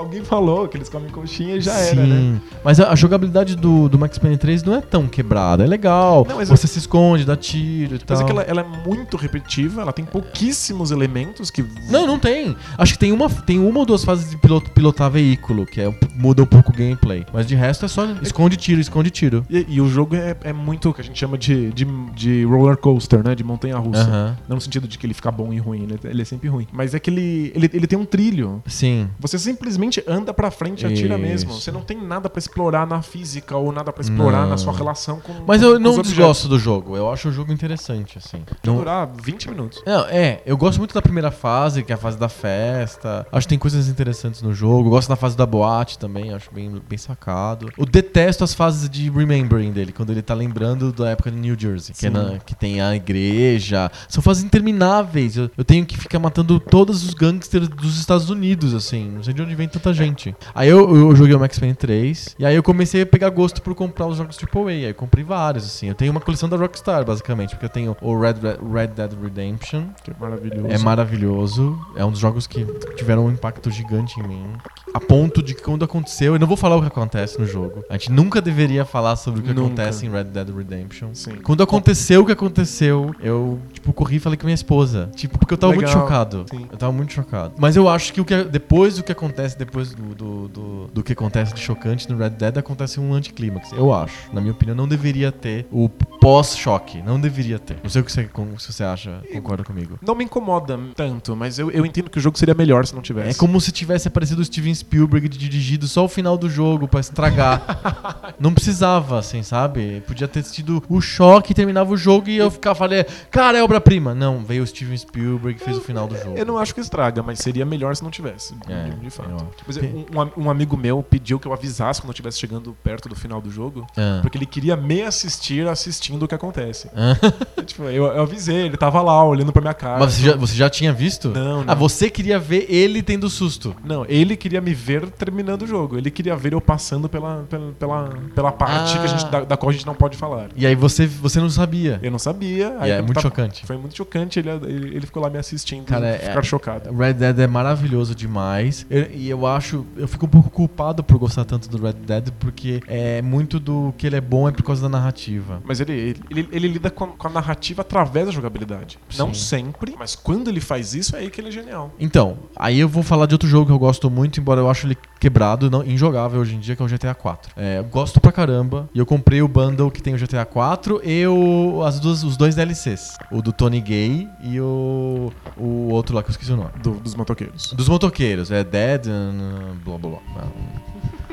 [SPEAKER 2] Alguém falou que eles comem coxinha e já
[SPEAKER 1] Sim.
[SPEAKER 2] era, né?
[SPEAKER 1] Mas a, a jogabilidade do, do Max Payne 3 não é tão quebrada. É legal.
[SPEAKER 2] Não, mas
[SPEAKER 1] Você se esconde, dá tiro e tal.
[SPEAKER 2] Mas é que ela, ela é muito repetitiva, ela tem pouquíssimos elementos que.
[SPEAKER 1] Não, não tem. Acho que tem uma, tem uma ou duas fases de piloto- pilotar veículo, que é, muda um pouco o gameplay. Mas de resto é só esconde tiro, esconde tiro.
[SPEAKER 2] E, e o jogo é, é muito o que a gente chama de, de, de roller coaster, né? De montanha russa.
[SPEAKER 1] Aham.
[SPEAKER 2] Não no sentido de que ele fica bom e ruim, ele, ele é sempre ruim. Mas é que ele, ele, ele tem um trilho.
[SPEAKER 1] Sim.
[SPEAKER 2] Você simplesmente anda pra frente e atira
[SPEAKER 1] Isso.
[SPEAKER 2] mesmo. Você não tem nada pra explorar na física ou nada pra explorar
[SPEAKER 1] Não.
[SPEAKER 2] na sua relação com
[SPEAKER 1] Mas eu
[SPEAKER 2] com
[SPEAKER 1] não desgosto do jogo. Eu acho o jogo interessante, assim. Não,
[SPEAKER 2] durar 20 minutos.
[SPEAKER 1] Não, é, eu gosto muito da primeira fase, que é a fase da festa. Acho que tem coisas interessantes no jogo. Eu gosto da fase da boate também, acho bem, bem sacado. Eu detesto as fases de Remembering dele, quando ele tá lembrando da época de New Jersey, que, é na- que tem a igreja. São fases intermináveis. Eu, eu tenho que ficar matando todos os gangsters dos Estados Unidos, assim. Não sei de onde vem tanta gente. Aí eu, eu joguei o Max Payne 3, e aí eu comecei a pegar gosto por comprar os jogos AAA. Aí eu comprei vários, assim. Eu tenho uma coleção da Rockstar, basicamente, porque eu tenho o Red, Red Dead Redemption,
[SPEAKER 2] Que é maravilhoso.
[SPEAKER 1] é maravilhoso. É um dos jogos que tiveram um impacto gigante em mim. A ponto de que quando aconteceu, eu não vou falar o que acontece no jogo. A gente nunca deveria falar sobre o que
[SPEAKER 2] Nunca.
[SPEAKER 1] acontece em Red Dead Redemption.
[SPEAKER 2] Sim.
[SPEAKER 1] Quando aconteceu o que aconteceu, eu, tipo, corri e falei com minha esposa. Tipo, porque eu tava muito
[SPEAKER 2] Legal.
[SPEAKER 1] chocado.
[SPEAKER 2] Sim.
[SPEAKER 1] Eu tava muito chocado. Mas eu acho que, o que depois do que acontece, depois do, do, do, do que acontece de chocante no Red Dead, acontece um anticlímax. Eu acho. Na minha opinião, não deveria ter o pós-choque. Não deveria ter. Não sei o que você, se você acha, concorda comigo.
[SPEAKER 2] Não me incomoda tanto, mas eu, eu entendo que o jogo seria melhor se não tivesse.
[SPEAKER 1] É como se tivesse aparecido o Steven Spielberg dirigido só o final do jogo pra estragar. não precisava, assim, sabe? Podia ter sido o choque, terminava o jogo e eu ficava falei, cara, é obra-prima. Não, veio o Steven Spielberg e fez o final do jogo.
[SPEAKER 2] Eu não acho que estraga, mas seria melhor se não tivesse. de-
[SPEAKER 1] É,
[SPEAKER 2] de, fato.
[SPEAKER 1] eu.
[SPEAKER 2] Mas um, um am- amigo meu pediu que eu avisasse quando eu estivesse chegando perto do final do jogo,
[SPEAKER 1] Ah.
[SPEAKER 2] porque ele queria me assistir assistindo o que acontece.
[SPEAKER 1] Ah.
[SPEAKER 2] Tipo, eu, eu avisei, ele tava lá olhando pra minha cara.
[SPEAKER 1] Mas você já, você já tinha visto?
[SPEAKER 2] Não, não.
[SPEAKER 1] Ah, você queria ver ele tendo susto.
[SPEAKER 2] Não, ele queria me ver terminando o jogo. Ele queria ver eu passando pela, pela, pela, pela parte
[SPEAKER 1] Ah.
[SPEAKER 2] que a gente, da, da qual a gente não pode falar.
[SPEAKER 1] E aí você, você não sabia.
[SPEAKER 2] Eu não sabia.
[SPEAKER 1] E é
[SPEAKER 2] quando
[SPEAKER 1] muito
[SPEAKER 2] tava-
[SPEAKER 1] chocante.
[SPEAKER 2] Foi muito chocante. Ele, ele, ele ficou lá me assistindo
[SPEAKER 1] Cara,
[SPEAKER 2] e
[SPEAKER 1] é-
[SPEAKER 2] ficar chocado.
[SPEAKER 1] Red Dead é maravilhoso demais. Eu- e eu acho. Eu fico um pouco culpado por gostar tanto do Red Dead, porque é muito do que ele é bom é por causa da narrativa.
[SPEAKER 2] Mas ele, ele, ele, ele lida com a, com a narrativa através da jogabilidade. Não
[SPEAKER 1] Sim.
[SPEAKER 2] sempre, mas quando ele faz isso, é aí que ele é genial.
[SPEAKER 1] Então, aí eu vou falar de outro jogo que eu gosto muito, embora eu acho ele quebrado, não, injogável hoje em dia, que é o GTA 4. É, eu gosto pra caramba. E eu comprei o bundle que tem o GTA 4 e o, as duas, os dois DLCs. O do Tony Gay e o, o outro lá que eu esqueci o nome.
[SPEAKER 2] do- dos motoqueiros.
[SPEAKER 1] Dos motoqueiros, é Dead, uh, blá blá blá.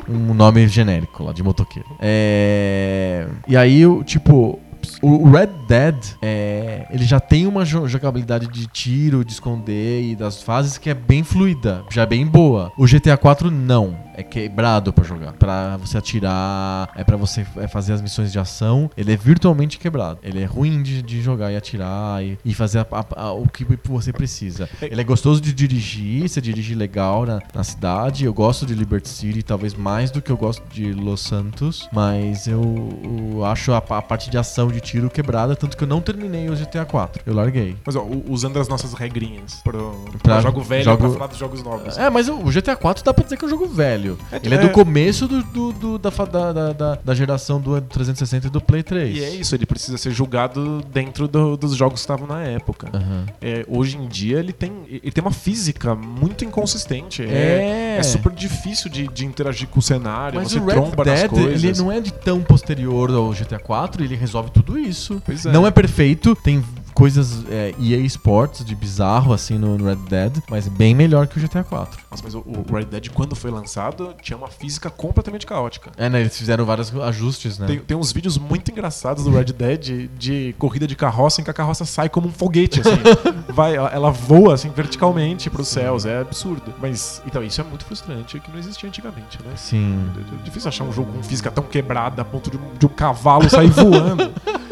[SPEAKER 1] Um nome genérico lá de motoqueiro. É. E aí, tipo. O Red Dead, é, ele já tem uma jo- jogabilidade de tiro, de esconder e das fases que é bem fluida, já é bem boa. O GTA 4 não, é quebrado pra jogar. Pra você atirar, é pra você é, fazer as missões de ação, ele é virtualmente quebrado. Ele é ruim de, de jogar e atirar e, e fazer a- a- a- o que você precisa. Ele é gostoso de dirigir, você dirige legal na, na cidade. Eu gosto de Liberty City, talvez mais do que eu gosto de Los Santos, mas eu, eu acho a, a parte de ação, de tiro quebrada, tanto que eu não terminei o GTA 4. Eu larguei.
[SPEAKER 2] Mas ó, usando as nossas regrinhas pro,
[SPEAKER 1] Pra
[SPEAKER 2] pro jogo velho
[SPEAKER 1] jogo-
[SPEAKER 2] pra falar dos jogos novos.
[SPEAKER 1] É, mas o GTA 4 dá pra dizer que é um jogo velho.
[SPEAKER 2] É,
[SPEAKER 1] Ele é
[SPEAKER 2] é.
[SPEAKER 1] do começo do, do- do- da, da, da, da- geração do 360 e do Play 3.
[SPEAKER 2] E é isso, ele precisa ser julgado dentro do- dos jogos que estavam na época.
[SPEAKER 1] Aham.
[SPEAKER 2] É, hoje em dia ele tem, ele tem uma física muito inconsistente.
[SPEAKER 1] É.
[SPEAKER 2] É, é super difícil de, de interagir com o cenário,
[SPEAKER 1] Mas
[SPEAKER 2] você
[SPEAKER 1] o Red
[SPEAKER 2] tromba
[SPEAKER 1] Dead,
[SPEAKER 2] coisas.
[SPEAKER 1] ele não é de tão posterior ao GTA 4, ele resolve tudo isso.
[SPEAKER 2] Pois é.
[SPEAKER 1] Não é perfeito, tem coisas é, EA Sports de bizarro assim no Red Dead, mas bem melhor que o GTA 4.
[SPEAKER 2] Nossa, mas o, o Red Dead, quando foi lançado, tinha uma física completamente caótica.
[SPEAKER 1] É, né, eles fizeram vários ajustes, né?
[SPEAKER 2] Tem, tem uns vídeos muito engraçados do Red Dead de corrida de carroça em que a carroça sai como um foguete, assim. Vai, ela, ela voa, assim, verticalmente pros céus. É absurdo. Mas, então, isso é muito frustrante, que não existia antigamente, né?
[SPEAKER 1] Sim.
[SPEAKER 2] É difícil achar um jogo com física tão quebrada a ponto de um, de um cavalo sair voando.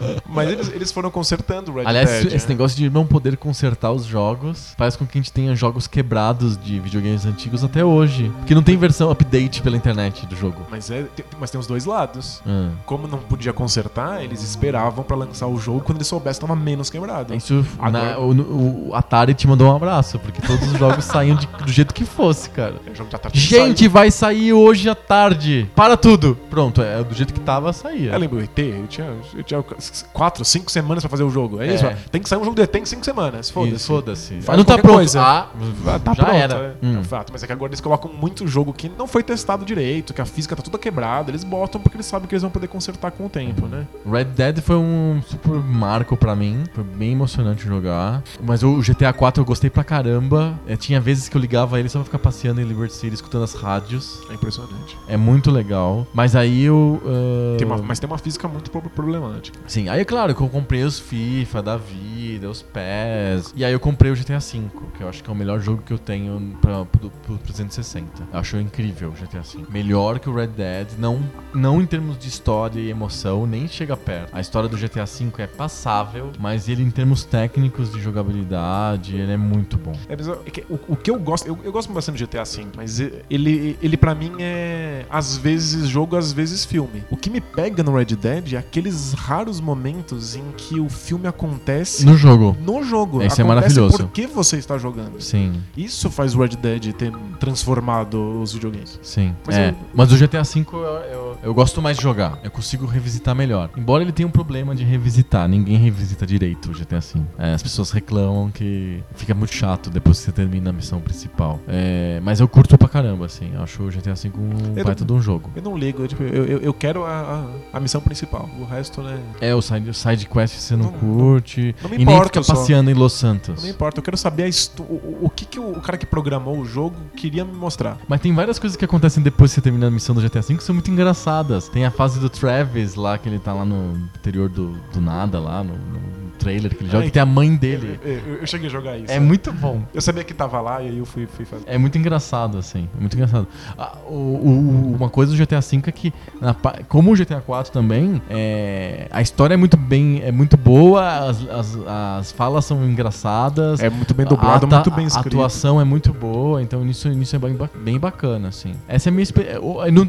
[SPEAKER 2] Mas eles, eles foram consertando o Red
[SPEAKER 1] Aliás,
[SPEAKER 2] Dead.
[SPEAKER 1] esse
[SPEAKER 2] né?
[SPEAKER 1] negócio de não poder consertar os jogos faz com que a gente tenha jogos quebrados de videogames antigos até hoje. Porque não tem versão update pela internet do jogo.
[SPEAKER 2] Mas, é, tem, mas tem os dois lados.
[SPEAKER 1] Ah.
[SPEAKER 2] Como não podia consertar, eles esperavam pra lançar o jogo quando eles soubessem que tava menos quebrado.
[SPEAKER 1] Isso,
[SPEAKER 2] Agora-
[SPEAKER 1] na- o, o Atari te mandou um abraço, porque todos os jogos saíam de- do jeito que fosse, cara.
[SPEAKER 2] Tudo
[SPEAKER 1] Gente, vai sair hoje à tarde. Para tudo. Pronto, é do jeito que tava, saía.
[SPEAKER 2] Eu lembro o ET, eu tinha, eu tinha quatro, cinco semanas pra fazer o jogo. É,
[SPEAKER 1] É.
[SPEAKER 2] isso? Tem que sair um jogo do ET em cinco semanas.
[SPEAKER 1] Isso,
[SPEAKER 2] Foda-se.
[SPEAKER 1] Foda-se. Não tá pronto.
[SPEAKER 2] coisa.
[SPEAKER 1] Ah,
[SPEAKER 2] Ah, tá
[SPEAKER 1] já
[SPEAKER 2] pronto,
[SPEAKER 1] era.
[SPEAKER 2] É,
[SPEAKER 1] Hum.
[SPEAKER 2] é fato, mas é que agora eles colocam muito jogo que não foi testado direito, que a física tá toda quebrada. Eles botam porque eles sabem que eles vão poder consertar com o tempo, né?
[SPEAKER 1] Red Dead foi um super marco pra mim. Foi bem emocionante jogar. Mas o GTA 4 eu gostei pra caramba. É, tinha vezes que eu ligava ele só pra ficar passeando em Liberty City, escutando as rádios.
[SPEAKER 2] É impressionante.
[SPEAKER 1] É muito legal. Mas aí eu. ah,
[SPEAKER 2] Tem uma- mas tem uma física muito pro- problemática.
[SPEAKER 1] Sim, aí é claro que eu comprei os FIFA da vida, os PES. E aí eu comprei o GTA V, que eu acho que é o melhor jogo que eu tenho pra, pro, pro 360. Eu acho incrível o GTA V. Melhor que o Red Dead, não, não em termos de história e emoção, nem chega perto. A história do GTA V é passável, mas ele em termos técnicos de jogabilidade, ele é muito bom.
[SPEAKER 2] É, é o, o que eu gosto, eu, eu gosto bastante do GTA V, mas ele, ele para mim é às vezes jogo, às vezes filme. O que me pega no Red Dead é aqueles raros momentos em que o filme acontece
[SPEAKER 1] No jogo.
[SPEAKER 2] no jogo.
[SPEAKER 1] Esse é maravilhoso.
[SPEAKER 2] Porque você está jogando.
[SPEAKER 1] Sim,
[SPEAKER 2] Isso faz o Red Dead ter transformado os videogames.
[SPEAKER 1] sim.
[SPEAKER 2] Mas
[SPEAKER 1] é.
[SPEAKER 2] eu-
[SPEAKER 1] Mas o GTA V eu, eu, eu gosto mais de jogar. Eu consigo revisitar melhor. Embora ele tenha um problema de revisitar. Ninguém revisita direito o GTA V. É, as pessoas reclamam que fica muito chato depois que você termina a missão principal. É, mas eu curto pra caramba, assim. Eu acho o GTA V um
[SPEAKER 2] Eu
[SPEAKER 1] baita
[SPEAKER 2] não-
[SPEAKER 1] de um jogo.
[SPEAKER 2] Eu não ligo, eu, tipo, eu, eu, eu quero a, a, a missão principal. O resto, né?
[SPEAKER 1] É, o side, side quest você não,
[SPEAKER 2] Não-
[SPEAKER 1] curte.
[SPEAKER 2] não me
[SPEAKER 1] e nem
[SPEAKER 2] importa
[SPEAKER 1] fica
[SPEAKER 2] só.
[SPEAKER 1] passeando em Los Santos.
[SPEAKER 2] Não importa, eu quero saber o, o que, que o, o cara que programou o jogo queria me mostrar.
[SPEAKER 1] Mas tem várias coisas que acontecem depois que você termina a missão do GTA V que são muito engraçadas. Tem a fase do Travis lá, que ele tá lá no interior do, do nada, lá no, no trailer que ele joga,
[SPEAKER 2] Ai,
[SPEAKER 1] que tem a mãe dele.
[SPEAKER 2] Eu, eu- eu cheguei a jogar isso.
[SPEAKER 1] É muito bom.
[SPEAKER 2] Eu sabia que tava lá e aí eu fui, fui fazer.
[SPEAKER 1] É muito engraçado, assim. É muito engraçado. Ah, o- o- uma coisa do GTA V é que, na como o GTA IV também, é, a história é muito bem, é muito boa, as, as, as falas são engraçadas.
[SPEAKER 2] É muito bem dublado,
[SPEAKER 1] a,
[SPEAKER 2] muito bem
[SPEAKER 1] A
[SPEAKER 2] escrito.
[SPEAKER 1] atuação é muito boa, então nisso, nisso é bem, bem bacana, assim. Essa é a minha experiência.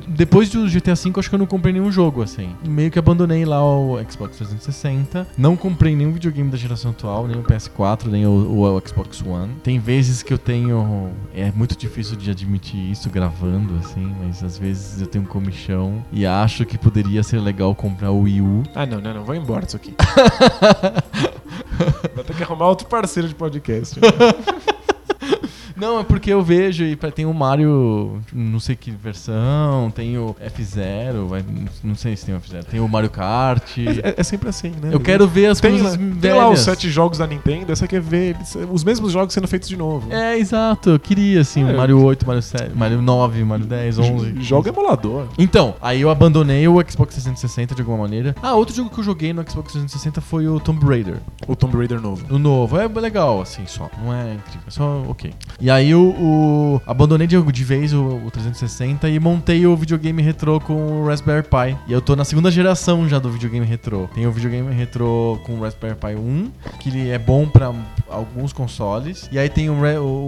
[SPEAKER 1] Depois do GTA V, acho que eu não comprei nenhum jogo, assim. Meio que abandonei lá o Xbox 360. Não comprei nenhum videogame da geração atual, nem o PS4, nem o, o- o Xbox One. Tem vezes que eu tenho. É muito difícil de admitir isso gravando, assim, mas às vezes eu tenho um comichão e acho que poderia ser legal comprar o Wii U.
[SPEAKER 2] Ah, não, não, não. Vou embora disso aqui. Vou ter que arrumar outro parceiro de podcast.
[SPEAKER 1] Não, é porque eu vejo e tem o Mario, não sei que versão, tem o F0, vai- não sei se tem o F0, tem o Mario Kart.
[SPEAKER 2] É, é sempre assim, né?
[SPEAKER 1] Eu quero ver as
[SPEAKER 2] Tem,
[SPEAKER 1] coisas
[SPEAKER 2] tem
[SPEAKER 1] velhas.
[SPEAKER 2] lá os sete jogos da Nintendo, você quer ver eles- os mesmos jogos sendo feitos de novo.
[SPEAKER 1] É, exato, eu queria assim,
[SPEAKER 2] É.
[SPEAKER 1] Mario 8, Mario 7, Mario 9, Mario 10, 11.
[SPEAKER 2] Joga emulador.
[SPEAKER 1] Então, aí eu abandonei o Xbox 360 de alguma maneira. Ah, outro jogo que eu joguei no Xbox 360 foi o Tomb Raider.
[SPEAKER 2] O Tomb Raider novo.
[SPEAKER 1] O novo. É legal, assim, só. Não é incrível. É só ok. E aí o. o- abandonei de, de vez o, o 360 e montei o videogame retrô com o Raspberry Pi. E eu tô na segunda geração já do videogame retrô. Tem o videogame retrô com o Raspberry Pi 1, que ele é bom pra alguns consoles. E aí tem o,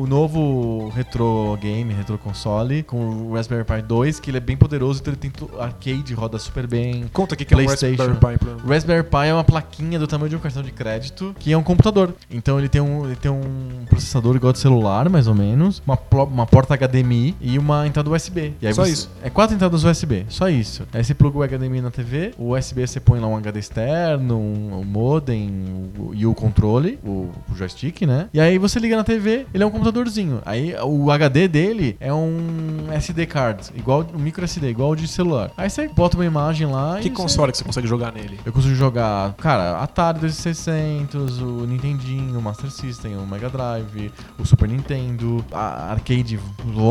[SPEAKER 1] o novo retro game, retro console, com o Raspberry Pi 2, que ele é bem poderoso, então ele tem arcade, roda super bem.
[SPEAKER 2] Conta aqui que é um
[SPEAKER 1] PlayStation.
[SPEAKER 2] Raspberry Pi pra...
[SPEAKER 1] O Raspberry Pi é uma plaquinha do tamanho de um cartão de crédito, que é um computador. Então ele tem um, ele tem um processador igual de celular, mais ou menos, uma, uma porta HDMI e uma entrada USB.
[SPEAKER 2] Só
[SPEAKER 1] você-
[SPEAKER 2] isso?
[SPEAKER 1] É quatro entradas USB, só isso. Aí você pluga o HDMI na TV, o USB você põe lá um HD externo, um, um modem o- e o controle, o, o joystick, né? E aí você liga na TV, ele é um computadorzinho. Aí o HD dele é um SD card, igual um micro SD, igual de celular. Aí você bota uma imagem lá
[SPEAKER 2] Que
[SPEAKER 1] e você-
[SPEAKER 2] console que você consegue jogar nele?
[SPEAKER 1] eu consigo jogar, cara, Atari 2600, o Nintendinho, o Master System, o Mega Drive, o Super Nintendo, a arcade,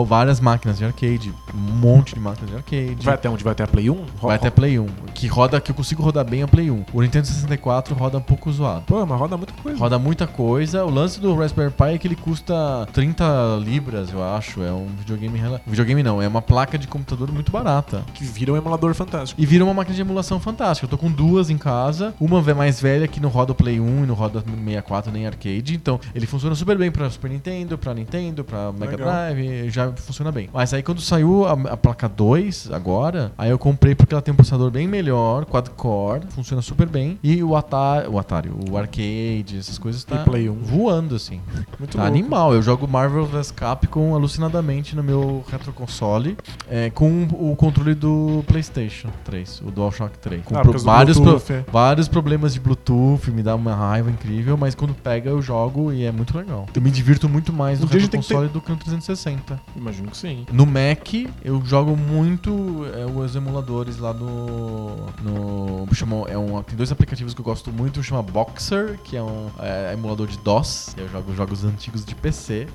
[SPEAKER 1] várias máquinas de arcade, um monte de máquinas de arcade.
[SPEAKER 2] Vai até onde? Vai até a Play 1?
[SPEAKER 1] Vai até Play 1, que roda, que eu consigo rodar bem a Play 1. O Nintendo 64 roda um pouco zoado.
[SPEAKER 2] Pô, mas roda muita coisa.
[SPEAKER 1] Roda muita coisa. O lance do Raspberry Pi é que ele custa 30 libras, eu acho. É um videogame. Videogame não, é uma placa de computador muito barata.
[SPEAKER 2] Que vira um emulador fantástico.
[SPEAKER 1] E vira uma máquina de emulação fantástica. Eu tô com duas em casa. Uma é mais velha que não roda o Play 1 e não roda 64 nem arcade. Então ele funciona super bem pra Super Nintendo, pra Nintendo, pra Mega
[SPEAKER 2] Legal.
[SPEAKER 1] Drive. Já funciona bem. Mas aí quando saiu a, a placa 2 agora, aí eu comprei porque ela tem um processador bem melhor, quad-core, funciona super bem. E o Atari, o Atari, o arcade, essas coisas tá
[SPEAKER 2] E Play 1.
[SPEAKER 1] Voando assim.
[SPEAKER 2] Muito
[SPEAKER 1] Tá
[SPEAKER 2] louco.
[SPEAKER 1] animal. Eu jogo Marvel vs Capcom alucinadamente no meu retro console é, com o controle do PlayStation 3, o DualShock 3. Com
[SPEAKER 2] Ah,
[SPEAKER 1] pro- vários, pro-
[SPEAKER 2] é.
[SPEAKER 1] vários problemas de Bluetooth, me dá uma raiva incrível, mas quando pega eu jogo e é muito legal. Eu me divirto muito mais no
[SPEAKER 2] Um dia a
[SPEAKER 1] retro
[SPEAKER 2] gente tem que
[SPEAKER 1] console do que no 360.
[SPEAKER 2] Imagino que sim.
[SPEAKER 1] No Mac, eu jogo muito é, os emuladores lá no. no chama, é um, tem dois aplicativos que eu gosto muito, chama Boxer, que é um é, emulador de DOS, eu jogo jogos antigos de PC.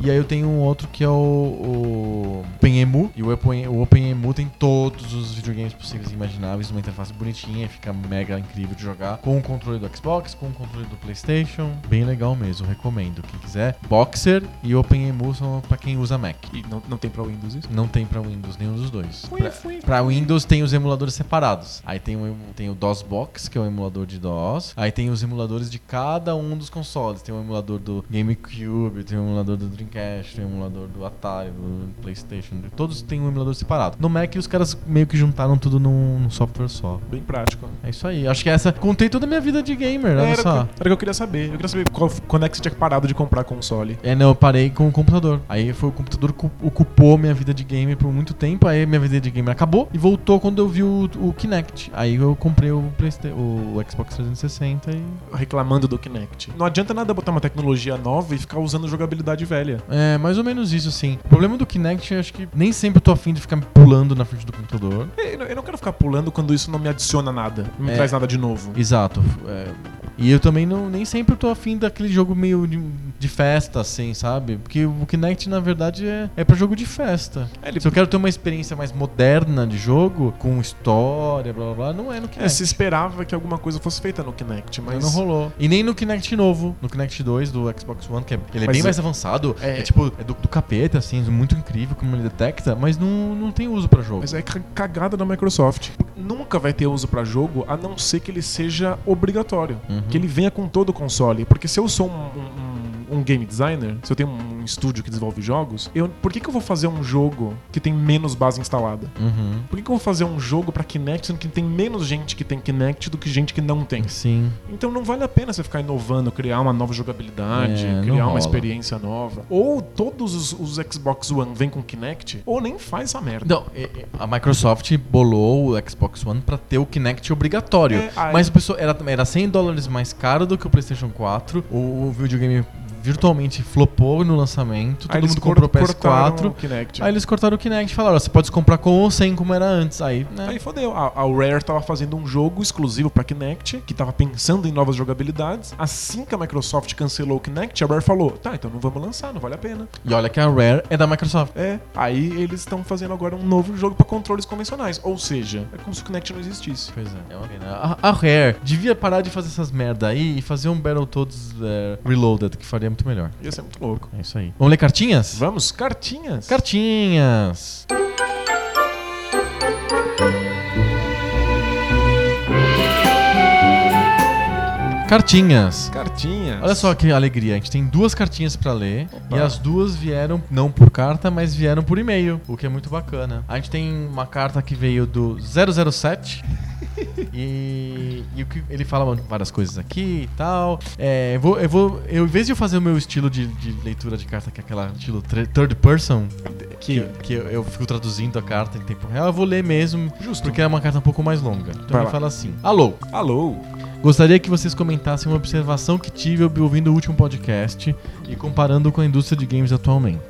[SPEAKER 1] E aí eu tenho um outro que é o, o OpenEmu, e o, Open, o OpenEmu tem todos os videogames possíveis e imagináveis, uma interface bonitinha, fica mega incrível de jogar, com o controle do Xbox, com o controle do PlayStation, bem legal mesmo, recomendo. Quem quiser, Boxer e OpenEmu são pra quem usa Mac.
[SPEAKER 2] E não, não tem pra Windows isso?
[SPEAKER 1] Não tem pra Windows nenhum dos dois.
[SPEAKER 2] Fui,
[SPEAKER 1] Pra,
[SPEAKER 2] fui.
[SPEAKER 1] pra Windows tem os emuladores separados. Aí tem o, tem o DOSBox, que é o emulador de DOS. Aí tem os emuladores de cada um dos consoles. Tem o emulador do GameCube, tem o emulador do Dreamcast, tem o emulador do Atari, do PlayStation. Todos têm um emulador separado. No Mac os caras meio que juntaram tudo num, num software só.
[SPEAKER 2] Bem prático.
[SPEAKER 1] É isso aí. Acho que essa. Contei toda a minha vida de gamer, olha
[SPEAKER 2] Era,
[SPEAKER 1] só.
[SPEAKER 2] o que- era o que eu queria saber. Eu queria saber qual, quando é que você tinha parado de comprar console.
[SPEAKER 1] É, não, eu parei com o computador. Aí foi o computador que ocupou minha vida de gamer por muito tempo. Aí minha vida de gamer acabou e voltou quando eu vi o, o Kinect. Aí eu comprei o, Playsta- o Xbox 360 e.
[SPEAKER 2] Reclamando do Kinect. Não adianta nada botar uma tecnologia nova e ficar usando jogabilidade velha.
[SPEAKER 1] É, mais ou menos isso, sim. O problema do Kinect é acho que nem sempre eu tô afim de ficar pulando na frente do computador.
[SPEAKER 2] Eu não- eu não quero ficar pulando quando isso não me adiciona nada. Não me
[SPEAKER 1] É.
[SPEAKER 2] traz nada de novo.
[SPEAKER 1] Exato. é. E eu também não, nem sempre tô afim daquele jogo meio de, de festa, assim, sabe? Porque o Kinect, na verdade, é, é pra jogo de festa.
[SPEAKER 2] É, ele-
[SPEAKER 1] Se eu quero ter uma experiência mais moderna de jogo, com história, blá blá blá, não é no Kinect.
[SPEAKER 2] É, se esperava que alguma coisa fosse feita no Kinect, mas.
[SPEAKER 1] Mas não rolou. E nem no Kinect novo, no Kinect 2 do Xbox One, que é, ele é
[SPEAKER 2] Mas
[SPEAKER 1] bem
[SPEAKER 2] é-
[SPEAKER 1] mais avançado. É,
[SPEAKER 2] é-
[SPEAKER 1] tipo, é do, do capeta, assim, muito incrível como ele detecta, mas não, não tem uso pra jogo.
[SPEAKER 2] Mas é ca- cagada da Microsoft. Nunca vai ter uso pra jogo a não ser que ele seja obrigatório.
[SPEAKER 1] Uhum.
[SPEAKER 2] Que ele venha com todo o console. Porque se eu sou um, um- um game designer, se eu tenho um estúdio que desenvolve jogos, eu, por que, que eu vou fazer um jogo que tem menos base instalada?
[SPEAKER 1] Uhum.
[SPEAKER 2] Por que, que eu vou fazer um jogo pra Kinect sendo que tem menos gente que tem Kinect do que gente que não tem?
[SPEAKER 1] Sim.
[SPEAKER 2] Então não vale a pena você ficar inovando, criar uma nova jogabilidade,
[SPEAKER 1] É,
[SPEAKER 2] criar uma experiência nova. Ou todos os, os Xbox One vêm com Kinect, ou nem faz essa merda.
[SPEAKER 1] Não, e- e- a Microsoft bolou o Xbox One pra ter o Kinect obrigatório.
[SPEAKER 2] É,
[SPEAKER 1] mas o pessoal era, era 100 dólares mais caro do que o PlayStation 4. O, o videogame virtualmente flopou no lançamento. Todo
[SPEAKER 2] Aí eles
[SPEAKER 1] mundo comprou o
[SPEAKER 2] cor- cortaram
[SPEAKER 1] PS4.
[SPEAKER 2] o Kinect.
[SPEAKER 1] Aí eles cortaram o Kinect e falaram: "Ó, você pode comprar com ou sem, como era antes. Aí, né?
[SPEAKER 2] Aí fodeu. A, a Rare tava fazendo um jogo exclusivo pra Kinect, que tava pensando em novas jogabilidades. Assim que a Microsoft cancelou o Kinect, a Rare falou: tá, então não vamos lançar, não vale a pena.
[SPEAKER 1] E olha que a Rare é da Microsoft.
[SPEAKER 2] É, aí eles estão fazendo agora um novo jogo pra controles convencionais. Ou seja, é como se o Kinect não existisse.
[SPEAKER 1] Pois é, é uma pena. A, a Rare devia parar de fazer essas merda aí e fazer um Battletoads é, Reloaded, que faria muito melhor.
[SPEAKER 2] Ia ser muito louco.
[SPEAKER 1] É isso aí. Vamos ler cartinhas?
[SPEAKER 2] Vamos, cartinhas.
[SPEAKER 1] Cartinhas. Cartinhas.
[SPEAKER 2] Cartinhas.
[SPEAKER 1] Olha só que alegria, a gente tem duas cartinhas pra ler
[SPEAKER 2] Opa.
[SPEAKER 1] e as duas vieram não por carta, mas vieram por e-mail, o que é muito bacana. A gente tem uma carta que veio do 007 e, e o que ele fala várias coisas aqui e tal. É, eu vou, eu vou, eu, em vez de eu fazer o meu estilo de, de leitura de carta, que é aquela estilo third person, que, que eu, eu fico traduzindo a carta em tempo real, eu vou ler mesmo,
[SPEAKER 2] Justo.
[SPEAKER 1] porque é uma carta um pouco mais longa. Então
[SPEAKER 2] Vai
[SPEAKER 1] ele
[SPEAKER 2] lá.
[SPEAKER 1] fala assim: Alô,
[SPEAKER 2] Alô.
[SPEAKER 1] Gostaria que vocês comentassem uma observação que tive ouvindo o último podcast e comparando com a indústria de games atualmente.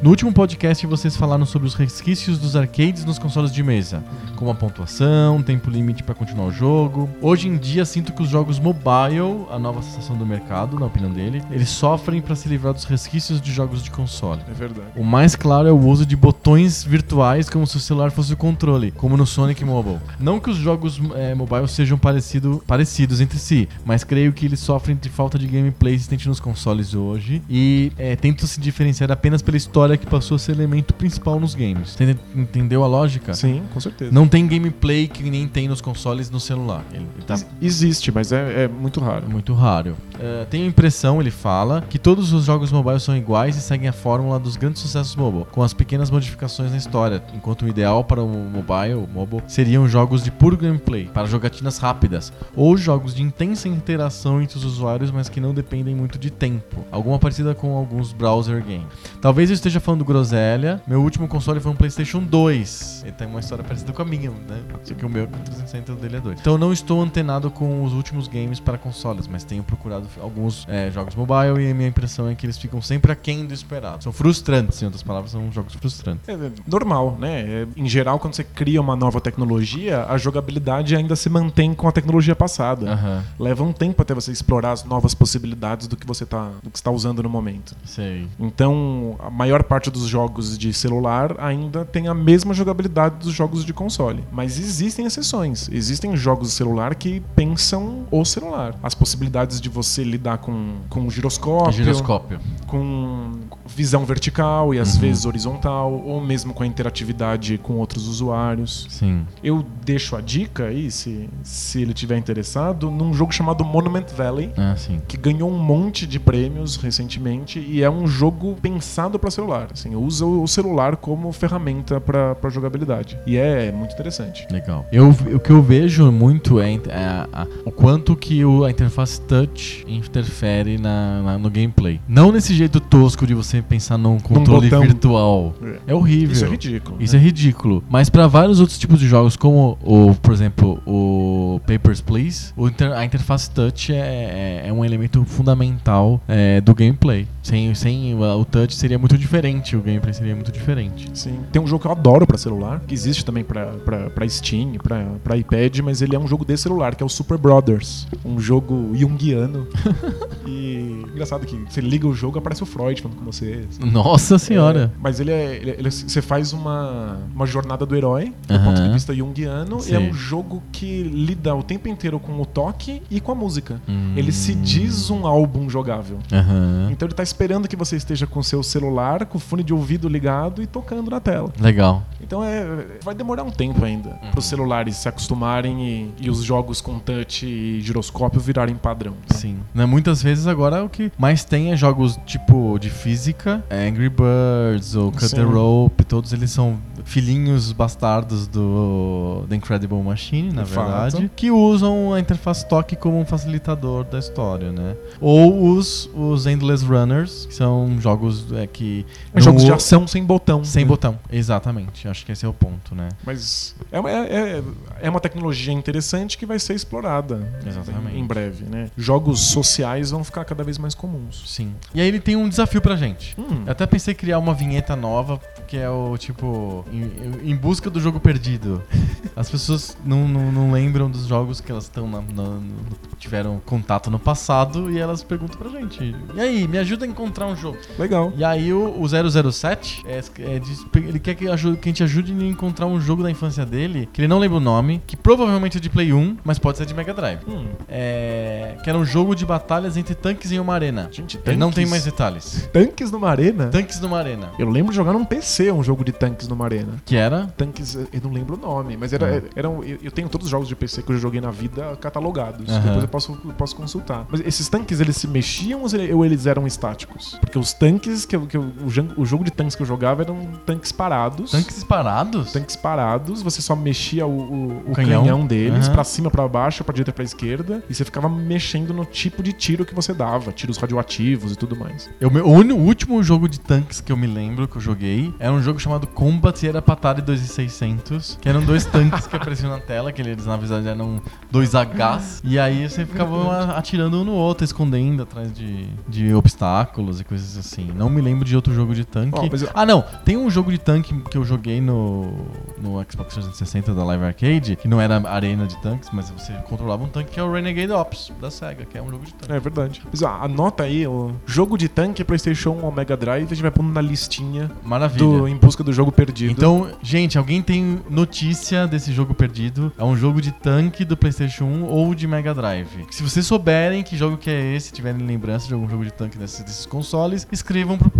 [SPEAKER 1] No último podcast vocês falaram sobre os resquícios dos arcades nos consoles de mesa, como a pontuação, tempo limite para continuar o jogo. Hoje em dia sinto que os jogos mobile, a nova sensação do mercado, na opinião dele, eles sofrem para se livrar dos resquícios de jogos de console.
[SPEAKER 2] É verdade.
[SPEAKER 1] O mais claro é o uso de botões virtuais como se o celular fosse o controle, como no Sonic Mobile. Não que os jogos eh, mobile sejam parecido, parecidos entre si, mas creio que eles sofrem de falta de gameplay existente nos consoles hoje e eh, tentam se diferenciar apenas pela história que passou a ser elemento principal nos games. Entendeu a lógica?
[SPEAKER 2] Sim, com certeza.
[SPEAKER 1] Não tem gameplay que nem tem nos consoles no celular. Ele, ele tá
[SPEAKER 2] Ex- Existe, mas é, é muito raro.
[SPEAKER 1] muito raro. Eh, tenho a impressão, ele fala, que todos os jogos mobile são iguais e seguem a fórmula dos grandes sucessos mobile, com as pequenas modificações na história, enquanto o ideal para o mobile, o mobile seriam jogos de puro gameplay, para jogatinas rápidas, ou jogos de intensa interação entre os usuários, mas que não dependem muito de tempo. Alguma parecida com alguns browser games. Talvez eu esteja falando groselha, meu último console foi um PlayStation 2. Ele tem uma história parecida com a minha, né? Só que o meu com 360 o dele é 2. Então eu não estou antenado com os últimos games para consoles, mas tenho procurado alguns é, jogos mobile e a minha impressão é que eles ficam sempre aquém do esperado. São frustrantes, em outras palavras, são jogos frustrantes.
[SPEAKER 2] É normal, né? É, em geral, quando você cria uma nova tecnologia, a jogabilidade ainda se mantém com a tecnologia passada.
[SPEAKER 1] Aham,
[SPEAKER 2] Leva um tempo até você explorar as novas possibilidades do que você tá, do que está usando no momento.
[SPEAKER 1] sei.
[SPEAKER 2] Então, a maior parte dos jogos de celular ainda tem a mesma jogabilidade dos jogos de console. Mas existem exceções. Existem jogos de celular que pensam o celular. As possibilidades de você lidar com, com o giroscópio,
[SPEAKER 1] Giroscópio.
[SPEAKER 2] com visão vertical e às
[SPEAKER 1] Uhum.
[SPEAKER 2] vezes horizontal, ou mesmo com a interatividade com outros usuários.
[SPEAKER 1] Sim.
[SPEAKER 2] Eu deixo a dica aí, se, se ele tiver interessado, num jogo chamado Monument Valley,
[SPEAKER 1] Ah,
[SPEAKER 2] que ganhou um monte de prêmios recentemente e é um jogo pensado para celular. Assim, usa o celular como ferramenta para jogabilidade. E é muito interessante.
[SPEAKER 1] Legal. Eu, o que eu vejo muito é, é a- o quanto que o- a interface touch interfere na, na- no gameplay. Não nesse jeito tosco de você pensar num controle
[SPEAKER 2] botão.
[SPEAKER 1] virtual. É horrível.
[SPEAKER 2] Isso é ridículo.
[SPEAKER 1] Isso
[SPEAKER 2] né?
[SPEAKER 1] é ridículo. Mas pra vários outros tipos de jogos, como o, por exemplo, o Papers, Please, o inter- a interface touch é, é- é um elemento fundamental é, do gameplay. Sem, sem o touch seria muito diferente, o gameplay seria muito diferente.
[SPEAKER 2] Sim. Tem um jogo que eu adoro pra celular, que existe também pra Steam, pra, pra iPad, mas ele é um jogo de celular, que é o Super Brothers. Um jogo junguiano. e engraçado que você liga o jogo, aparece o Freud falando com você.
[SPEAKER 1] Nossa senhora.
[SPEAKER 2] É, mas ele é. ele- ele- você faz uma, uma jornada do herói, do ponto de vista junguiano, e é
[SPEAKER 1] Sim.
[SPEAKER 2] um jogo que lida o tempo inteiro com o toque e com a música.
[SPEAKER 1] Hum.
[SPEAKER 2] Ele se diz um álbum jogável. Então ele tá esperando que você esteja com o seu celular, com o fone de ouvido ligado e tocando na tela.
[SPEAKER 1] Legal.
[SPEAKER 2] Então é, vai demorar um tempo ainda
[SPEAKER 1] Uhum.
[SPEAKER 2] para os celulares se acostumarem e, e os jogos com touch e giroscópio virarem padrão.
[SPEAKER 1] Sim. Né, muitas vezes agora o que mais tem é jogos tipo de física, Angry Birds ou Cut the
[SPEAKER 2] Sim.
[SPEAKER 1] Rope, todos eles são filhinhos bastardos do The Incredible Machine, na
[SPEAKER 2] De fato.
[SPEAKER 1] verdade, que usam a interface toque como um facilitador da história, né? Ou os, os Endless Runners, que são jogos é, que
[SPEAKER 2] É jogos de ação sem botão.
[SPEAKER 1] sem
[SPEAKER 2] né?
[SPEAKER 1] botão. Exatamente. Acho que esse é o ponto, né?
[SPEAKER 2] Mas é, uma- é, é- é uma tecnologia interessante que vai ser explorada
[SPEAKER 1] Exatamente.
[SPEAKER 2] em breve, né? Jogos sociais vão ficar cada vez mais comuns.
[SPEAKER 1] Sim. E aí ele tem um desafio pra gente.
[SPEAKER 2] Hum,
[SPEAKER 1] Eu até pensei em criar uma vinheta nova, que é o tipo. Em, em busca do jogo perdido. As pessoas não, não, não lembram dos jogos que elas estão tiveram contato no passado e elas perguntam pra gente. E aí, me ajuda a encontrar um jogo.
[SPEAKER 2] legal.
[SPEAKER 1] E aí o, o 007, é, é de- ele quer que, que a gente ajude a encontrar um jogo da infância dele, que ele não lembra o nome, que provavelmente é de Play 1, mas pode ser de Mega Drive.
[SPEAKER 2] Hum,
[SPEAKER 1] É, que era um jogo de batalhas entre tanques em uma arena.
[SPEAKER 2] Gente,
[SPEAKER 1] Ele não tem mais detalhes.
[SPEAKER 2] Tanques numa arena?
[SPEAKER 1] Tanques numa arena.
[SPEAKER 2] Eu lembro de jogar num PC um jogo de tanques numa arena.
[SPEAKER 1] Que era?
[SPEAKER 2] Tanques, eu não lembro o nome, mas era,
[SPEAKER 1] Hum.
[SPEAKER 2] eram, eu eu tenho todos os jogos de PC que eu joguei na vida catalogados.
[SPEAKER 1] Aham.
[SPEAKER 2] Depois eu posso, eu posso consultar. Mas esses tanques, eles se mexiam ou se- ou eles eram estáticos? Porque os tanques, que, eu- que eu- o, jogo de tanques que eu jogava eram tanques parados.
[SPEAKER 1] Tanques disparados?
[SPEAKER 2] Tanques parados, você só mexia o, o- o
[SPEAKER 1] Canhão.
[SPEAKER 2] canhão. deles
[SPEAKER 1] Aham.
[SPEAKER 2] pra cima, pra baixo, pra direita, pra esquerda, e você ficava mexendo no tipo de tiro que você dava, tiros radioativos e tudo mais.
[SPEAKER 1] Eu, me- o, último jogo de tanques que eu me lembro que eu joguei era um jogo chamado Combat e era Atari 2600, que eram dois tanques que apareciam na tela, que eles na verdade eram dois Hs, e aí você ficava atirando um no outro, escondendo atrás de, de obstáculos e coisas assim. Não me lembro de outro jogo de tanque.
[SPEAKER 2] Mas eu-
[SPEAKER 1] Ah, não, tem um jogo de tanque que eu joguei no, no Xbox 360 da Live Arcade, que não era arena de tanques, mas você controlava um tanque que é o Renegade Ops da SEGA, que é um jogo de tanque.
[SPEAKER 2] É verdade. Mas ó, anota aí, o jogo de tanque PlayStation 1 ou Mega Drive, a gente vai pondo na listinha
[SPEAKER 1] Maravilha.
[SPEAKER 2] do Em Busca do Jogo Perdido.
[SPEAKER 1] Então, gente, alguém tem notícia desse jogo perdido? É um jogo de tanque do PlayStation 1 ou de Mega Drive. Se vocês souberem que jogo que é esse, tiverem lembrança de algum jogo de tanque desses, desses consoles, escrevam pro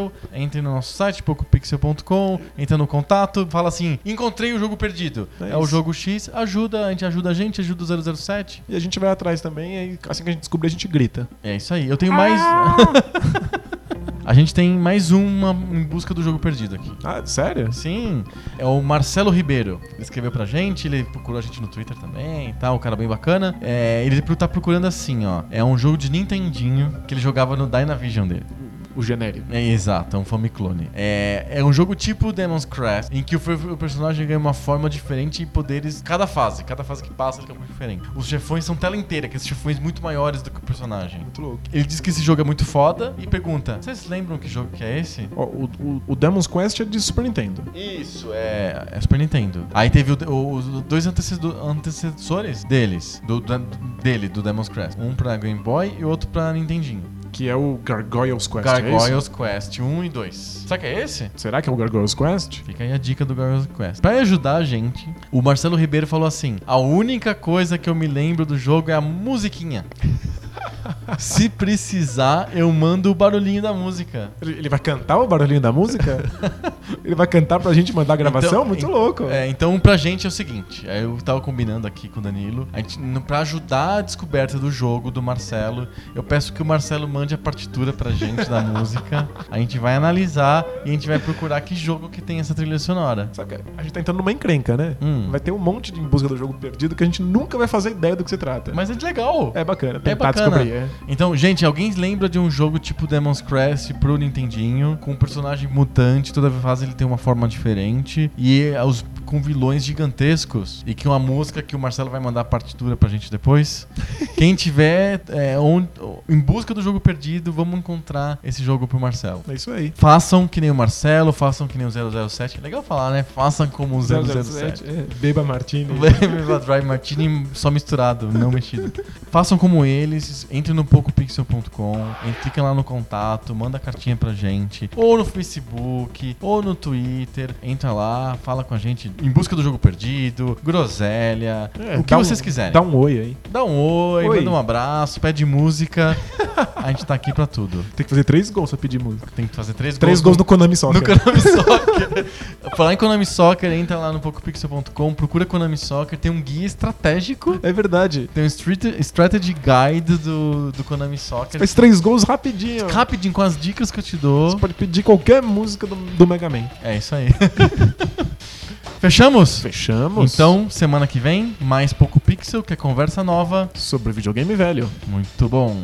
[SPEAKER 1] PocoPixel, entrem no nosso site, pocopixel.com, entra no contato, fala assim: encontrei o jogo perdido.
[SPEAKER 2] É
[SPEAKER 1] É, o jogo X, ajuda, a gente ajuda a gente, ajuda o 007.
[SPEAKER 2] E a gente vai atrás também, e assim que a gente descobrir, a gente grita.
[SPEAKER 1] É isso aí. Eu tenho mais. a gente tem mais uma em busca do jogo perdido aqui.
[SPEAKER 2] Ah, sério?
[SPEAKER 1] Sim, é o Marcelo Ribeiro. Ele escreveu pra gente, ele procurou a gente no Twitter também e tal, um cara bem bacana. É, ele tá procurando assim, ó. É um jogo de Nintendinho que ele jogava no Dynavision dele.
[SPEAKER 2] O genérico.
[SPEAKER 1] É exato, é um Famiclone. É, é um jogo tipo Demon's Crest, em que o, o personagem ganha uma forma diferente e poderes cada fase. Cada fase que passa ele fica muito diferente. Os chefões são tela inteira, que são chefões muito maiores do que o personagem.
[SPEAKER 2] Muito louco.
[SPEAKER 1] Ele diz que esse jogo é muito foda e pergunta: Vocês lembram que jogo que é esse?
[SPEAKER 2] O, o, o Demon's Quest é de Super Nintendo.
[SPEAKER 1] Isso, é, é Super Nintendo. Aí teve o- o- os dois antecedo- antecessores deles, do, da- dele, do Demon's Crest. Um pra Game Boy e outro pra Nintendinho.
[SPEAKER 2] Que é o Gargoyles Quest. é
[SPEAKER 1] Gargoyles Quest 1 e 2. Será que é esse?
[SPEAKER 2] Será que é o Gargoyles Quest?
[SPEAKER 1] Fica aí a dica do Gargoyles Quest. Pra ajudar a gente, o Marcelo Ribeiro falou assim: a única coisa que eu me lembro do jogo é a musiquinha. Se precisar, eu mando o barulhinho da música.
[SPEAKER 2] Ele vai cantar o barulhinho da música? ele vai cantar pra gente mandar a gravação?
[SPEAKER 1] Então,
[SPEAKER 2] Muito
[SPEAKER 1] en-
[SPEAKER 2] louco.
[SPEAKER 1] É, então pra gente é o seguinte, aí eu tava combinando aqui com o Danilo, a gente, pra ajudar a descoberta do jogo do Marcelo, eu peço que o Marcelo mande a partitura pra gente da música, a gente vai analisar e a gente vai procurar que jogo que tem essa trilha sonora.
[SPEAKER 2] Sabe que a gente tá entrando numa encrenca, né?
[SPEAKER 1] Hum.
[SPEAKER 2] Vai ter um monte de em busca do jogo perdido que a gente nunca vai fazer ideia do que se trata.
[SPEAKER 1] Mas é legal.
[SPEAKER 2] É bacana,
[SPEAKER 1] É
[SPEAKER 2] tentar
[SPEAKER 1] bacana.
[SPEAKER 2] descobrir. É.
[SPEAKER 1] Então, gente, alguém lembra de um jogo tipo Demon's Crest pro Nintendinho, com um personagem mutante, toda fase ele tem uma forma diferente, e os, com vilões gigantescos, e que uma música que o Marcelo vai mandar a partitura pra gente depois. Quem tiver é, on- em busca do jogo perdido, vamos encontrar esse jogo pro Marcelo.
[SPEAKER 2] É isso aí.
[SPEAKER 1] Façam que nem o Marcelo, façam que nem o 007. É legal falar, né? Façam como o 007.
[SPEAKER 2] é, Beba Martini.
[SPEAKER 1] Viva Dry Martini só misturado, não mexido. Façam como eles, entrem no PocoPixel.com, cliquem lá no contato, manda cartinha pra gente, ou no Facebook, ou no Twitter, entra lá, fala com a gente em busca do jogo perdido, groselha,
[SPEAKER 2] É,
[SPEAKER 1] o que
[SPEAKER 2] dá um-
[SPEAKER 1] vocês quiserem.
[SPEAKER 2] Dá um oi aí.
[SPEAKER 1] Dá um oi,
[SPEAKER 2] Oi.
[SPEAKER 1] manda um abraço, pede música. a gente tá aqui pra tudo.
[SPEAKER 2] Tem que fazer três gols pra pedir música.
[SPEAKER 1] Tem que fazer três,
[SPEAKER 2] Três gols no Konami
[SPEAKER 1] no
[SPEAKER 2] Soccer.
[SPEAKER 1] Konami Soccer. Falar em Konami Soccer, entra lá no PocoPixel.com, procura Konami Soccer, tem um guia estratégico,
[SPEAKER 2] É verdade.
[SPEAKER 1] tem um street- strategy guide do, do Konami Soccer.
[SPEAKER 2] Faz três gols rapidinho.
[SPEAKER 1] Rapidinho, com as dicas que eu te dou.
[SPEAKER 2] Você pode pedir qualquer música do, do Mega Man.
[SPEAKER 1] É isso aí. Fechamos?
[SPEAKER 2] Fechamos.
[SPEAKER 1] Então, semana que vem, mais pouco Pixel, que é conversa nova
[SPEAKER 2] sobre videogame velho.
[SPEAKER 1] Muito bom.